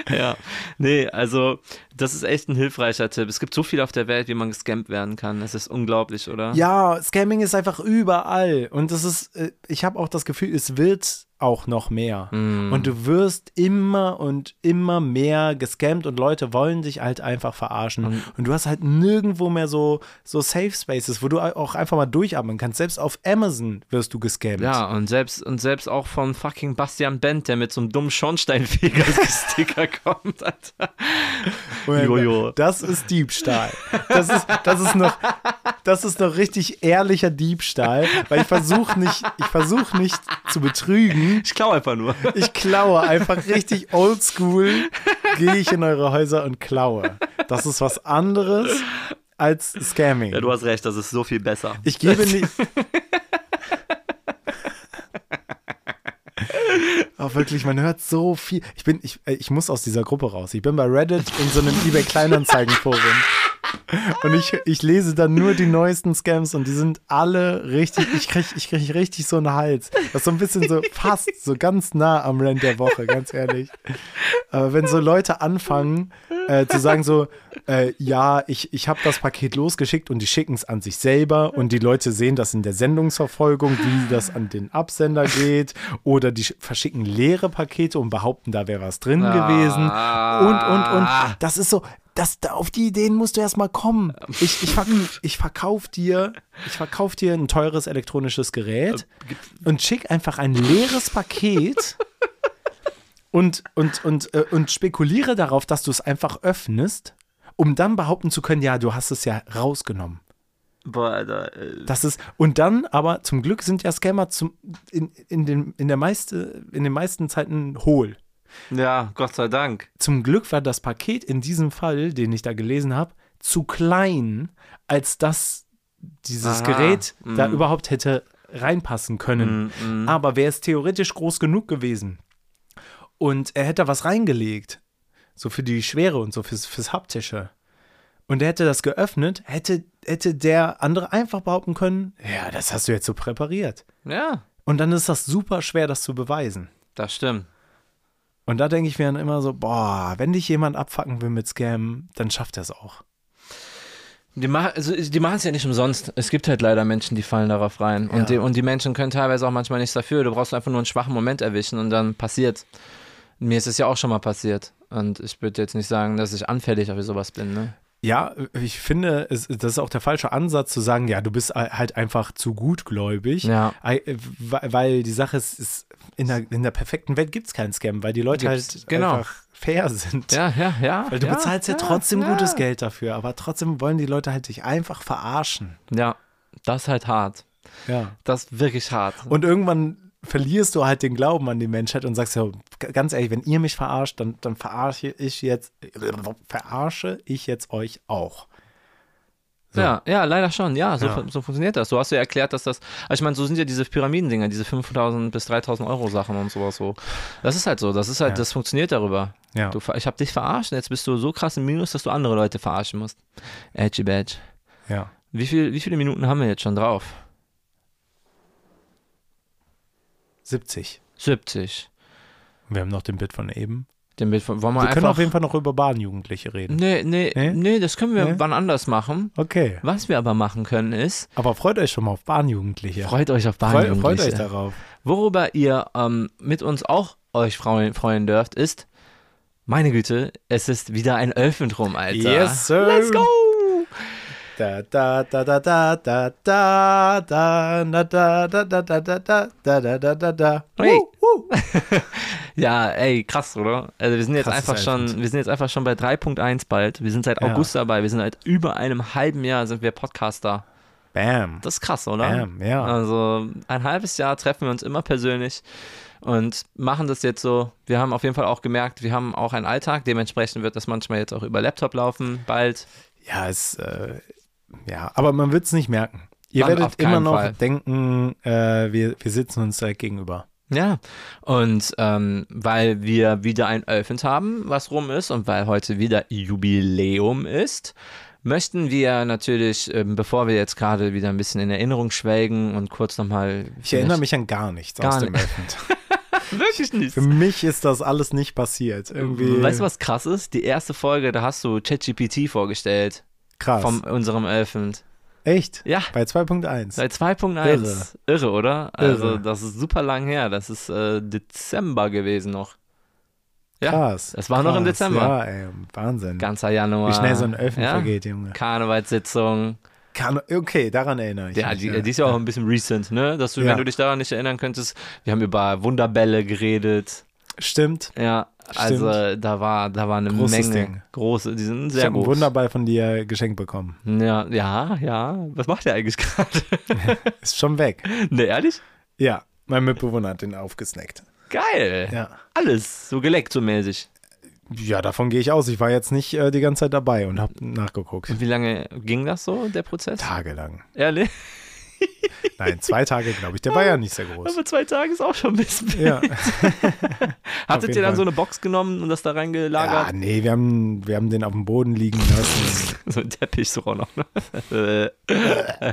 Ja. Nee, also, das ist echt ein hilfreicher Tipp. Es gibt so viel auf der Welt, wie man gescampt werden kann. Das ist unglaublich, oder? Ja, Scamming ist einfach überall. Und das ist, äh, ich habe auch das Gefühl, es wird auch noch mehr. Mm. Und du wirst immer und immer mehr gescammt und Leute wollen dich halt einfach verarschen. Und, du hast halt nirgendwo mehr so, so Safe Spaces, wo du auch einfach mal durchatmen kannst. Selbst auf Amazon wirst du gescammt. Ja, und selbst, und selbst auch von fucking Bastian Bent, der mit so einem dummen Schornsteinfeger-Sticker kommt, Alter. Jojo. Das ist Diebstahl. Das ist, das ist noch, das ist noch richtig ehrlicher Diebstahl, weil ich versuche nicht, ich versuche nicht zu betrügen. Ich klau einfach nur. Ich klaue einfach richtig oldschool, gehe ich in eure Häuser und klaue. Das ist was anderes als Scamming. Ja, du hast recht, das ist so viel besser. ich gebe nicht. Oh, wirklich, man hört so viel. Ich bin, ich, äh, ich muss aus dieser Gruppe raus. Ich bin bei Reddit in so einem eBay Kleinanzeigenforum. Und ich, ich lese dann nur die neuesten Scams und die sind alle richtig, ich krieg, ich krieg richtig so einen Hals. Das ist so ein bisschen so fast so ganz nah am Rand der Woche, ganz ehrlich. Aber wenn so Leute anfangen äh, zu sagen so, äh, ja, ich, ich habe das Paket losgeschickt und die schicken es an sich selber und die Leute sehen das in der Sendungsverfolgung, wie das an den Absender geht oder die sch- verschicken leere Pakete und behaupten, da wäre was drin gewesen und, und, und. Das ist so, das, da, auf die Ideen musst du erstmal kommen. Ich, ich, ich verkauf dir, ich verkauf dir ein teures elektronisches Gerät und schick einfach ein leeres Paket und, und, und, äh, und spekuliere darauf, dass du es einfach öffnest, um dann behaupten zu können, ja, du hast es ja rausgenommen. Boah, Alter. äh, Das ist, und dann, aber zum Glück sind ja Scammer zum, in, in, den, in, der meiste, in den meisten Zeiten hohl. Ja, Gott sei Dank. Zum Glück war das Paket in diesem Fall, den ich da gelesen habe, zu klein, als dass dieses Aha, Gerät da mm. überhaupt hätte reinpassen können. Mm, Aber wäre es theoretisch groß genug gewesen und er hätte was reingelegt, so für die Schwere und so fürs, fürs Haptische, und er hätte das geöffnet, hätte, hätte der andere einfach behaupten können, ja, das hast du jetzt so präpariert. Ja, Und dann ist das super schwer, das zu beweisen. das stimmt. Und da denke ich mir dann immer so, boah, wenn dich jemand abfacken will mit Scam, dann schafft er es auch. Die, mach, also, die machen es ja nicht umsonst. Es gibt halt leider Menschen, die fallen darauf rein. Und, Ja. die, und die Menschen können teilweise auch manchmal nichts dafür. Du brauchst einfach nur einen schwachen Moment erwischen und dann passiert. Mir ist es ja auch schon mal passiert. Und ich würde jetzt nicht sagen, dass ich anfällig für sowas bin. Ne? Ja, ich finde, es, das ist auch der falsche Ansatz zu sagen, ja, du bist halt einfach zu gutgläubig. Ja. Ei- Weil die Sache ist, ist in, der, in der perfekten Welt gibt es keinen Scam, weil die Leute Gibt's, halt genau. einfach fair sind. Ja, ja, ja. Weil du ja, bezahlst ja, ja, trotzdem gutes Geld dafür, aber trotzdem wollen die Leute halt dich einfach verarschen. Ja, das ist halt hart. Ja. Das ist wirklich hart. Und irgendwann verlierst du halt den Glauben an die Menschheit und sagst ja, ganz ehrlich, wenn ihr mich verarscht, dann, dann verarsche ich jetzt, verarsche ich jetzt euch auch. So. Ja, ja, leider schon. Ja, so, Ja. so funktioniert das. Du hast ja erklärt, dass das. Also ich meine, so sind ja diese Pyramidendinger, diese 5000 bis 3000 Euro Sachen und sowas so. Das ist halt so. Das ist halt, Ja. das funktioniert darüber. Ja. Du, ich habe dich verarscht jetzt bist du so krass im Minus, dass du andere Leute verarschen musst. Edgy Badge. ja. Wie, viel, wie viele Minuten haben wir jetzt schon drauf? 70. 70. Wir haben noch den Bit von eben. Den Bild von, wollen wir, Wir können auf jeden Fall noch über Bahnjugendliche reden. nee, nee, Nee? nee, das können wir Nee? wann anders machen. Okay. Was wir aber machen können ist, Aber freut euch schon mal auf Bahnjugendliche. freut euch auf Bahnjugendliche. freut euch darauf. Worüber ihr ähm, mit uns auch euch freuen, freuen dürft, ist, meine Güte, es ist wieder ein Elfentrum, Alter. Yes, sir. Let's go! Da da da da da da da da da da da da da da da da da da da da. Hey. Ja, ey, krass, oder? Also wir sind jetzt Krasses einfach schon, Elfend. wir sind jetzt einfach schon bei 3.1 bald. Wir sind seit Ja. August dabei. Wir sind seit über einem halben Jahr sind wir Podcaster. Bam. Das ist krass, oder? Bam, ja. Also ein halbes Jahr treffen wir uns immer persönlich und machen das jetzt so. Wir haben auf jeden Fall auch gemerkt, wir haben auch einen Alltag. Dementsprechend wird das manchmal jetzt auch über Laptop laufen, bald. Ja, es, äh, ja, aber man wird es nicht merken. Ihr auf werdet immer noch Fall. denken, äh, wir, wir sitzen uns direkt gegenüber. Ja, und ähm, weil wir wieder ein Elfend haben, was rum ist, und weil heute wieder Jubiläum ist, möchten wir natürlich, ähm, bevor wir jetzt gerade wieder ein bisschen in Erinnerung schwelgen und kurz nochmal. Ich erinnere mich an gar nichts Gar aus dem. Elfend. wirklich nicht. Für mich ist das alles nicht passiert. Irgendwie Weißt du, was krass ist? Die erste Folge, da hast du ChatGPT vorgestellt krass. von unserem Elfend. Echt? Ja, Bei 2.1. seit 2.1. Irre. oder? Also, das ist super lang her. Das ist äh, Dezember gewesen noch. Ja, Krass. das war noch im krass. Dezember. Ja, ey, Wahnsinn. ganzer Januar. Wie schnell so ein Elfend ja? vergeht, Junge. Karnevalssitzung. Okay, daran erinnere ich Ja, mich. die, die ist ja auch ein bisschen recent, ne? Dass du, Ja. wenn du dich daran nicht erinnern könntest, wir haben über Wunderbälle geredet. Stimmt. Ja, also da war, da war eine Großes Menge. Ding. Große, die sind Ich sehr einen groß. Wunderball von dir geschenkt bekommen. Ja, ja, ja. Was macht der eigentlich gerade? Ist schon weg. ne, ehrlich? Ja, mein Mitbewohner hat den aufgesnackt. Geil. Ja. Alles, so geleckt, so mäßig. Ja, davon gehe ich aus. Ich war jetzt nicht äh, die ganze Zeit dabei und habe nachgeguckt. Und wie lange ging das so, der Prozess? Tagelang. Ehrlich? Nein, zwei Tage, glaube ich. Der war ja nicht sehr groß. Aber zwei Tage ist auch schon ein bisschen. Ja. Hattet ihr dann Fall. so eine Box genommen und das da ja, reingelagert? nee, wir haben, wir haben den auf dem Boden liegen lassen. So ein Teppich so auch noch. Ne?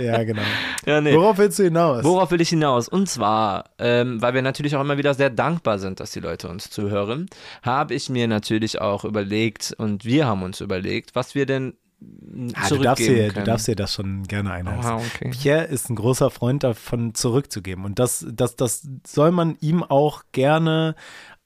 ja, genau. ja, nee. Worauf willst du hinaus? Worauf will ich hinaus? Und zwar, ähm, weil wir natürlich auch immer wieder sehr dankbar sind, dass die Leute uns zuhören, habe ich mir natürlich auch überlegt und wir haben uns überlegt, was wir denn Ah, du, darfst dir, du darfst dir das schon gerne einhalten. Okay. Pierre ist ein großer Freund davon, zurückzugeben. Und das, das, das soll man ihm auch gerne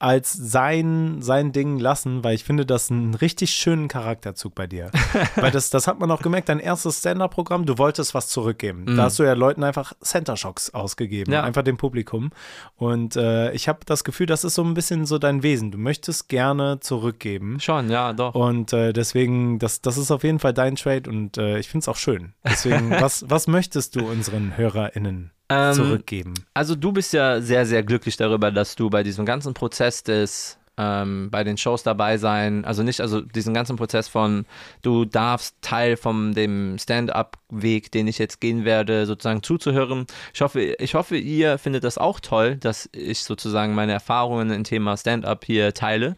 als sein, sein Ding lassen, weil ich finde das einen richtig schönen Charakterzug bei dir. weil das, das hat man auch gemerkt, dein erstes Stand-Up-Programm, du wolltest was zurückgeben. Da hast du ja Leuten einfach Center Shocks ausgegeben, Mhm. Ja. einfach dem Publikum. Und äh, ich habe das Gefühl, das ist so ein bisschen so dein Wesen. Du möchtest gerne zurückgeben. Schon, ja, doch. Und äh, deswegen, das, das ist auf jeden Fall dein Trade und äh, ich finde es auch schön. Deswegen, was, was möchtest du unseren HörerInnen Ähm, zurückgeben? Also du bist ja sehr, sehr glücklich darüber, dass du bei diesem ganzen Prozess des ähm, bei den Shows dabei sein, also nicht, also diesen ganzen Prozess von du darfst Teil von dem Stand-up-Weg, den ich jetzt gehen werde, sozusagen zuzuhören. Ich hoffe, ich hoffe, ihr findet das auch toll, dass ich sozusagen meine Erfahrungen im Thema Stand-up hier teile.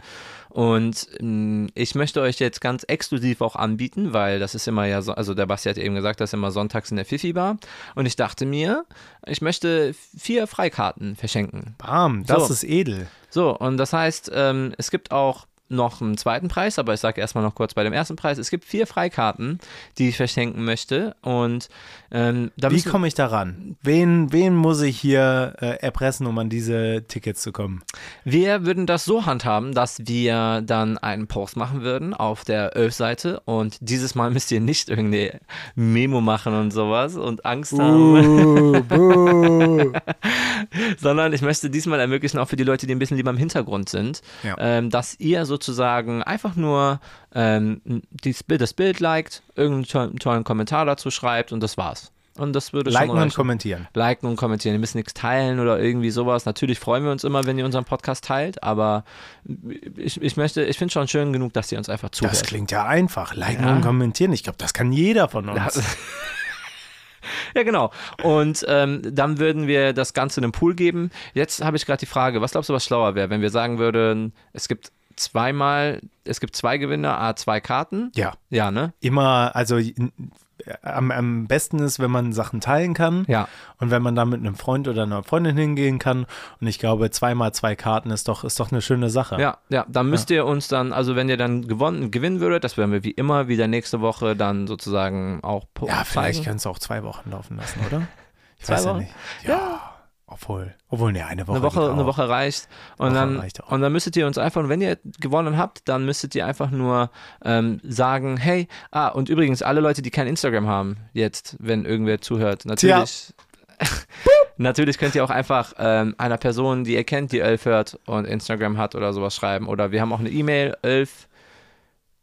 Und mh, ich möchte euch jetzt ganz exklusiv auch anbieten, weil das ist immer ja so, also der Basti hat eben gesagt, das ist immer sonntags in der Fifi-Bar. Und ich dachte mir, ich möchte vier Freikarten verschenken. Bam, das so. ist edel. So, und das heißt, ähm, es gibt auch noch einen zweiten Preis, aber ich sage erstmal noch kurz bei dem ersten Preis. Es gibt vier Freikarten, die ich verschenken möchte. Und ähm, Wie komme ich daran? Wen, wen muss ich hier äh, erpressen, um an diese Tickets zu kommen? Wir würden das so handhaben, dass wir dann einen Post machen würden auf der Ölf-Seite und dieses Mal müsst ihr nicht irgendwie Memo machen und sowas und Angst haben, Uh, buh. sondern ich möchte diesmal ermöglichen, auch für die Leute, die ein bisschen lieber im Hintergrund sind, Ja. ähm, dass ihr sozusagen einfach nur ähm, Bild, das Bild liked, irgendeinen to tollen Kommentar dazu schreibt und das war's. Und das würde Liken schon und reichen. kommentieren. liken und kommentieren. Ihr müsst nichts teilen oder irgendwie sowas. Natürlich freuen wir uns immer, wenn ihr unseren Podcast teilt, aber ich, ich möchte, ich finde schon schön genug, dass ihr uns einfach zuhört. Das klingt ja einfach. Liken Ja. und kommentieren. Ich glaube, das kann jeder von uns. Ja, genau. Und ähm, dann würden wir das Ganze in den Pool geben. Jetzt habe ich gerade die Frage, was glaubst du, was schlauer wäre, wenn wir sagen würden, es gibt zweimal, es gibt zwei Gewinner, a zwei Karten? Ja. Ja, ne? Immer, also am, am besten ist, wenn man Sachen teilen kann. Ja. Und wenn man da mit einem Freund oder einer Freundin hingehen kann. Und ich glaube, zweimal zwei Karten ist doch, ist doch eine schöne Sache. Ja, ja, dann müsst ihr uns dann, also wenn ihr dann gewonnen, gewinnen würdet, das werden wir wie immer wieder nächste Woche dann sozusagen auch Ja, vielleicht können es auch zwei Wochen laufen lassen, oder? Ich Zwei weiß ja Wochen? nicht. Ja. Obwohl, obwohl, ne, eine Woche. eine Woche, eine. Woche reicht. Und, Woche dann, reicht und dann müsstet ihr uns einfach, und wenn ihr gewonnen habt, dann müsstet ihr einfach nur ähm, sagen, hey, ah, und übrigens, alle Leute, die kein Instagram haben, jetzt, wenn irgendwer zuhört, natürlich. Natürlich könnt ihr auch einfach ähm, einer Person, die ihr kennt, die Elf hört und Instagram hat oder sowas schreiben. Oder wir haben auch eine E-Mail, elf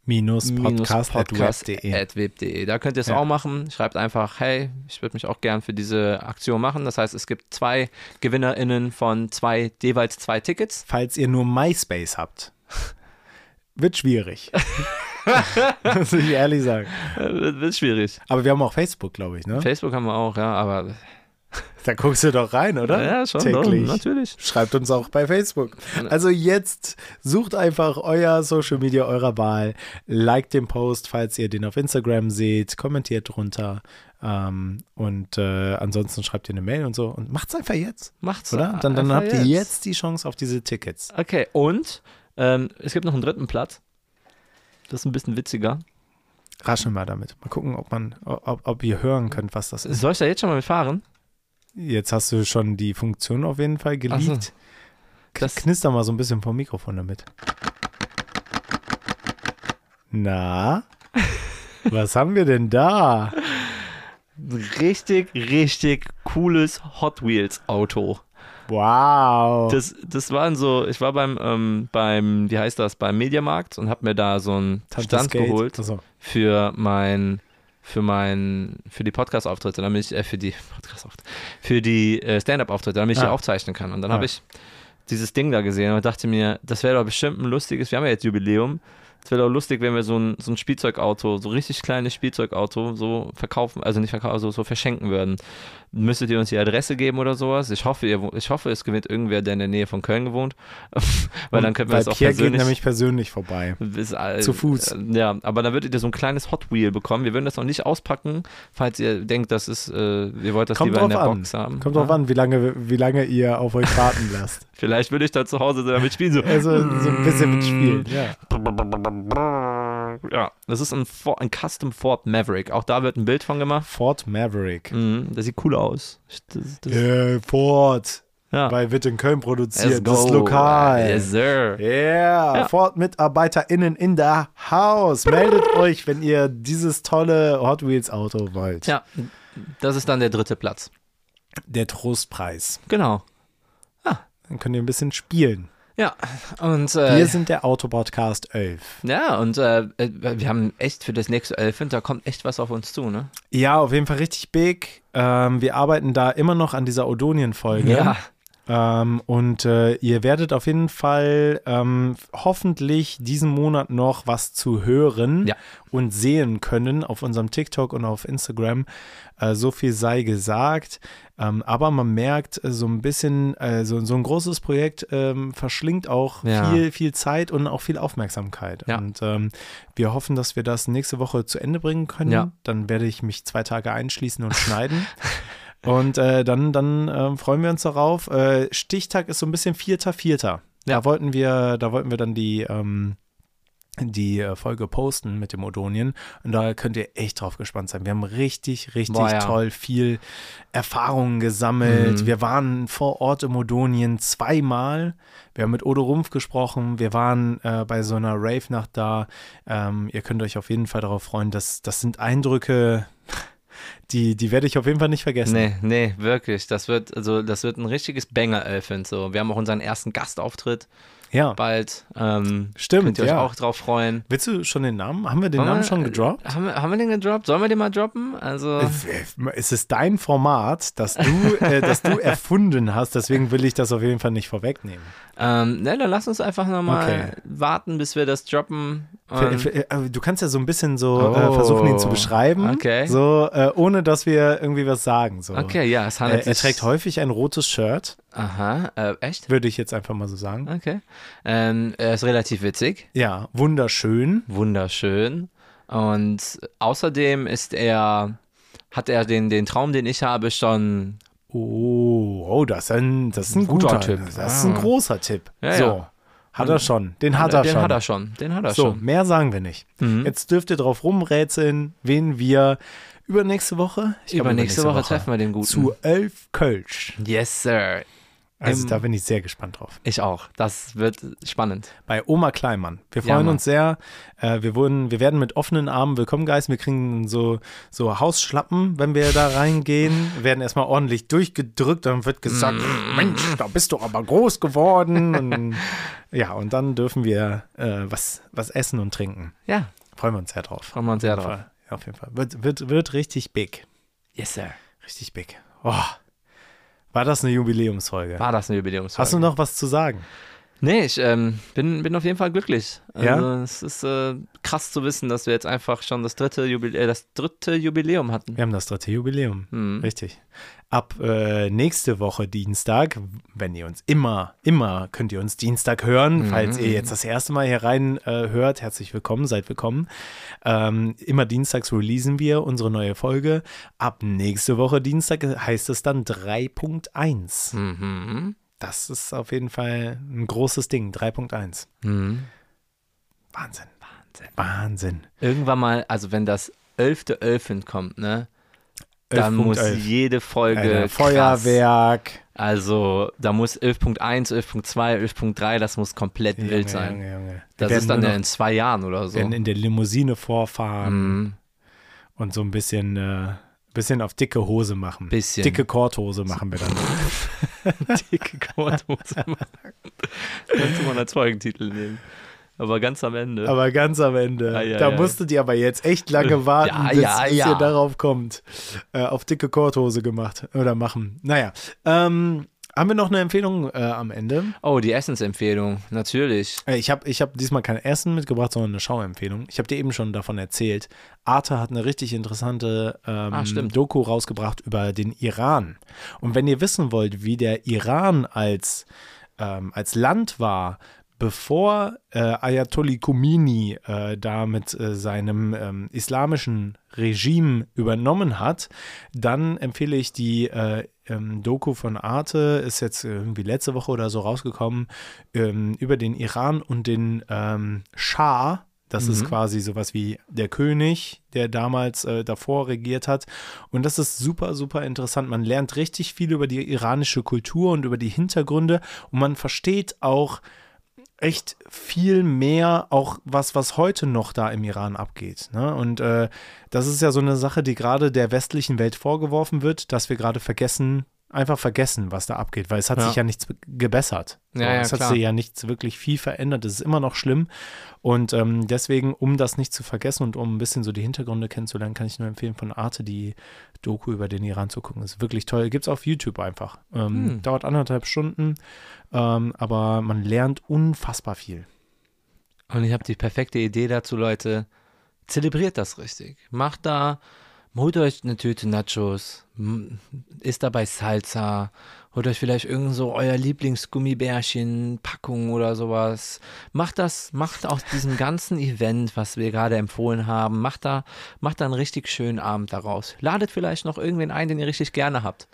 Minus podcast, at podcast web.de. at web.de. Da könnt ihr es Ja. auch machen. Schreibt einfach, hey, ich würde mich auch gern für diese Aktion machen. Das heißt, es gibt zwei GewinnerInnen von zwei, jeweils zwei Tickets. Falls ihr nur MySpace habt, wird schwierig. Muss ich ehrlich sagen. Wird, wird schwierig. Aber wir haben auch Facebook, glaube ich, ne? Facebook haben wir auch, ja, aber Da guckst du doch rein, oder? ja, schon, Täglich. Doch, natürlich. Schreibt uns auch bei Facebook. Also jetzt sucht einfach euer Social Media eurer Wahl, liked den Post, falls ihr den auf Instagram seht, kommentiert drunter ähm, und äh, ansonsten schreibt ihr eine Mail und so und macht's einfach jetzt, Macht's. oder? Dann, dann habt ihr jetzt die Chance auf diese Tickets. Okay, und ähm, es gibt noch einen dritten Platz. Das ist ein bisschen witziger. Raschen wir damit. Mal gucken, ob man, ob, ob ihr hören könnt, was das ist. Soll ich da jetzt schon mal mitfahren? Jetzt hast du schon die Funktion auf jeden Fall Ach so. geleakt. Das- Knister mal so ein bisschen vom Mikrofon damit. Na? Was haben wir denn da? Richtig, richtig cooles Hot Wheels Auto. Wow. Das, das waren so, ich war beim, ähm, beim, wie heißt das, beim Mediamarkt und habe mir da so einen Stand geholt Achso. für mein, für mein, für die Podcast-Auftritte, damit ich, äh, für die Podcast-Auftritte, für die äh, Stand-Up-Auftritte, damit ich Ah. die aufzeichnen kann. Und dann Ah. habe ich dieses Ding da gesehen und dachte mir, das wäre doch bestimmt ein lustiges, wir haben ja jetzt Jubiläum, Es wäre doch lustig, wenn wir so ein, so ein Spielzeugauto, so richtig kleines Spielzeugauto, so verkaufen, also nicht verkaufen, also so verschenken würden. Müsstet ihr uns die Adresse geben oder sowas? Ich hoffe, ihr, ich hoffe, es gewinnt irgendwer, der in der Nähe von Köln gewohnt. Weil dann könnten wir Weil das auch Pierre geht persönlich. nämlich persönlich vorbei. Bis, äh, Zu Fuß. Äh, ja, aber dann würdet ihr so ein kleines Hot Wheel bekommen. Wir würden das noch nicht auspacken, falls ihr denkt, das ist, äh, ihr wollt das Kommt lieber in drauf der an. Box haben. Kommt drauf Ja. an, wie lange, wie lange ihr auf euch warten lasst. Vielleicht würde ich da zu Hause damit spielen. So. Also so ein bisschen mit Spielen, ja. Ja, das ist ein, Ford, ein Custom Ford Maverick. Auch da wird ein Bild von gemacht. Ford Maverick. Mhm, das sieht cool aus. Das, das, Äh, Ford. ja. Weil wird in Köln produziert. Das ist lokal. Yes, sir. Yeah, Ja. Ford-MitarbeiterInnen in der Haus. Meldet euch, wenn ihr dieses tolle Hot Wheels Auto wollt. Ja, das ist dann der dritte Platz. Der Trostpreis. Genau. Dann könnt ihr ein bisschen spielen. Ja, und äh, Wir sind der Autopodcast 11. ja, und äh, äh, wir haben echt für das nächste Elfend, da kommt echt was auf uns zu, ne? Ja, auf jeden Fall richtig big. Ähm, wir arbeiten da immer noch an dieser Odonien-Folge. Ja. Ähm, und äh, ihr werdet auf jeden Fall ähm, hoffentlich diesen Monat noch was zu hören Ja. und sehen können auf unserem TikTok und auf Instagram. Äh, so viel sei gesagt. Ähm, aber man merkt äh, so ein bisschen, äh, so, so ein großes Projekt ähm, verschlingt auch Ja. viel, viel Zeit und auch viel Aufmerksamkeit. Ja. Und ähm, wir hoffen, dass wir das nächste Woche zu Ende bringen können. Dann werde ich mich zwei Tage einschließen und schneiden. Und äh, dann, dann ähm, freuen wir uns darauf. Äh, Stichtag ist so ein bisschen Vierter, Vierter. Da Ja. wollten wir, da wollten wir dann die, ähm, die äh, Folge posten mit dem Odonien. Und da könnt ihr echt drauf gespannt sein. Wir haben richtig, richtig Boah, ja. toll viel Erfahrungen gesammelt. Mhm. Wir waren vor Ort im Odonien zweimal. Wir haben mit Odo Rumpf gesprochen. Wir waren äh, bei so einer Rave-Nacht da. Ähm, ihr könnt euch auf jeden Fall darauf freuen. Das, das sind Eindrücke, die, die werde ich auf jeden Fall nicht vergessen. Nee, nee, wirklich. Das wird, also, das wird ein richtiges Banger-Elfend. So. Wir haben auch unseren ersten Gastauftritt Ja, bald. Ähm, Stimmt, Könnt ihr euch ja. auch drauf freuen. willst du schon den Namen? Haben wir den Wollen Namen wir- schon gedroppt? Haben wir, haben wir den gedroppt? Sollen wir den mal droppen? Also. Es ist dein Format, das du, äh, das du erfunden hast, deswegen will ich das auf jeden Fall nicht vorwegnehmen. Ähm, ne, dann lass uns einfach nochmal Okay. warten, bis wir das droppen. Äh, Du kannst ja so ein bisschen so äh. Oh. versuchen, ihn zu beschreiben, Okay. so äh, ohne dass wir irgendwie was sagen. So. okay, ja, es handelt Äh, er trägt häufig ein rotes Shirt, Aha, äh, echt? würde ich jetzt einfach mal so sagen. Okay. Ähm, er ist relativ witzig, Ja, wunderschön. wunderschön. Und außerdem ist er, hat er den, den Traum, den ich habe, schon. Oh, oh das, ist ein, das ist ein Guter guter, Tipp. Das ist ein Ah. großer Tipp. Ja, so, ja. Hat er schon. Den hat er den schon. hat er schon. Den hat er So, schon. mehr sagen wir nicht. Mhm. Jetzt dürft ihr drauf rumrätseln, wen wir übernächste Woche, ich glaube, Übernächste Woche treffen wir den Guten. zu elf Kölsch. Yes, Sir. Also Im- da bin ich sehr gespannt drauf. Ich auch. Das wird spannend. Bei Oma Kleinmann. Wir Ja, freuen Mann. uns sehr. Äh, wir, wurden, wir werden mit offenen Armen willkommen geheißen. Wir kriegen so, so Hausschlappen, wenn wir da reingehen. Wir werden erstmal ordentlich durchgedrückt. Dann wird gesagt, Mm. Mensch, da bist du aber groß geworden. Und, ja, und dann dürfen wir äh, was, was essen und trinken. Ja, Freuen wir uns sehr drauf. freuen wir uns sehr Auf drauf. Fall. Ja, auf jeden Fall. Wird, wird, wird richtig big. Yes, Sir. Richtig big. Oh. War das eine Jubiläumsfolge? War das eine Jubiläumsfolge? Hast du noch was zu sagen? Nee, ich ähm, bin, bin auf jeden Fall glücklich. Also, Ja? Es ist äh, krass zu wissen, dass wir jetzt einfach schon das dritte, Jubilä äh, das dritte Jubiläum hatten. Wir haben das dritte Jubiläum. Mhm. Richtig. Ab äh, nächste Woche Dienstag, wenn ihr uns immer, immer könnt ihr uns Dienstag hören. Mhm. Falls ihr jetzt das erste Mal hier rein äh, hört, herzlich willkommen, seid willkommen. Ähm, immer dienstags releasen wir unsere neue Folge. Ab nächste Woche Dienstag heißt es dann 3.1. Mhm. Das ist auf jeden Fall ein großes Ding. 3.1. Mhm. Wahnsinn. Wahnsinn. Wahnsinn. Irgendwann mal, also wenn das 11.11. kommt, ne? Dann muss 11.11. jede Folge Alter, krass. Feuerwerk. Also da muss 11.1, 11.2, 11.3, das muss komplett wild Junge, sein. Junge, Junge. Das ist dann ja noch- in zwei Jahren oder so. werden in der Limousine vorfahren Mhm. und so ein bisschen, äh, bisschen auf dicke Hose machen. Bisschen. Dicke Korthose machen wir dann. Dicke Korthose machen. Könnte man als Folgentitel nehmen. Aber ganz am Ende. aber ganz am Ende. Ei, ei, da ei. musstet ihr aber jetzt echt lange warten, Ja, bis, ja, bis ja. ihr darauf kommt. Äh, auf dicke Korthose gemacht oder machen. Naja. Ähm, Haben wir noch eine Empfehlung äh, am Ende? Oh, die Essensempfehlung, natürlich. Äh, Ich habe ich hab diesmal kein Essen mitgebracht, sondern eine Schauempfehlung. Ich habe dir eben schon davon erzählt. Arte hat eine richtig interessante ähm, Ah. Doku rausgebracht über den Iran. Und wenn ihr wissen wollt, wie der Iran als, ähm, als Land war, bevor äh, Ayatollah Khomeini äh, da mit äh, seinem ähm, islamischen Regime übernommen hat, dann empfehle ich die äh, ähm, Doku von Arte, ist jetzt irgendwie letzte Woche oder so rausgekommen, ähm, über den Iran und den ähm, Schah. Das ist quasi sowas wie der König, der damals äh, davor regiert hat. Und das ist super, super interessant. Man lernt richtig viel über die iranische Kultur und über die Hintergründe und man versteht auch, echt viel mehr auch was, was heute noch da im Iran abgeht. Ne? Und äh, das ist ja so eine Sache, die gerade der westlichen Welt vorgeworfen wird, dass wir gerade vergessen, einfach vergessen, was da abgeht, weil es hat Ja. sich ja nichts gebessert. So, Ja, ja, es hat klar. sich ja nichts wirklich viel verändert. Es ist immer noch schlimm. Und ähm, deswegen, um das nicht zu vergessen und um ein bisschen so die Hintergründe kennenzulernen, kann ich nur empfehlen, von Arte die Doku über den Iran zu gucken. Ist wirklich toll. Gibt es auf YouTube einfach. Ähm, Hm. Dauert anderthalb Stunden, ähm, aber man lernt unfassbar viel. Und ich habe die perfekte Idee dazu, Leute. Zelebriert das richtig. Macht da, holt euch eine Tüte Nachos, isst dabei Salsa, holt euch vielleicht irgend so euer Lieblingsgummibärchen, Packung oder sowas. Macht das, macht aus diesem ganzen Event, was wir gerade empfohlen haben, macht da, macht da einen richtig schönen Abend daraus. Ladet vielleicht noch irgendwen ein, den ihr richtig gerne habt.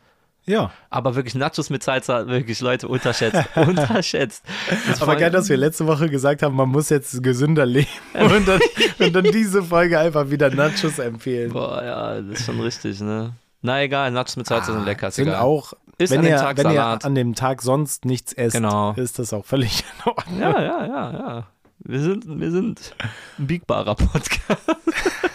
Ja. Aber wirklich Nachos mit Salsa, wirklich Leute, unterschätzt, unterschätzt. Das Aber war- geil, dass wir letzte Woche gesagt haben, man muss jetzt gesünder leben und dann, und dann diese Folge einfach wieder Nachos empfehlen. Boah, ja, das ist schon richtig, ne? Na egal, Nachos mit Salsa sind lecker, ist Sind egal. auch, Isst wenn, an ihr, Tag wenn ihr an dem Tag sonst nichts esst, Genau. ist das auch völlig in Ordnung. Ja, ja, ja, ja. Wir sind, wir sind ein biegbarer Podcast.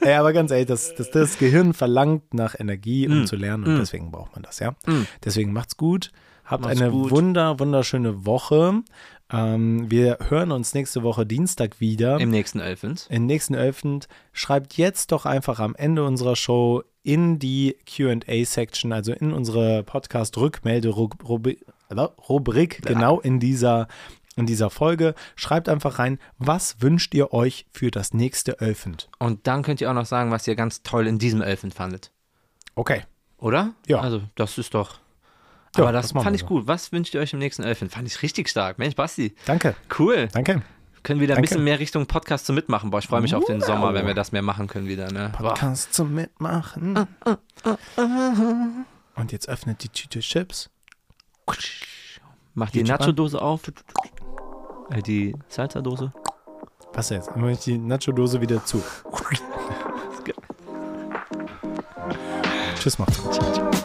Ey, aber ganz ehrlich, das, das, das Gehirn verlangt nach Energie, um Mm. zu lernen und Mm. deswegen braucht man das, ja. Mm. Deswegen macht's gut. Habt Macht's eine gut. wunder, wunderschöne Woche. Ähm, wir hören uns nächste Woche Dienstag wieder. Im nächsten Elfens. Im nächsten Elfend. Schreibt jetzt doch einfach am Ende unserer Show in die QA-Section, also in unsere Podcast-Rückmelde-Rubrik, Rubrik, genau in dieser, in dieser Folge. Schreibt einfach rein, was wünscht ihr euch für das nächste Elfend? Und dann könnt ihr auch noch sagen, was ihr ganz toll in diesem Elfen fandet. Okay. Oder? Ja. Also, das ist doch. Ja, Aber das, das fand wir ich so. gut. Was wünscht ihr euch im nächsten Elfen? Fand ich richtig stark. Mensch, Basti. Danke. Cool. Danke. Können wieder ein bisschen mehr Richtung Podcast zu mitmachen. Boah, ich freue mich auf den Sommer, wenn wir das mehr machen können wieder. Ne? Boah. Podcast zum Mitmachen. Und jetzt öffnet die Tüte Chips. Mach die. Nacho-Dose auf. Äh, die Salsa-Dose. Was jetzt? Dann mache ich die Nacho-Dose wieder zu. Tschüss, macht's gut.